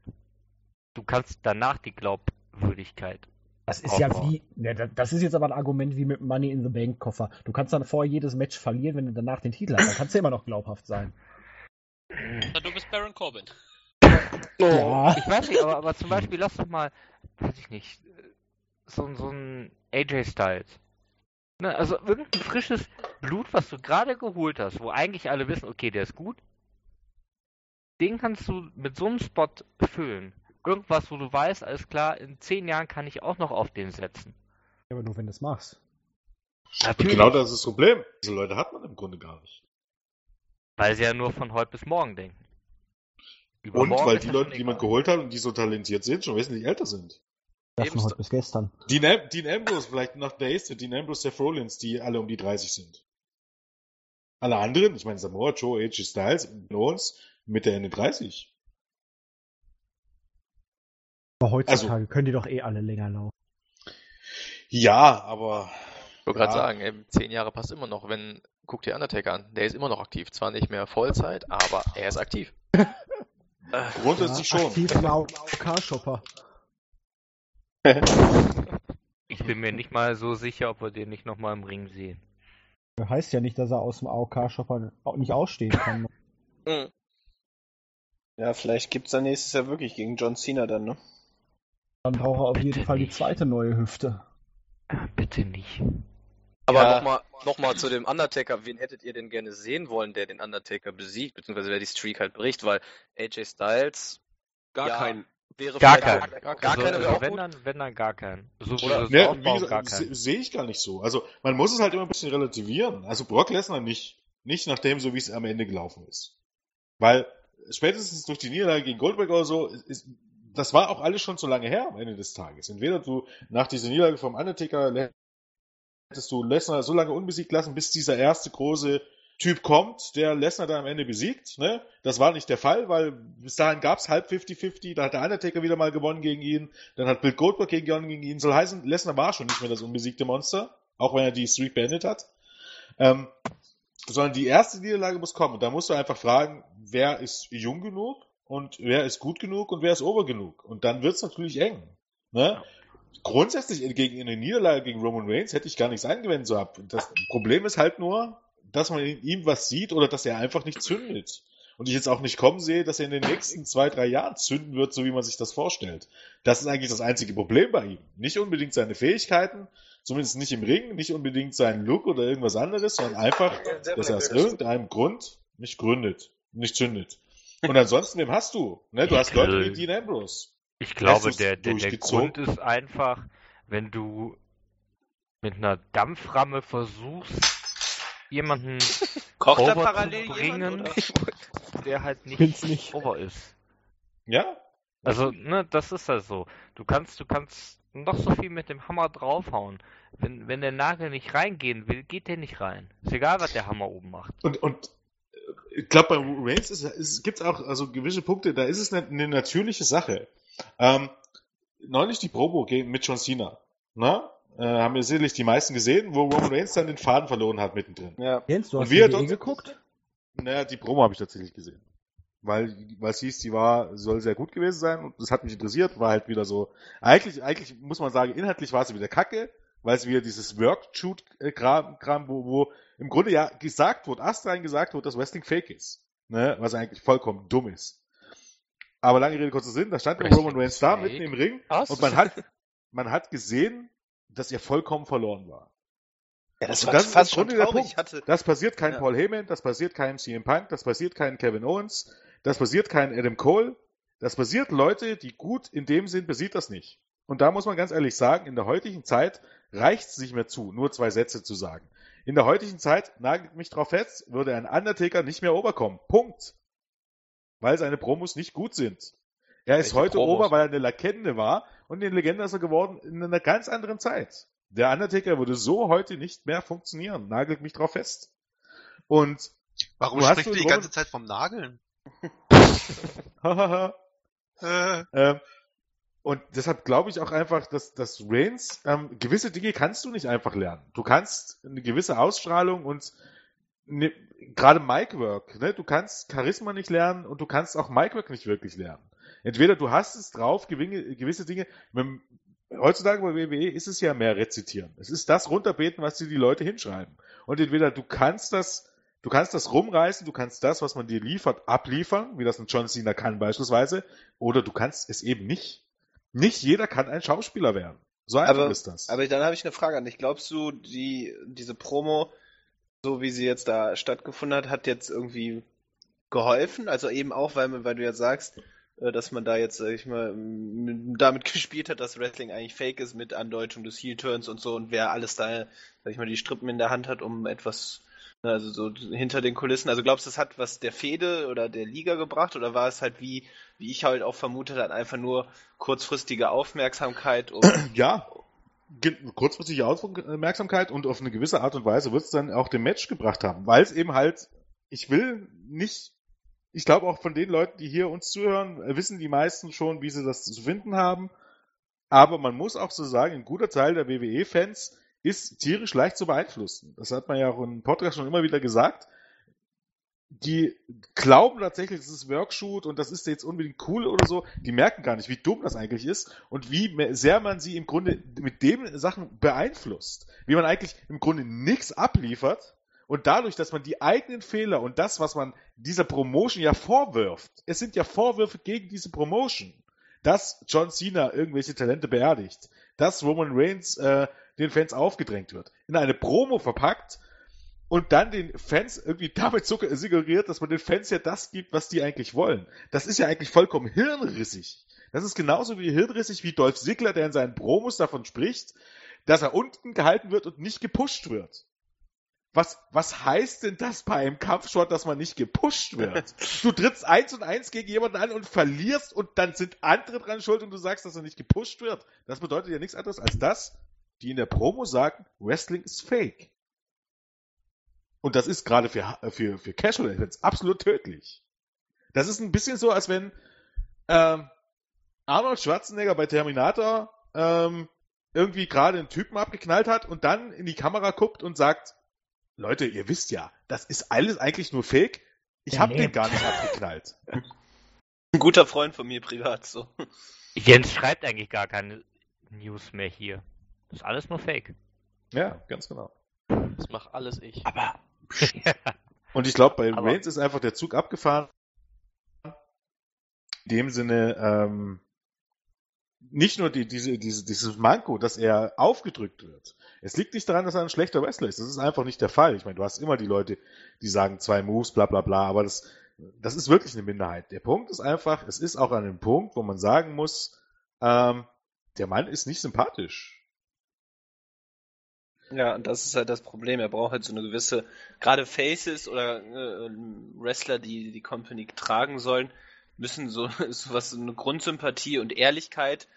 Du kannst danach die Glaubwürdigkeit. Das ist ja aufbauen. wie, ne, da- das ist jetzt aber ein Argument wie mit Money in the Bank Koffer. Du kannst dann vorher jedes Match verlieren, wenn du danach den Titel hast. Dann kannst du immer noch glaubhaft sein. Du bist Baron Corbin. Ja. Ich weiß nicht, aber, aber zum Beispiel lass doch mal, weiß ich nicht, so, so ein AJ Styles. Ne, also irgendein frisches Blut, was du gerade geholt hast, wo eigentlich alle wissen, okay, der ist gut. Den kannst du mit so einem Spot füllen. Irgendwas, wo du weißt, alles klar, in zehn Jahren kann ich auch noch auf den setzen. Aber nur wenn du es machst. Und Natürlich. genau das ist das Problem. Diese Leute hat man im Grunde gar nicht. Weil sie ja nur von heute bis morgen denken. Und Übermorgen weil ist die ja Leute, die man geholt hat und die so talentiert sind, schon wesentlich älter sind. Das von heute bis gestern. Dean, Am Dean Ambrose, vielleicht noch der nächste, Dean Ambrose, Seth Rollins, die alle um die 30 sind. Alle anderen, ich meine Samoa, Joe, AJ Styles und Owens, Mitte Ende 30. Aber heutzutage Also- können die doch eh alle länger laufen. Ja, aber Ich wollte gerade Ja. sagen, ey, zehn Jahre passt immer noch. Wenn, guck dir Undertaker an, der ist immer noch aktiv. Zwar nicht mehr Vollzeit, aber er ist aktiv. grundsätzlich ja, schon. Aktiv im AOK-Shopper. Ich bin mir nicht mal so sicher, ob wir den nicht nochmal im Ring sehen. Heißt ja nicht, dass er aus dem AOK-Shopper auch nicht ausstehen kann. Hm. Ja, vielleicht gibt's dann nächstes Jahr wirklich gegen John Cena dann, ne? Dann braucht er auf jeden Fall die nicht. zweite neue Hüfte. Bitte nicht. Aber Ja. nochmal noch mal zu dem Undertaker. Wen hättet ihr denn gerne sehen wollen, der den Undertaker besiegt, beziehungsweise wer die Streak halt bricht? Weil AJ Styles Gar Ja. kein. wäre Gar auch- Gar, keine also, wäre also auch wenn dann, wenn dann gar keinen. So Oder- das Ne, gar se- sehe ich gar nicht so. Also man muss es halt immer ein bisschen relativieren. Also Brock Lesnar nicht. Nicht nach dem, so wie es am Ende gelaufen ist. Weil spätestens durch die Niederlage gegen Goldberg oder so, ist, das war auch alles schon so lange her am Ende des Tages. Entweder du nach dieser Niederlage vom Undertaker hättest du Lesnar so lange unbesiegt lassen, bis dieser erste große Typ kommt, der Lesnar dann am Ende besiegt. Ne? Das war nicht der Fall, weil bis dahin gab es halb 50-50, da hat der Undertaker wieder mal gewonnen gegen ihn, dann hat Bill Goldberg gegen gegen ihn. Soll heißen, Lesnar war schon nicht mehr das unbesiegte Monster, auch wenn er die Streak beendet hat. Ähm, sondern die erste Niederlage muss kommen. Und da musst du einfach fragen, wer ist jung genug und wer ist gut genug und wer ist ober genug. Und dann wird's natürlich eng. Ne? Grundsätzlich gegen eine Niederlage gegen Roman Reigns hätte ich gar nichts eingewendet so ab. Das Problem ist halt nur, dass man in ihm was sieht oder dass er einfach nicht zündet. Und ich jetzt auch nicht kommen sehe, dass er in den nächsten zwei, drei Jahren zünden wird, so wie man sich das vorstellt. Das ist eigentlich das einzige Problem bei ihm. Nicht unbedingt seine Fähigkeiten, zumindest nicht im Ring, nicht unbedingt seinen Look oder irgendwas anderes, sondern einfach, dass er aus irgendeinem Grund nicht gründet, nicht zündet. Und ansonsten, wem hast du? Ne, du Ich hast Leute wie Dean Ambrose. Ich glaube, der, der, der? Grund ist einfach, wenn du mit einer Dampframme versuchst, jemanden Kocht da over parallel zu jemand, bringen, oder? der halt nicht, nicht. over ist. Ja? Also, ne, das ist halt so. Du kannst, du kannst noch so viel mit dem Hammer draufhauen. Wenn, wenn der Nagel nicht reingehen will, geht der nicht rein. Ist egal, was der Hammer oben macht. Und, und ich glaube, bei Reigns ist, ist, gibt es auch also gewisse Punkte, da ist es eine, eine natürliche Sache. Ähm, neulich die Promo gegen- mit John Cena. Na? Äh, haben wir sicherlich die meisten gesehen, wo Roman Reigns dann den Faden verloren hat mittendrin. Ja. Jens, du Und hast wie er die geguckt? Naja, die Promo habe ich tatsächlich gesehen. Weil, weil es hieß, die war, soll sehr gut gewesen sein und das hat mich interessiert, war halt wieder so, eigentlich, eigentlich muss man sagen, inhaltlich war sie wieder kacke, weil es wieder dieses Work-Shoot-Kram, Kram, wo, wo im Grunde ja gesagt wird, astrein gesagt wird, dass Wrestling fake ist. Ne? Was eigentlich vollkommen dumm ist. Aber lange Rede, kurzer Sinn, da stand der Wrestling Roman Reigns da, mitten im Ring, Was? und man hat, man hat gesehen, dass er vollkommen verloren war. Ja, das Und war das ist fast schon traurig. Hatte, Das passiert kein Ja. Paul Heyman, das passiert kein CM Punk, das passiert kein Kevin Owens, das passiert kein Adam Cole. Das passiert Leute, die gut in dem sind, passiert das nicht. Und da muss man ganz ehrlich sagen, in der heutigen Zeit reicht es nicht mehr zu, nur zwei Sätze zu sagen. In der heutigen Zeit, nagelt mich drauf fest, würde ein Undertaker nicht mehr oberkommen. Punkt. Weil seine Promos nicht gut sind. Er ist Welche heute Promos? ober, weil er eine Legende war und eine Legende ist er geworden in einer ganz anderen Zeit. Der Undertaker würde so heute nicht mehr funktionieren. Nagelt mich drauf fest. Und Warum sprichst du die ganze Zeit vom Nageln? hahaha, Äh, ähm, und deshalb glaube ich auch einfach, dass, dass Reigns, ähm, gewisse Dinge kannst du nicht einfach lernen. Du kannst eine gewisse Ausstrahlung und ne, gerade Micwork, ne? du kannst Charisma nicht lernen und du kannst auch Micwork nicht wirklich lernen. Entweder du hast es drauf, gewinge, gewisse Dinge, mit, heutzutage bei WWE ist es ja mehr rezitieren. Es ist das runterbeten, was dir die Leute hinschreiben. Und entweder du kannst das Du kannst das rumreißen, du kannst das, was man dir liefert, abliefern, wie das ein John Cena kann beispielsweise, oder du kannst es eben nicht. Nicht jeder kann ein Schauspieler werden. So einfach Aber, ist das. aber dann habe ich eine Frage an dich. Glaubst du, die, diese Promo, so wie sie jetzt da stattgefunden hat, hat jetzt irgendwie geholfen? Also eben auch, weil, weil du ja sagst, äh, dass man da jetzt, sag ich mal, damit gespielt hat, dass Wrestling eigentlich fake ist mit Andeutung des Heel-Turns und so und wer alles da, sag ich mal, die Strippen in der Hand hat, um etwas, also so hinter den Kulissen. Also glaubst du, es hat was der Fehde oder der Liga gebracht oder war es halt wie, wie ich halt auch vermutet habe, einfach nur kurzfristige Aufmerksamkeit, um Ja, ge- kurzfristige Aufmerksamkeit und auf eine gewisse Art und Weise wird es dann auch dem Match gebracht haben, weil es eben halt, ich will nicht, ich glaube auch von den Leuten, die hier uns zuhören, wissen die meisten schon, wie sie das zu finden haben, aber man muss auch so sagen, ein guter Teil der WWE-Fans ist tierisch leicht zu beeinflussen. Das hat man ja auch im Podcast schon immer wieder gesagt. Die glauben tatsächlich, das ist Workshoot und das ist jetzt unbedingt cool oder so. Die merken gar nicht, wie dumm das eigentlich ist und wie sehr man sie im Grunde mit dem Sachen beeinflusst. Wie man eigentlich im Grunde nichts abliefert und dadurch, dass man die eigenen Fehler und das, was man dieser Promotion ja vorwirft, es sind ja Vorwürfe gegen diese Promotion, dass John Cena irgendwelche Talente beerdigt, dass Roman Reigns äh, den Fans aufgedrängt wird, in eine Promo verpackt und dann den Fans irgendwie damit suggeriert, dass man den Fans ja das gibt, was die eigentlich wollen. Das ist ja eigentlich vollkommen hirnrissig. Das ist genauso wie hirnrissig wie Dolph Ziggler, der in seinen Promos davon spricht, dass er unten gehalten wird und nicht gepusht wird. Was, was heißt denn das bei einem Kampfsport, dass man nicht gepusht wird? Du trittst eins und eins gegen jemanden an und verlierst und dann sind andere dran schuld und du sagst, dass er nicht gepusht wird. Das bedeutet ja nichts anderes als das, die in der Promo sagen, Wrestling ist fake. Und das ist gerade für, für, für Casual Events absolut tödlich. Das ist ein bisschen so, als wenn ähm, Arnold Schwarzenegger bei Terminator ähm, irgendwie gerade einen Typen abgeknallt hat und dann in die Kamera guckt und sagt, Leute, ihr wisst ja, das ist alles eigentlich nur Fake. Ich hab den gar nicht abgeknallt. ein guter Freund von mir privat so. Jens schreibt eigentlich gar keine News mehr hier. Das ist alles nur Fake. Ja, ganz genau. Das mache alles ich. Aber. Und ich glaube, bei Aber- Reigns ist einfach der Zug abgefahren. In dem Sinne, ähm, nicht nur die, diese, diese, dieses Manko, dass er aufgedrückt wird. Es liegt nicht daran, dass er ein schlechter Wrestler ist. Das ist einfach nicht der Fall. Ich meine, du hast immer die Leute, die sagen zwei Moves, bla bla bla, aber das, das ist wirklich eine Minderheit. Der Punkt ist einfach, es ist auch an einem Punkt, wo man sagen muss, ähm, der Mann ist nicht sympathisch. Ja, und das ist halt das Problem. Er braucht halt so eine gewisse, gerade Faces oder äh, Wrestler, die die Company tragen sollen, müssen so, so was, so eine Grundsympathie und Ehrlichkeit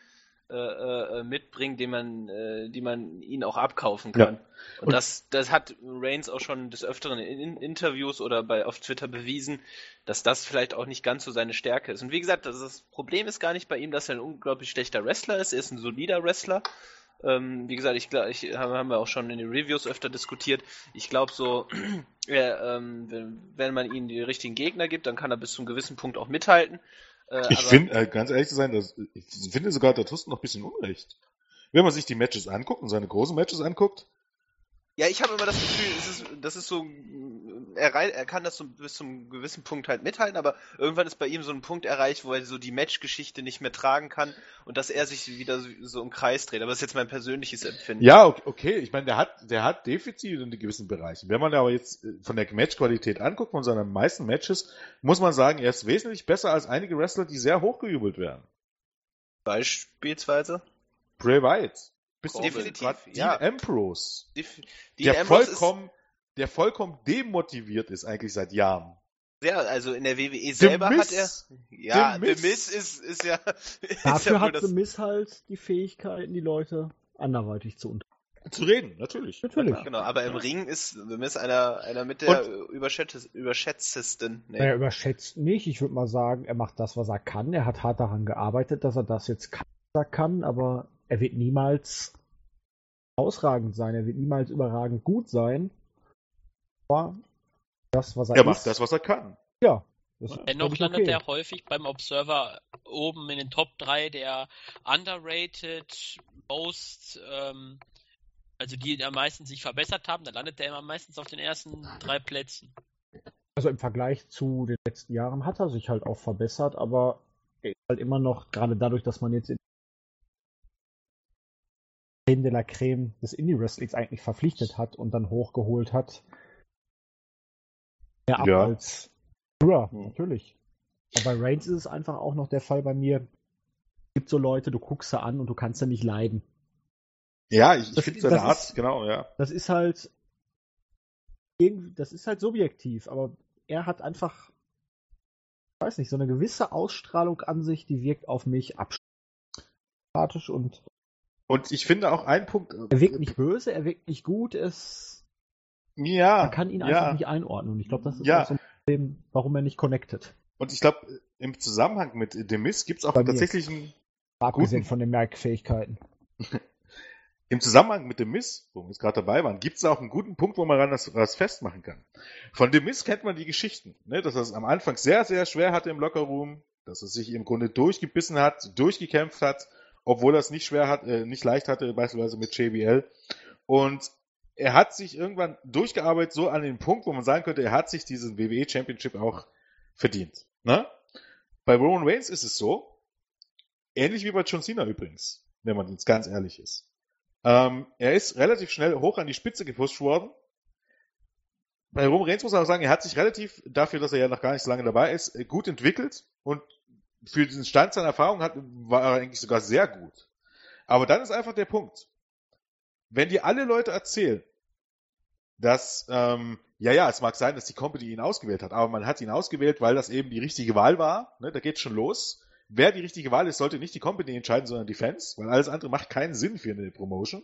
äh, äh, mitbringen, die man, äh, die man ihnen auch abkaufen Ja. kann. Und, Und- das, das hat Reigns auch schon des Öfteren in Interviews oder bei auf Twitter bewiesen, dass das vielleicht auch nicht ganz so seine Stärke ist. Und wie gesagt, das, das Problem ist gar nicht bei ihm, dass er ein unglaublich schlechter Wrestler ist. Er ist ein solider Wrestler. Ähm, wie gesagt, ich, glaub- ich haben wir auch schon in den Reviews öfter diskutiert. Ich glaube so, er, ähm, wenn, wenn man ihm die richtigen Gegner gibt, dann kann er bis zu einem gewissen Punkt auch mithalten. Äh, Ich finde, äh, ganz ehrlich zu sein, das, ich finde sogar, da tust du noch ein bisschen Unrecht. Wenn man sich die Matches anguckt und seine großen Matches anguckt, Ja, ich habe immer das Gefühl, ist, das ist so, er, er kann das so bis zum gewissen Punkt halt mithalten, aber irgendwann ist bei ihm so ein Punkt erreicht, wo er so die Matchgeschichte nicht mehr tragen kann und dass er sich wieder so, so im Kreis dreht. Aber das ist jetzt mein persönliches Empfinden. ja, ok- okay, ich meine, der hat, der hat Defizite in gewissen Bereichen. Wenn man aber jetzt äh, von der Matchqualität anguckt, von seinen meisten Matches, muss man sagen, er ist wesentlich besser als einige Wrestler, die sehr hochgejubelt werden. Beispielsweise. Bray Wyatt. Bis Corbin. definitiv, Dean ja. Ambrose. Def- Dean Der Ambrose ist vollkommen, der vollkommen demotiviert ist eigentlich seit Jahren. sehr, also in der WWE selber hat er, ja, The The Miz. Miz ist, ist ja, ist Dafür ja hat das, The Miss halt die Fähigkeiten, die Leute anderweitig zu unter. Zu reden, natürlich. Natürlich. genau, aber im Ring ist The Miz einer, einer mit der überschätz, überschätztesten. Nee. Er überschätzt nicht. Ich würde mal sagen, er macht das, was er kann. Er hat hart daran gearbeitet, dass er das jetzt kann, was er kann, aber er wird niemals ausragend sein. Er wird niemals überragend gut sein. Aber das, was er, Er ist, macht das, was er kann. ja. Dennoch landet okay. er häufig beim Observer oben in den Top 3 der underrated, most, ähm, also die am meisten sich verbessert haben. Da landet er immer meistens auf den ersten drei Plätzen. Also im Vergleich zu den letzten Jahren hat er sich halt auch verbessert, aber er ist halt immer noch, gerade dadurch, dass man jetzt in Creme de la Creme des Indie-Wrestlings eigentlich verpflichtet hat und dann hochgeholt hat, mehr ab Ja. als früher, Hm. natürlich. Aber bei Reigns ist es einfach auch noch der Fall bei mir. Es gibt so Leute, du guckst sie an und du kannst sie nicht leiden. Ja, ich, ich finde seine Art, genau, ja. Das ist halt irgendwie, das ist halt subjektiv, aber er hat einfach, ich weiß nicht, so eine gewisse Ausstrahlung an sich, die wirkt auf mich absympathisch und Und ich finde auch ein Punkt. äh, er wirkt nicht böse, er wirkt nicht gut, es, Ja. man kann ihn ja. einfach nicht einordnen und ich glaube, das ist Ja. auch so ein Problem, warum er nicht connected. Und ich glaube, im Zusammenhang mit The Miz gibt es auch Bei tatsächlich einen Abgesehen Guten. von den Merkfähigkeiten. Im Zusammenhang mit dem Miss, wo wir jetzt gerade dabei waren, gibt es auch einen guten Punkt, wo man ran das, das festmachen kann. Von dem Miss kennt man die Geschichten, ne? dass er es am Anfang sehr, sehr schwer hatte im Lockerroom, dass er sich im Grunde durchgebissen hat, durchgekämpft hat, obwohl er es nicht schwer hat, äh, nicht leicht hatte, beispielsweise mit JBL. Und er hat sich irgendwann durchgearbeitet, so an den Punkt, wo man sagen könnte, er hat sich diesen WWE Championship auch verdient. Ne? Bei Roman Reigns ist es so, ähnlich wie bei John Cena übrigens, wenn man jetzt ganz ehrlich ist. Ähm, er ist relativ schnell hoch an die Spitze gepusht worden. Bei Roman Reigns muss man auch sagen, er hat sich relativ, dafür, dass er ja noch gar nicht so lange dabei ist, äh, gut entwickelt und für diesen Stand seiner Erfahrung hat, war er eigentlich sogar sehr gut. Aber dann ist einfach der Punkt. Wenn dir alle Leute erzählen, dass, ähm, ja, ja, es mag sein, dass die Company ihn ausgewählt hat, aber man hat ihn ausgewählt, weil das eben die richtige Wahl war. Ne, da geht's schon los. Wer die richtige Wahl ist, sollte nicht die Company entscheiden, sondern die Fans, weil alles andere macht keinen Sinn für eine Promotion.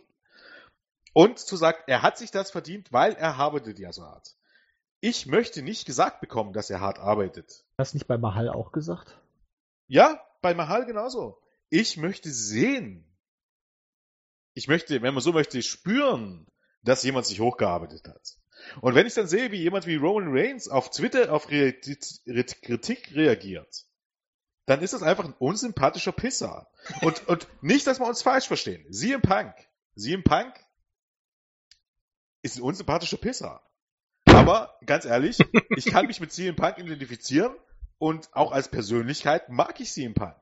Und zu sagen, er hat sich das verdient, weil er arbeitet ja so hart. Ich möchte nicht gesagt bekommen, dass er hart arbeitet. Hast du nicht bei Mahal auch gesagt? Ja, bei Mahal genauso. Ich möchte sehen. Ich möchte, wenn man so möchte, spüren, dass jemand sich hochgearbeitet hat. Und wenn ich dann sehe, wie jemand wie Roman Reigns auf Twitter auf Kritik reagiert, dann ist das einfach ein unsympathischer Pisser. Und, und nicht, dass wir uns falsch verstehen. Sie im Punk. Sie im Punk ist ein unsympathischer Pisser. Aber ganz ehrlich, ich kann mich mit CM Punk identifizieren und auch als Persönlichkeit mag ich CM Punk.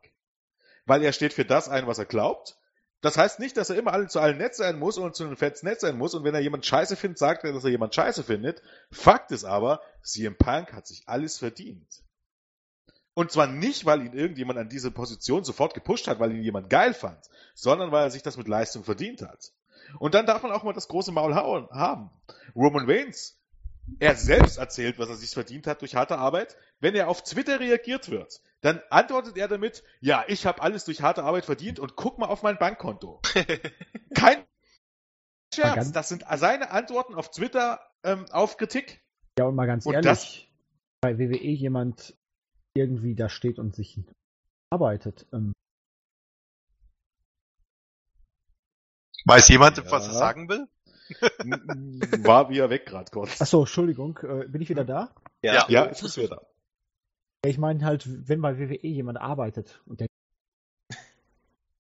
Weil er steht für das ein, was er glaubt. Das heißt nicht, dass er immer alle zu allen nett sein muss und zu den Fans nett sein muss. Und wenn er jemand scheiße findet, sagt er, dass er jemand scheiße findet. Fakt ist aber, CM Punk hat sich alles verdient. Und zwar nicht, weil ihn irgendjemand an diese Position sofort gepusht hat, weil ihn jemand geil fand, sondern weil er sich das mit Leistung verdient hat. Und dann darf man auch mal das große Maul hauen, haben. Roman Reigns, er selbst erzählt, was er sich verdient hat durch harte Arbeit. Wenn er auf Twitter reagiert wird, dann antwortet er damit, ja, ich habe alles durch harte Arbeit verdient und guck mal auf mein Bankkonto. Kein Scherz, das sind seine Antworten auf Twitter ähm, auf Kritik. Ja, und mal ganz Und ehrlich, bei WWE jemand irgendwie da steht und sich arbeitet. Ähm, Weiß jemand, Ja. was er sagen will? War wieder weg gerade kurz. achso, Entschuldigung, äh, bin ich wieder da? Ja. Ja, jetzt ist wieder da. Ja, Ich meine halt, wenn bei WWE jemand arbeitet und der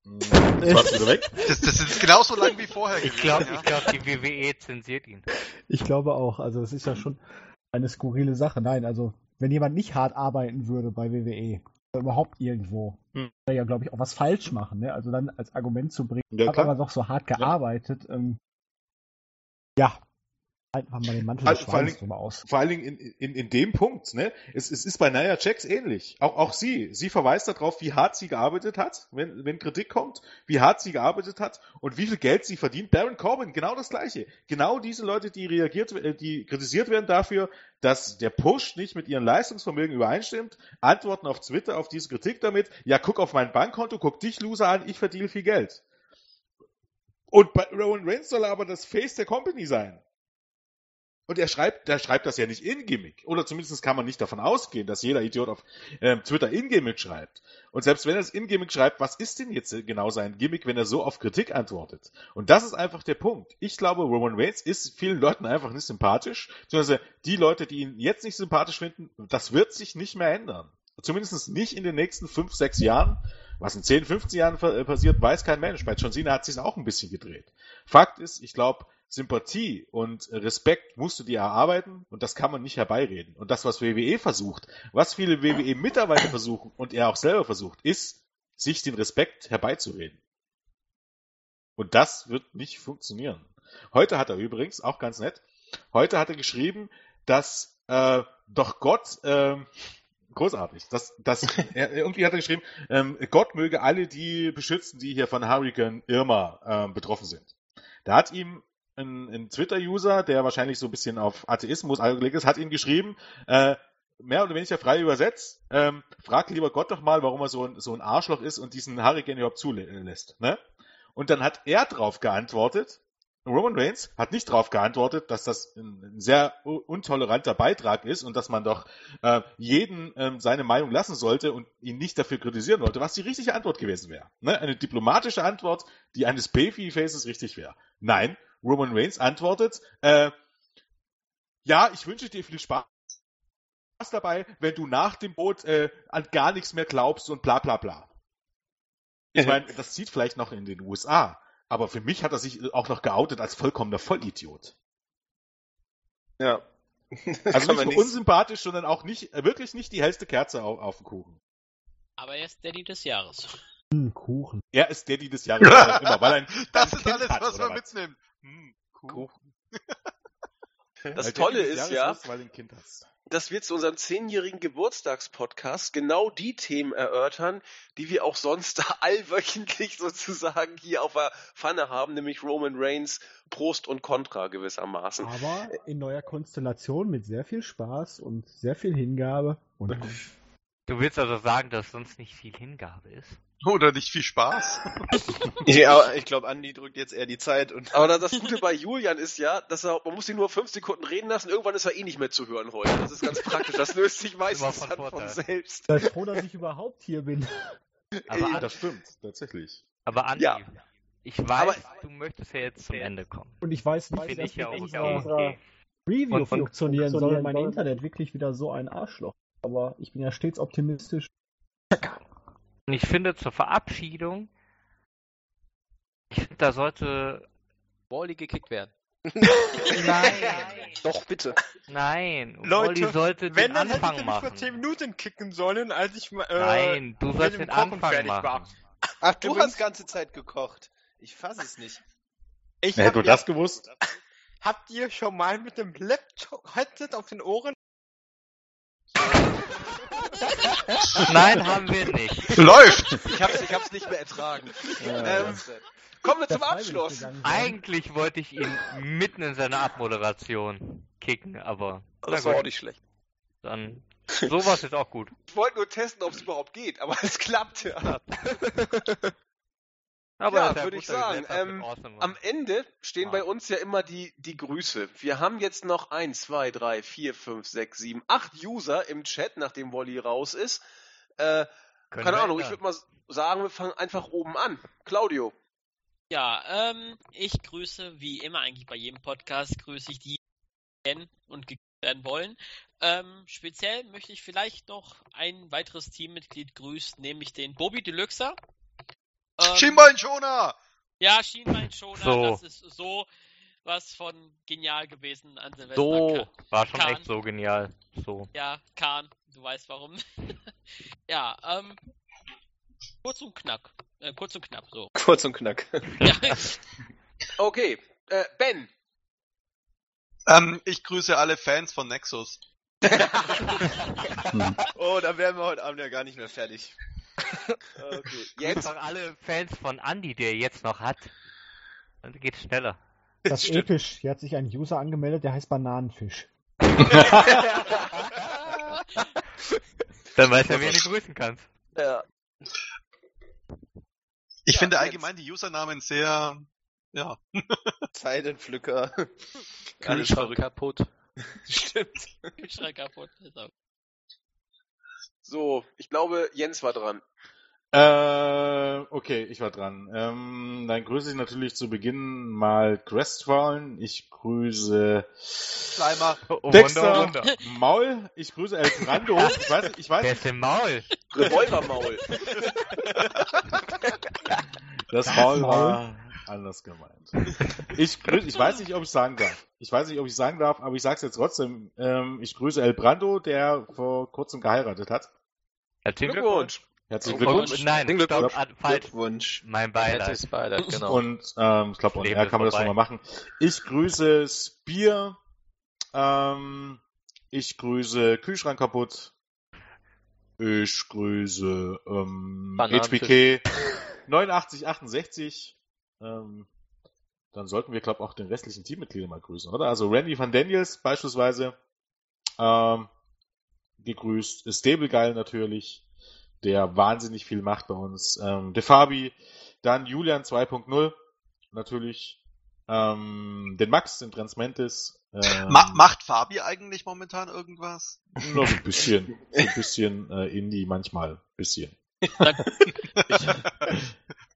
Jetzt warst du wieder weg. Das, das ist genauso lang wie vorher Ich glaube, ja. ich glaub, die WWE zensiert ihn. Ich glaube auch. Also es ist ja schon eine skurrile Sache. Nein, also wenn jemand nicht hart arbeiten würde bei WWE, oder überhaupt irgendwo, Hm. würde er ja, glaube ich, auch was falsch machen. Ne? Also dann als Argument zu bringen, Ja, hat aber doch so hart gearbeitet. Ähm, ja, einfach mal den Mantel des vor allen drüber aus. Vor allen Dingen in, in, in dem Punkt, ne? Es, es ist bei Nia Jax ähnlich. Auch, auch sie. Sie verweist darauf, wie hart sie gearbeitet hat, wenn, wenn Kritik kommt, wie hart sie gearbeitet hat und wie viel Geld sie verdient. Baron Corbin, genau das Gleiche. Genau diese Leute, die reagiert, äh, die kritisiert werden dafür, dass der Push nicht mit ihrem Leistungsvermögen übereinstimmt, antworten auf Twitter auf diese Kritik damit, ja, guck auf mein Bankkonto, guck dich, Loser, an, ich verdiene viel Geld. Und bei Rowan Reigns soll er aber das Face der Company sein. Und er schreibt, der schreibt das ja nicht in Gimmick. Oder zumindest kann man nicht davon ausgehen, dass jeder Idiot auf ähm, Twitter in Gimmick schreibt. Und selbst wenn er es in Gimmick schreibt, was ist denn jetzt äh, genau sein Gimmick, wenn er so auf Kritik antwortet? Und das ist einfach der Punkt. Ich glaube, Roman Reigns ist vielen Leuten einfach nicht sympathisch. Beziehungsweise die Leute, die ihn jetzt nicht sympathisch finden, das wird sich nicht mehr ändern. Zumindest nicht in den nächsten fünf, sechs Jahren. Was in 10, 15 Jahren äh, passiert, weiß kein Mensch. Bei John Cena hat sich auch ein bisschen gedreht. Fakt ist, ich glaube, Sympathie und Respekt musst du dir erarbeiten und das kann man nicht herbeireden. Und das, was WWE versucht, was viele WWE-Mitarbeiter versuchen und er auch selber versucht, ist, sich den Respekt herbeizureden. Und das wird nicht funktionieren. Heute hat er übrigens, auch ganz nett, heute hat er geschrieben, dass äh, doch Gott, ähm, großartig, dass, dass er, irgendwie hat er geschrieben, ähm, Gott möge alle die beschützen, die hier von Hurricane Irma ähm, betroffen sind. Da hat ihm ein, ein Twitter-User, der wahrscheinlich so ein bisschen auf Atheismus angelegt ist, hat ihm geschrieben, äh, mehr oder weniger frei übersetzt, ähm, frag lieber Gott doch mal, warum er so ein, so ein Arschloch ist und diesen Hurricane überhaupt zulässt. Ne? Und dann hat er drauf geantwortet, Roman Reigns hat nicht darauf geantwortet, dass das ein, sehr untoleranter Beitrag ist und dass man doch äh, jeden ähm, seine Meinung lassen sollte und ihn nicht dafür kritisieren sollte, was die richtige Antwort gewesen wäre. Ne? Eine diplomatische Antwort, die eines Babyfaces richtig wäre. Nein, Roman Reigns antwortet, äh, ja, ich wünsche dir viel Spaß dabei, wenn du nach dem Boot äh, an gar nichts mehr glaubst und bla bla bla. Ich meine, das zieht vielleicht noch in den USA, aber für mich hat er sich auch noch geoutet als vollkommener Vollidiot. Ja. Also nicht nur unsympathisch, sondern auch nicht, äh, wirklich nicht die hellste Kerze auf, auf dem Kuchen. Aber er ist Daddy des Jahres. Hm, Kuchen. Er ist Daddy des Jahres, was immer, weil ein, Das ein ist Kind alles, hat, was man mitnimmt. Hm, Kuchen. Das Weil Tolle ist ja, ist, weil du ein Kind hast. Dass wir zu unserem zehnjährigen Geburtstagspodcast genau die Themen erörtern, die wir auch sonst allwöchentlich sozusagen hier auf der Pfanne haben, nämlich Roman Reigns Prost und Contra gewissermaßen. Aber in neuer Konstellation mit sehr viel Spaß und sehr viel Hingabe. Und Du willst also sagen, dass sonst nicht viel Hingabe ist? Oder nicht viel Spaß. Ja, ich glaube, Andi drückt jetzt eher die Zeit und. Aber das Gute bei Julian ist ja, dass er, man muss ihn nur fünf Sekunden reden lassen, irgendwann ist er eh nicht mehr zu hören heute. Das ist ganz praktisch. Das löst sich meistens von dann von selbst. sei froh, dass ich überhaupt hier bin. Aber, Ja, Andi, das stimmt, tatsächlich. aber Andi, Ja. ich weiß, Aber- du möchtest ja jetzt zum Ende kommen. Und ich weiß nicht, wie Finde das ich ja auch unserer okay. Review Und- und- funktionieren soll. Mein. Internet wirklich wieder so ein Arschloch. Aber ich bin ja stets optimistisch. Und ich finde zur Verabschiedung, ich finde, da sollte. Wally gekickt werden. Nein, Doch, bitte. nein, Leute, Wally sollte Wenn, den dann hätte ich Anfang den vor machen. 10 Minuten kicken sollen, als ich äh, Nein, du sollst den Kochen Anfang fertig machen. war. Ach, du Übrigens- hast ganze Zeit gekocht. Ich fass es nicht. Ich Hätte hab nur ja- das gewusst. Habt ihr schon mal mit dem Laptop-Headset auf den Ohren? Nein, haben wir nicht. Läuft! Ich hab's, ich hab's nicht mehr ertragen. Äh, Ähm, kommen wir zum Abschluss. Eigentlich wollte ich ihn mitten in seiner Abmoderation kicken, aber Das war auch nicht schlecht. dann sowas ist auch gut. Ich wollte nur testen, ob es überhaupt geht, aber es klappt ja. Aber Ja, würde ich sagen, ähm, Awesome. Am Ende stehen bei uns ja immer die, die Grüße. Wir haben jetzt noch 1, 2, 3, 4, 5, 6, 7, 8 User im Chat, nachdem Wally raus ist. Äh, keine Ahnung, ich würde mal sagen, wir fangen einfach oben an. Claudio. Ja, ähm, ich grüße, wie immer eigentlich bei jedem Podcast, grüße ich die, die kennen und werden wollen. Ähm, speziell möchte ich vielleicht noch ein weiteres Teammitglied grüßen, nämlich den Bobby Deluxer. Ähm, Schienbeinschoner! Ja, Schienbeinschoner, So. das ist so was von genial gewesen an Silvester. So, war schon Kahn. echt so genial. So. Ja, Kahn, du weißt warum. ja, ähm, kurz und knack. Äh, kurz und knapp, so. Kurz und knack. Ja, Okay, äh, Ben. Ähm, ich grüße alle Fans von Nexus. Oh, da wären wir heute Abend ja gar nicht mehr fertig. Okay, Jetzt auch alle Fans von Andy, der er jetzt noch hat. Dann geht's schneller. Das ist episch. Hier hat sich ein User angemeldet, der heißt Bananenfisch. Dann weiß er, wen du grüßen kannst. Ja. Ich Ja, finde jetzt. allgemein die Usernamen sehr, ja. Zeilenpflücker. Kühlschrank kaputt. Stimmt. Kühlschrank kaputt. Ist auch- So, ich glaube, Jens war dran. Äh, okay, ich war dran. Ähm, dann grüße ich natürlich zu Beginn mal Crestfallen. Ich grüße Slimer. Oh, Dexter, Wunder, Wunder. Maul. Ich grüße El Grando. Ich weiß, ich weiß Der nicht, ist im Maul. Revolvermaul. das Das Maul Maul. war anders gemeint. Ich, grüße, ich weiß nicht, ob ich sagen darf. Ich weiß nicht, ob ich sagen darf, aber ich sag's jetzt trotzdem. Ähm, ich grüße El Brando, der vor kurzem geheiratet hat. Herzlichen Glückwunsch. Herzlichen Glückwunsch. Nein, Herzlichen stopp, Glückwunsch. ah, falsch. Glückwunsch. Mein Beileid. Beileid. Beileid, genau. Und ähm, ich glaube, on air kann man das nochmal machen. Ich grüße Spear. Ähm, ich grüße Kühlschrank kaputt. Ich grüße ähm. HBK 8968. Ähm, dann sollten wir, glaube ich, auch den restlichen Teammitglieder mal grüßen, oder? Also Randy van Daniels beispielsweise ähm, gegrüßt. Stable Geil natürlich, der wahnsinnig viel macht bei uns. Ähm, Defabi, dann Julian 2.0 natürlich. Ähm, den Max, den Transmentis. Ähm, Ma macht Fabi eigentlich momentan irgendwas? Noch ein bisschen. So ein bisschen äh, Indie manchmal. Bisschen. Wie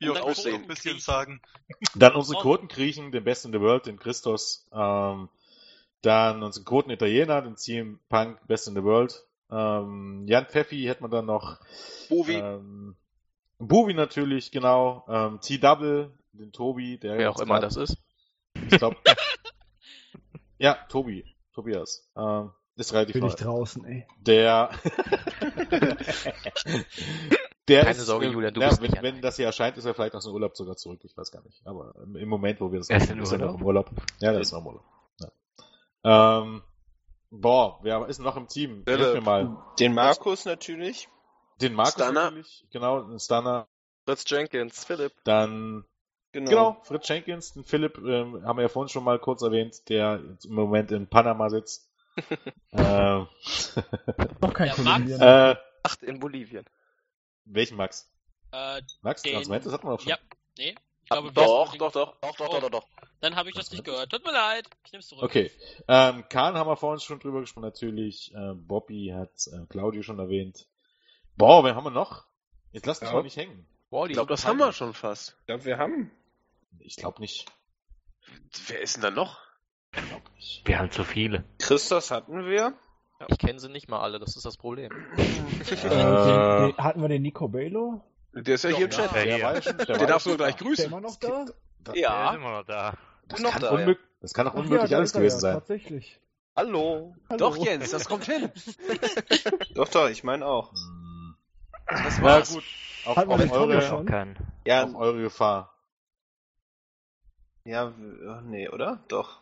auch dann immer Aussehen. ein bisschen sagen. Dann unsere Quotengriechen, den Best in the World, den Christos. Ähm, dann unsere Quoten-Italiener, den CM Punk Best in the World. Ähm, Jan Pfeffi hätten wir dann noch. Bovi. Ähm, Bubi natürlich, genau. Ähm, T-Double, den Tobi, der Wer auch immer das ist. Ich glaube. ja, Tobi. Tobias. Ähm, ist relativ Bin ich draußen, ey. Der. der Keine ist, Sorge, Julian, du ja, bist wenn, nicht wenn das hier erscheint, ist er vielleicht aus dem Urlaub sogar zurück. Ich weiß gar nicht. Aber im- Moment, wo wir das Er ist er noch Urlaub? im Urlaub. Ja, der ist noch im Urlaub. Ja. Ähm, boah, wer ist noch im Team? Hilf Philipp. mir mal. Den Markus natürlich. Den Markus Stunner. natürlich. Genau, den Stunner. Fritz Jenkins, Philipp. Dann Genau. Genau, Fritz Jenkins, den Philipp, ähm, haben wir ja vorhin schon mal kurz erwähnt, der jetzt im Moment in Panama sitzt. äh, Doch kein Der Kolumbier. äh, Acht in Bolivien. welchen Max? Äh, Max, Den- Transment, das hatten wir doch schon. ja, nee. Ich glaube, doch, doch, doch, doch, doch, Oh. doch, doch, doch. Dann habe ich das nicht gehört. Tut mir leid. Ich nehme es zurück. Okay. Ähm, Kahn haben wir vorhin schon drüber gesprochen, natürlich. Äh, Bobby hat äh, Claudio schon erwähnt. Boah, wen haben wir noch? Jetzt lasst mich Ja. mal nicht hängen. Wally. Ich glaube, das haben wir schon fast. Ich glaube, wir haben. Ich glaube nicht. Wer ist denn da noch? Wir haben zu viele. Christos hatten wir. Ich kenne sie nicht mal alle, das ist das Problem. Äh, hatten wir den Nico Bello? Der ist ja hier im Chat. Ja, der hier. war ja schon, der, Den war darfst du gleich da. Ist der grüßen. immer noch da? Der ist Ja. immer noch da. Das, Noch kann da, unmög- das kann doch Ach unmöglich da alles gewesen ja, sein. Tatsächlich. Hallo. Hallo. Doch, Jens, das kommt hin. Doch, doch, ich meine auch. Hm. Das Na war's. gut, auf, auf, eure. Ja, auf eure Gefahr. ja, nee, oder? Doch.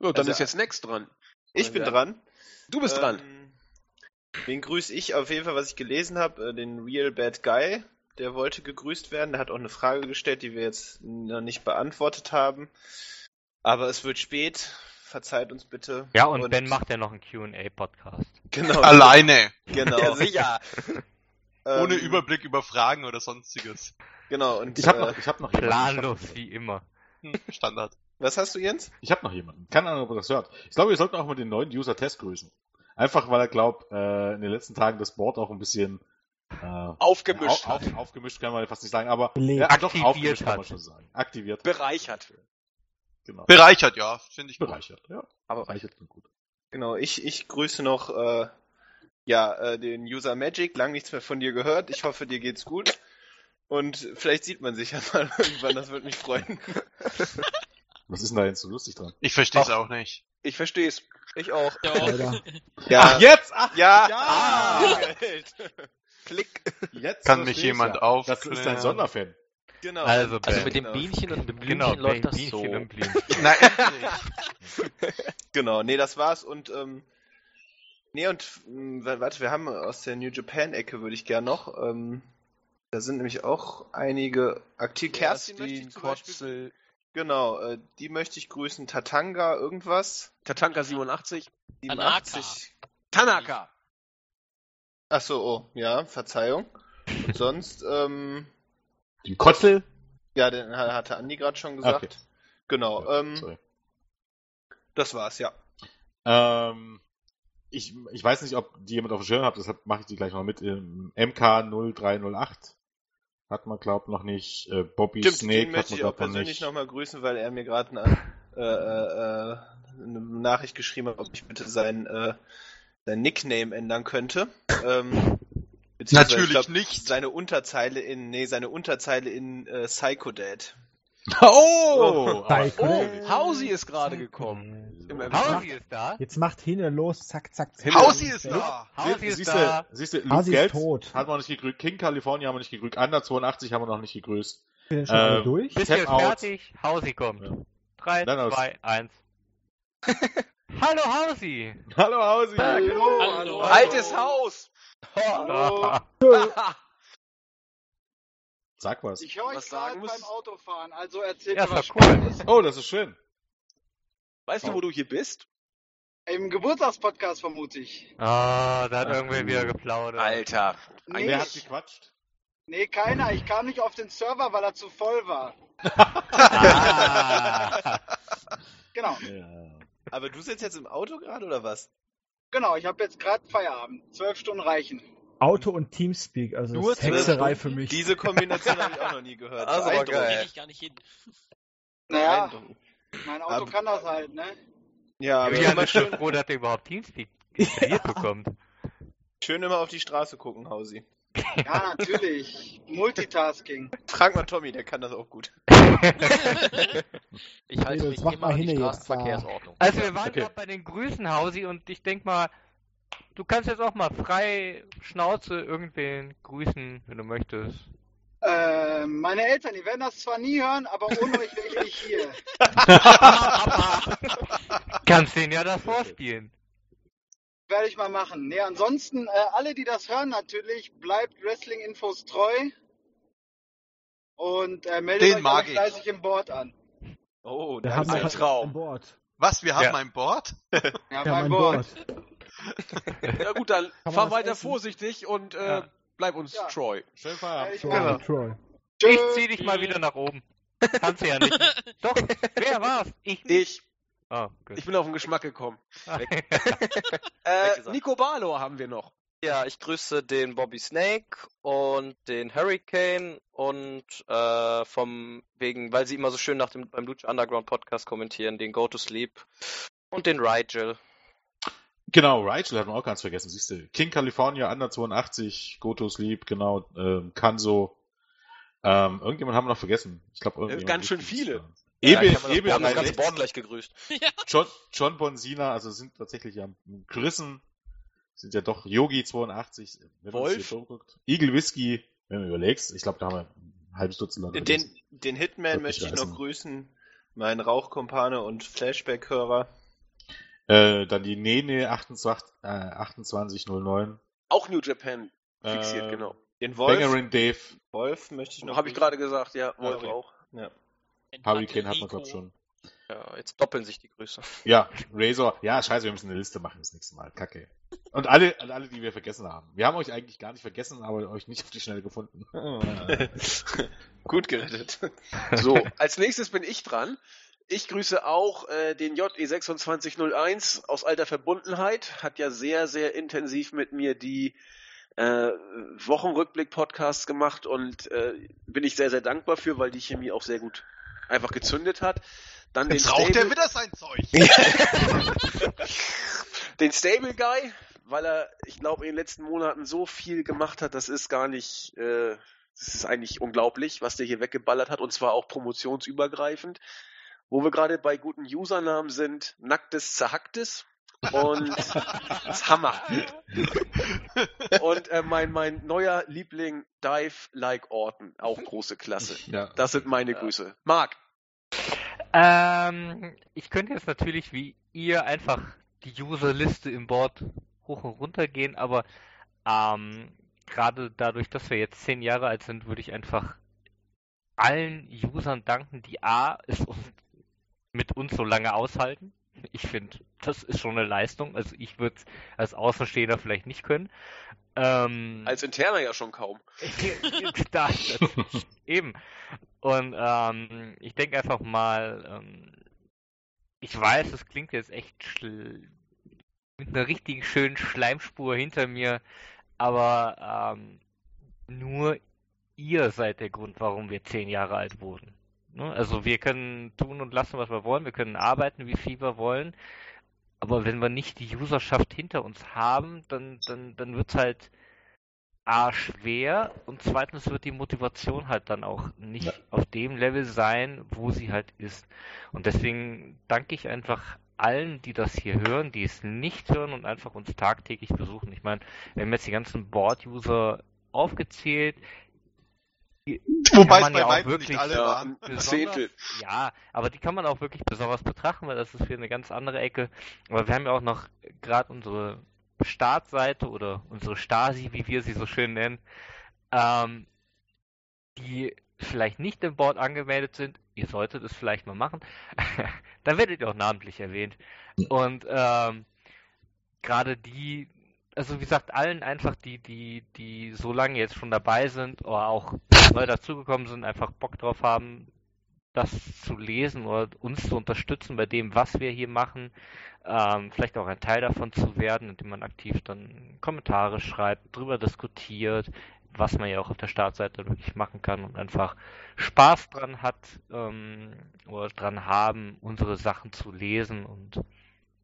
Ja, dann Also- ist jetzt Next dran. Ich bin Ja. dran. Du bist dran. Ähm, Wen grüße ich auf jeden Fall, was ich gelesen habe, äh, den Real Bad Guy. Der wollte gegrüßt werden. Der hat auch eine Frage gestellt, die wir jetzt noch nicht beantwortet haben. Aber es wird spät. Verzeiht uns bitte. Ja, und, Ben macht ja noch einen Q&A-Podcast. Genau. Alleine. Genau. Ja, sicher. Ohne Ähm, Überblick über Fragen oder sonstiges. Genau. Und Ich habe äh, noch, ich hab noch jemanden. Planlos wie immer. Hm, Standard. was hast du, Jens? Ich habe noch jemanden. Keine Ahnung, ob ihr das hört. Ich glaube, wir sollten auch mal den neuen User Test grüßen. Einfach, weil er glaubt, äh, in den letzten Tagen das Board auch ein bisschen äh, Aufgemischt au- hat. auf, aufgemischt kann man fast nicht sagen, aber doch Aktiviert aufgemischt kann man hat. schon sagen. Aktiviert. Bereichert. Genau. Bereichert, ja, finde ich gut. Bereichert, ja. Aber Bereichert klingt gut. Genau, ich, ich grüße noch äh, ja, äh, den User Magic. Lang nichts mehr von dir gehört. Ich hoffe, dir geht's gut. Und vielleicht sieht man sich ja mal irgendwann, das würde mich freuen. Was ist denn da jetzt so lustig dran? Ich verstehe es auch nicht. Ich versteh's. Ich auch. Ja, Leider. Ja, jetzt! Ach, ja, ja! Ah. Klick. Jetzt Kann mich jemand ja. aufklären? Das ist ein Sonderfan. genau. Also. Also mit dem Genau. Bienchen und dem Blümchen Genau, läuft das Bienchen so. und Blümchen. Endlich. Genau, nee, das war's und ähm, nee und mh, warte, wir haben aus der New Japan Ecke würde ich gern noch ähm, da sind nämlich auch einige aktiv. Kerstin zum Beispiel, Kotzel, genau, äh, die möchte ich grüßen. Tatanga irgendwas. Tatanka 87. 87. Tanaka. Ach so, oh, ja, Verzeihung. Und sonst, ähm, Den Kotzel? ja, den ha- hatte Andi gerade schon gesagt. Okay. Genau, Ja, ähm, sorry. das war's, ja. Ähm, ich, ich weiß nicht, ob die jemand auf dem Schirm hat, deshalb mache ich die gleich mal mit. Ähm, MK0308 hat man, glaubt noch nicht. Äh, Bobby Stimmt, Snake den hat möchte man, ich auch glaubt noch persönlich nicht. nochmal grüßen, weil er mir gerade eine, äh, äh, äh, eine Nachricht geschrieben hat, ob ich bitte sein, äh, sein Nickname ändern könnte. Ähm, Natürlich ich glaub, nicht. Seine Unterzeile in, nee, seine Unterzeile in äh, Psycho Dad. Oh! Psycho. oh Hausi ist gerade gekommen. Hausi ist da. Jetzt macht Hinne los, zack, zack, zack. Hausi ist da! Hausi ist siehst da. du, siehst du, Luke Geld tot. wir noch nicht gegrüßt. King California haben wir nicht gegrüßt. Under 82 haben wir noch nicht gegrüßt. Schon alle Ähm, durch? Bist out. fertig? Hausi kommt. Ja. 3, Dann aus. 2, 1. Hallo Hausi! Hallo Hausi! Hallo, Hallo. Altes Haus! Sag was. Ich höre euch Was sagen gerade muss- beim Autofahren, also erzählt Ja, mir was cool. Oh, das ist schön. weißt du, wo du hier bist? Im Geburtstagspodcast vermute ich. Ah, da hat Ach irgendwer wieder geplaudert. Alter. Nee, Wer hat gequatscht? nee, keiner. Ich kam nicht auf den Server, weil er zu voll war. Ah. Genau, Ja. Aber du sitzt jetzt im Auto gerade oder was? genau. Ich habe jetzt gerade Feierabend. Zwölf Stunden reichen. Auto und Teamspeak, also Nur das ist Hexerei für mich. Diese Kombination habe ich auch noch nie gehört. Also war geil. Krieg ich gar nicht hin. Naja, mein Auto Aber- kann das halt, ne? Ja, aber immer ist schon schön, froh, dass er überhaupt Teamspeak installiert bekommt. schön immer auf die Straße gucken, Hausi. Ja, natürlich. Multitasking. Frag mal Tommy, der kann das auch gut. Ich halte Nee, mich immer an die. Straßenverkehrsordnung. Also wir waren Okay. gerade bei den Grüßen, Hausi, und ich denk mal, du kannst jetzt auch mal frei Schnauze irgendwen grüßen, wenn du möchtest. Äh, meine Eltern, die werden das zwar nie hören, aber ohne euch wäre ich nicht hier. Kannst denen ja das vorspielen. Werde ich mal machen. Nee, ansonsten, äh, alle, die das hören, natürlich, bleibt Wrestling-Infos treu. Und äh, meldet Den euch mag ich. fleißig im Board an. Oh, Wir das haben ist ein Traum. Was, wir haben Ja. ein Board? Ja, Wir beim haben ein Board. Ja gut, dann fahr weiter essen? vorsichtig und äh, Ja. bleib uns Ja. Schönen Werde Feierabend. Troy. Genau. Troy. Ich zieh dich mal wieder nach oben. Kannst du ja nicht. Doch, wer war's? Ich. Ich, Oh, gut. ich bin auf den Geschmack gekommen. Weg Äh. Nico Barlow haben wir noch. Ja, ich grüße den Bobby Snake und den Hurricane und äh, vom wegen, weil sie immer so schön nach dem beim Lucha Underground Podcast kommentieren, den Go to Sleep und den Rigel. Genau, Rigel hat man auch ganz vergessen, siehst du. King California, Under 82, Go to Sleep, genau, ähm, Kanso. Ähm, irgendjemand haben wir noch vergessen. Ich glaube, irgendjemand. ganz schön viele. war. Ja, Ebe, ich hab das, Ebe wir haben das ganze 360, Board gleich gegrüßt. John, John Bonsina, also sind tatsächlich ja gerissen, sind ja doch Yogi 82, wenn man Wolf. sich guckt. Eagle Whisky, wenn du überlegst, ich glaube, da haben wir ein halbes Dutzend Leute. Den, den Hitman möchte ich noch grüßen. Mein Rauchkumpane und Flashback-Hörer. Äh, dann die Nene 28, äh, 2809. Auch New Japan fixiert, Äh, genau. Den Wolf. Bangerin Dave, Wolf möchte ich noch Habe ich gerade gesagt, ja, Wolf Ja. auch. Ja. Hurricane hat man, glaub Nico. schon. Ja, jetzt doppeln sich die Grüße. Ja, Razor. Ja, scheiße, wir müssen eine Liste machen das nächste Mal. Kacke. Und alle, und alle, die wir vergessen haben. Wir haben euch eigentlich gar nicht vergessen, aber euch nicht auf die Schnelle gefunden. Gut gerettet. So, als nächstes bin ich dran. Ich grüße auch äh, den JE2601 aus alter Verbundenheit. Hat ja sehr, sehr intensiv mit mir die äh, Wochenrückblick-Podcasts gemacht und äh, bin ich sehr, sehr dankbar für, weil die Chemie auch sehr gut einfach gezündet hat. Dann den Jetzt raucht er Stable, wieder sein Zeug. den Stable Guy, weil er, ich glaube, in den letzten Monaten so viel gemacht hat, das ist gar nicht, äh, das ist eigentlich unglaublich, was der hier weggeballert hat und zwar auch promotionsübergreifend. Wo wir gerade bei guten Usernamen sind, Nacktes Zerhacktes und das Hammer. Und äh, mein, mein neuer Liebling Dive Like Orton, auch große Klasse. ja. Das sind meine Grüße. Marc, Ähm, ich könnte jetzt natürlich wie ihr einfach die Userliste im Board hoch und runter gehen, aber ähm, gerade dadurch, dass wir jetzt zehn Jahre alt sind, würde ich einfach allen Usern danken, die A, es uns, mit uns so lange aushalten. Ich finde, das ist schon eine Leistung. Also ich würde es als Außenstehender vielleicht nicht können. Ähm, als Interner ja schon kaum. da, das, eben. Und ähm, ich denke einfach mal, ähm, ich weiß, es klingt jetzt echt schl- mit einer richtig schönen Schleimspur hinter mir, aber ähm, nur ihr seid der Grund, warum wir zehn Jahre alt wurden. Ne? Also wir können tun und lassen, was wir wollen, wir können arbeiten, wie viel wir wollen, aber wenn wir nicht die Userschaft hinter uns haben, dann, dann, dann wird's halt A schwer und zweitens wird die Motivation halt dann auch nicht Ja. auf dem Level sein, wo sie halt ist. Und deswegen danke ich einfach allen, die das hier hören, die es nicht hören und einfach uns tagtäglich besuchen. Ich meine, wir haben jetzt die ganzen Board-User aufgezählt. Die Wobei kann es man bei ja auch wirklich alle Ja, waren. Zehntel. ja, aber die kann man auch wirklich besonders betrachten, weil das ist für eine ganz andere Ecke. Aber wir haben ja auch noch gerade unsere Startseite oder unsere Stasi, wie wir sie so schön nennen, ähm, die vielleicht nicht im Board angemeldet sind. Ihr solltet es vielleicht mal machen. Dann werdet ihr auch namentlich erwähnt. Und ähm, gerade die, also wie gesagt, allen einfach, die, die, die so lange jetzt schon dabei sind oder auch neu dazugekommen sind, einfach Bock drauf haben, das zu lesen oder uns zu unterstützen bei dem, was wir hier machen, ähm, vielleicht auch ein Teil davon zu werden, indem man aktiv dann Kommentare schreibt, drüber diskutiert, was man ja auch auf der Startseite wirklich machen kann und einfach Spaß dran hat ähm, oder dran haben, unsere Sachen zu lesen und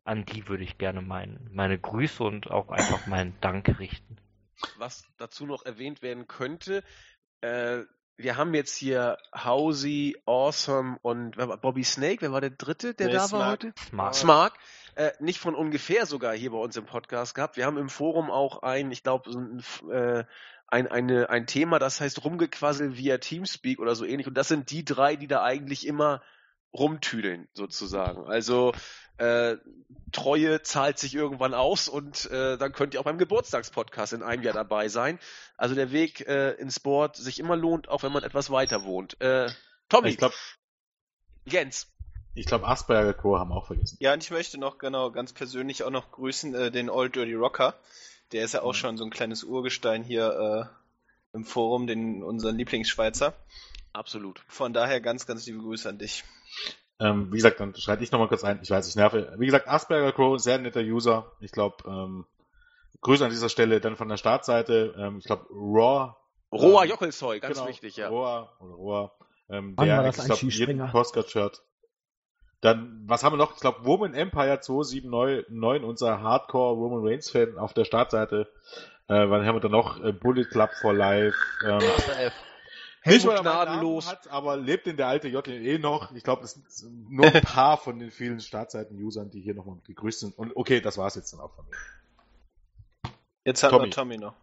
an die würde ich gerne mein, meine Grüße und auch einfach meinen Dank richten. Was dazu noch erwähnt werden könnte, äh, wir haben jetzt hier Hausi, Awesome und war- Bobby Snake, wer war der dritte, der Nee, da war Smark. heute? Smart. Smark. Äh, nicht von ungefähr sogar hier bei uns im Podcast gehabt. Wir haben im Forum auch ein, ich glaube, so ein, äh, ein, eine, ein Thema, das heißt Rumgequassel via Teamspeak oder so ähnlich. Und das sind die drei, die da eigentlich immer rumtüdeln, sozusagen. Also äh, Treue zahlt sich irgendwann aus und äh, dann könnt ihr auch beim Geburtstagspodcast in einem Jahr dabei sein. Also der Weg äh, ins Board sich immer lohnt, auch wenn man etwas weiter wohnt. Äh, Tommy, Ich glaube, Jens, ich glaub, Asperger Co. haben wir auch vergessen. Ja, und ich möchte noch genau ganz persönlich auch noch grüßen äh, den Old Dirty Rocker. Der ist ja Mhm. auch schon so ein kleines Urgestein hier äh, im Forum, den unseren Lieblingsschweizer. absolut. Von daher ganz, ganz liebe Grüße an dich. Ähm, wie gesagt, dann schreite ich nochmal kurz ein. Ich weiß, ich nerve. Wie gesagt, Asperger Crow, sehr netter User. Ich glaube, ähm, Grüße an dieser Stelle. Dann von der Startseite, ähm, ich glaube, Raw. Roher ähm, Jockelsheu, ganz genau, wichtig, ja. Rohr oder Rohr. Ähm, der, war das ich ein glaube, Skispringer? jeden Postcard-Shirt. Dann, was haben wir noch? Ich glaube, Woman Empire 279, unser Hardcore Roman Reigns Fan auf der Startseite. Äh, wann haben wir da noch? Äh, Bullet Club for Life. Ähm, Nicht, Helmut meinen gnadenlos. Hat, aber lebt in der alte JLE noch. Ich glaube, das sind nur ein paar von den vielen Startseiten-Usern, die hier nochmal gegrüßt sind. Und okay, das war's jetzt dann auch von mir. Jetzt hat Tommy. wir Tommy noch.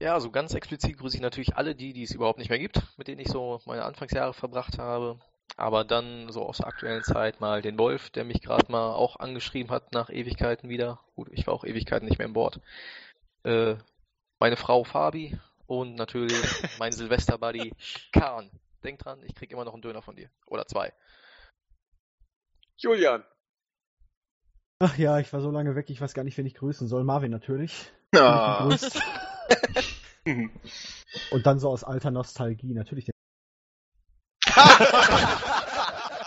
Ja, so ganz explizit grüße ich natürlich alle die, die es überhaupt nicht mehr gibt, mit denen ich so meine Anfangsjahre verbracht habe. Aber dann so aus der aktuellen Zeit mal den Wolf, der mich gerade mal auch angeschrieben hat nach Ewigkeiten wieder. Gut, ich war auch Ewigkeiten nicht mehr im Board. Äh, meine Frau Fabi und natürlich mein Silvester-Buddy Kahn. Denk dran, ich krieg immer noch einen Döner von dir. Oder zwei. Julian. Ach ja, ich war so lange weg, ich weiß gar nicht, wen ich grüßen soll. Marvin natürlich. Ah. Und dann so aus alter Nostalgie, natürlich. den-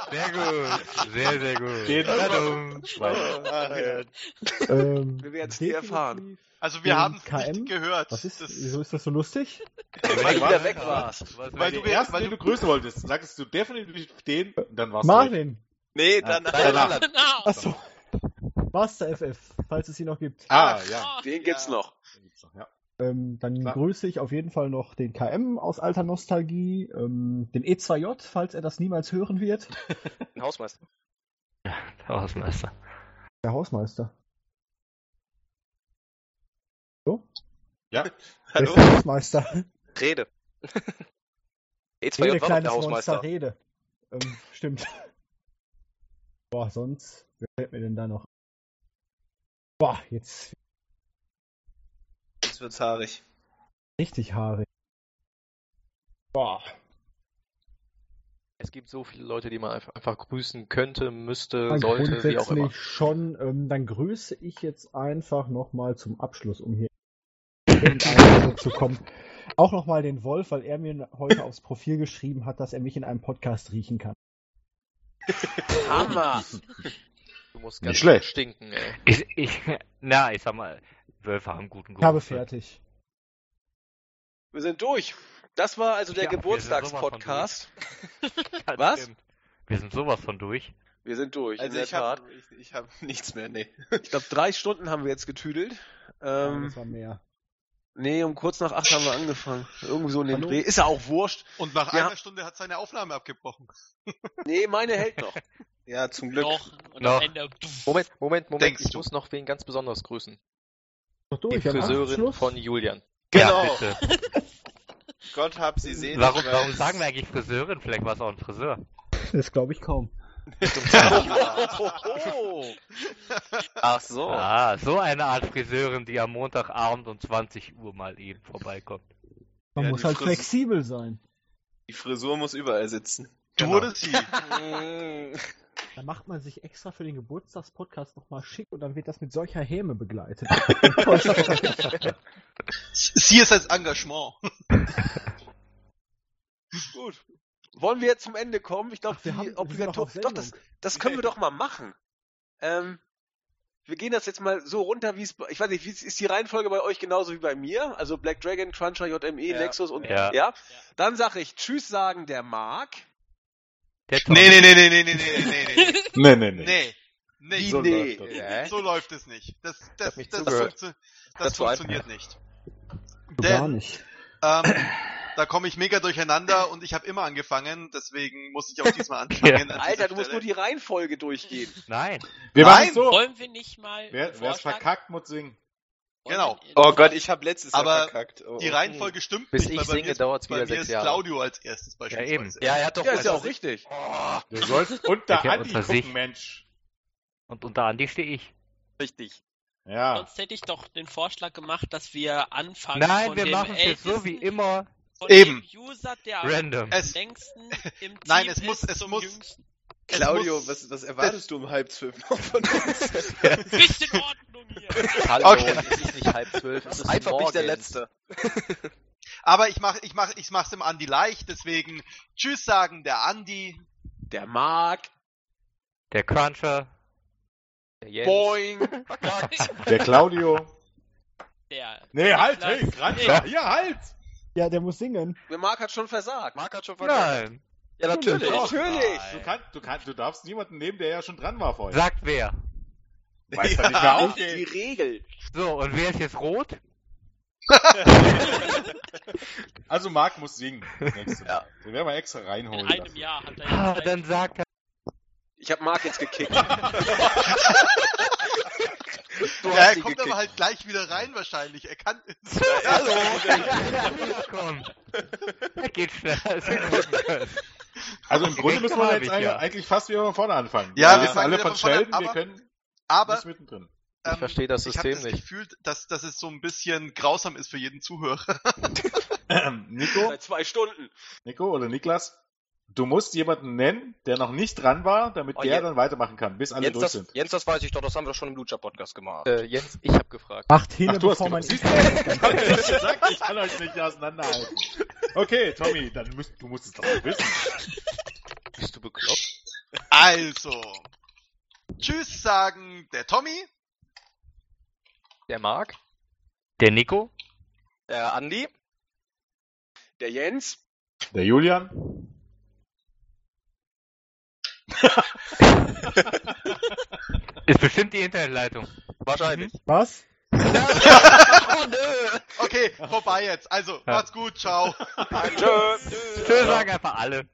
Sehr gut, sehr, sehr gut. Den Ach, ja. Ähm, Wir werden's nie erfahren. Also wir den haben es KM. nicht gehört. Was ist, Das- wieso ist das so lustig? Weil du wieder weg warst. Weil Weil du du erst, weil den du- du grüßen wolltest, sagst du definitiv den, dann war's Marvin! Nee, Ah, dann danach. Genau. Achso. Master FF, falls es ihn noch gibt. Ah, ja. Den gibt's noch. Den gibt's noch, ja. Ähm, dann Klar. grüße ich auf jeden Fall noch den KM aus alter Nostalgie, ähm, den E2J, falls er das niemals hören wird. Ein Hausmeister. Der Hausmeister. Der Hausmeister. Ja. Wer Hallo? der Hausmeister? Rede. E2J Rede, war kleines Hausmeister. Monster, Rede. Ähm, stimmt. Boah, sonst, wer fällt mir denn da noch? Boah, jetzt Jetzt wird's haarig. richtig haarig. Boah. Es gibt so viele Leute, die man einfach, einfach grüßen könnte, müsste, Dann sollte, wie auch immer. grundsätzlich schon. Ähm, dann grüße ich jetzt einfach nochmal zum Abschluss, um hier irgendeinen zu kommen. Auch nochmal den Wolf, weil er mir heute aufs Profil geschrieben hat, dass er mich in einem Podcast riechen kann. Hammer. Du musst Nicht ganz schlecht. stinken, ey. Ich, ich, na, ich sag mal, Wölfe haben guten Ich habe Geruch. fertig. Wir sind durch. Das war also der Ja, Geburtstagspodcast. Was? stimmt. Wir sind sowas von durch. Wir sind durch, Also in ich der Tat. habe ich, ich hab nichts mehr, nee. Ich glaube, drei Stunden haben wir jetzt getüdelt. Ja, Ähm, das war mehr. Nee, um kurz nach acht haben wir angefangen. Irgendwie so in dem? Dreh. Ist ja auch wurscht. Und nach Ja. einer Stunde hat seine Aufnahme abgebrochen. Nee, meine hält noch. Ja, zum Glück. Noch. Und Noch. am Ende. Moment, Moment, Moment. Denkst ich du? muss noch wen ganz besonders grüßen. Doch Die durch, am Friseurin von Julian. Genau. Ja, bitte. Gott hab sie sehen. Warum, warum sagen wir eigentlich Friseurin? Vielleicht war es auch ein Friseur. Das glaube ich kaum. Ach so. Ah, so eine Art Friseurin, die am Montagabend um 20 Uhr mal eben vorbeikommt. Man Ja, muss halt Fris- flexibel sein. Die Frisur muss überall sitzen. Du Genau. oder sie? Da macht man sich extra für den Geburtstagspodcast nochmal schick und dann wird das mit solcher Häme begleitet. sie ist als Engagement. Gut. Wollen wir jetzt zum Ende kommen? Ich glaube, obligatorisch. Doch, das, das können wir doch mal machen. Ähm, wir gehen das jetzt mal so runter, wie es. bei- Ich weiß nicht, wie ist die Reihenfolge bei euch genauso wie bei mir? Also Black Dragon, Cruncher, JME, Ja. Nexus und. Ja. ja? Dann sage ich Tschüss sagen der Mark. Der Tom. Nee, nee, nee, nee, nee, nee, nee, nee, nee. Nee, nee, nee. Nee. Nee, So nee? läuft das. Hä? so läuft es nicht. Das, das, das, zugehört. funktio das Das funktioniert nicht. Denn nicht. ähm, da komme ich mega durcheinander und ich habe immer angefangen, deswegen muss ich auch diesmal anfangen. an Alter, du musst nur die Reihenfolge durchgehen. Nein. Wir Nein, es so. Wollen wir nicht mal. Wer es verkackt, muss singen. Genau. Oh Gott, ich habe letztes Jahr Aber verkackt. Oh, Die oh. Reihenfolge stimmt Bis nicht, ich weil bei singe, dauert's bei wieder mir sechs ist Jahre. Claudio als erstes beispielsweise. eben. Ja, er hat doch Ja, ist ja auch richtig. Oh, Du sollst unter Ja, Andi unter gucken, sich. Mensch. Und unter Andi stehe ich. Richtig. Ja. Sonst hätte ich doch den Vorschlag gemacht, dass wir anfangen Nein, von wir dem machen es jetzt so wie immer. Von Eben. dem User, der Random. am Es- längsten im Team Nein, es muss- es muss- jüngsten. Claudio, muss- was, was erwartest du um halb zwölf noch von uns? Bisschen Ordnung hier. Hallo, Okay. es ist nicht halb zwölf, es ist Einfach nicht der. Letzte. Aber ich mach, ich mach, ich mach's dem Andi leicht, deswegen Tschüss sagen der Andi. Der Mark. Der Cruncher. Der Jens. Boing. Der Claudio. Der Nee, halt, hey, Cruncher. Hier, halt. Ja, der muss singen. Der Mark hat schon versagt. Marc hat schon verkackt. Nein. Ja, natürlich. Doch. Natürlich. Du, kannst, du, kannst, du darfst niemanden nehmen, der ja schon dran war vorher. Sagt wer. Weiß ja. Nicht mehr Die aufgehen. Regel. So, und wer ist jetzt rot? Also Marc muss singen. Ja. Mal. Den werden wir extra reinholen. In einem. Jahr hat er Ah, jetzt dann sagt er. Ich habe Mark jetzt gekickt. Du ja, er kommt gekickt. aber halt gleich wieder rein wahrscheinlich. Er kann. Hallo. Komm. Er geht schneller. Also im Grunde müssen wir jetzt ja. eigentlich fast wieder von vorne anfangen. Ja, wir fangen alle von Sheldon, wir aber- können Aber mittendrin. Ich ähm, verstehe das ich habe System das nicht. Gefühl, dass, dass es so ein bisschen grausam ist für jeden Zuhörer. Nico, Seit zwei Stunden. Nico oder Niklas, du musst jemanden nennen, der noch nicht dran war, damit Oh, der Jens- dann weitermachen kann, bis alle Jens durch das, sind. Jens, das weiß ich doch, das haben wir doch schon im Lucha-Podcast gemacht. Äh, Jens, ich habe gefragt. Macht hin, Ach, du hast bevor man Siehst ich hab dir das gesagt, ich kann euch nicht auseinanderhalten. Okay, Tommy, dann musst, du musst es doch wissen. Bist du bekloppt? Also. Tschüss sagen der Tommy. Der Marc? Der Nico? Der Andi. Der Jens. Der Julian. Ist bestimmt die Internetleitung. Wahrscheinlich. Was? oh nö. Okay, vorbei jetzt. Also, macht's gut, ciao. Tschö. Tschö, sagen einfach alle.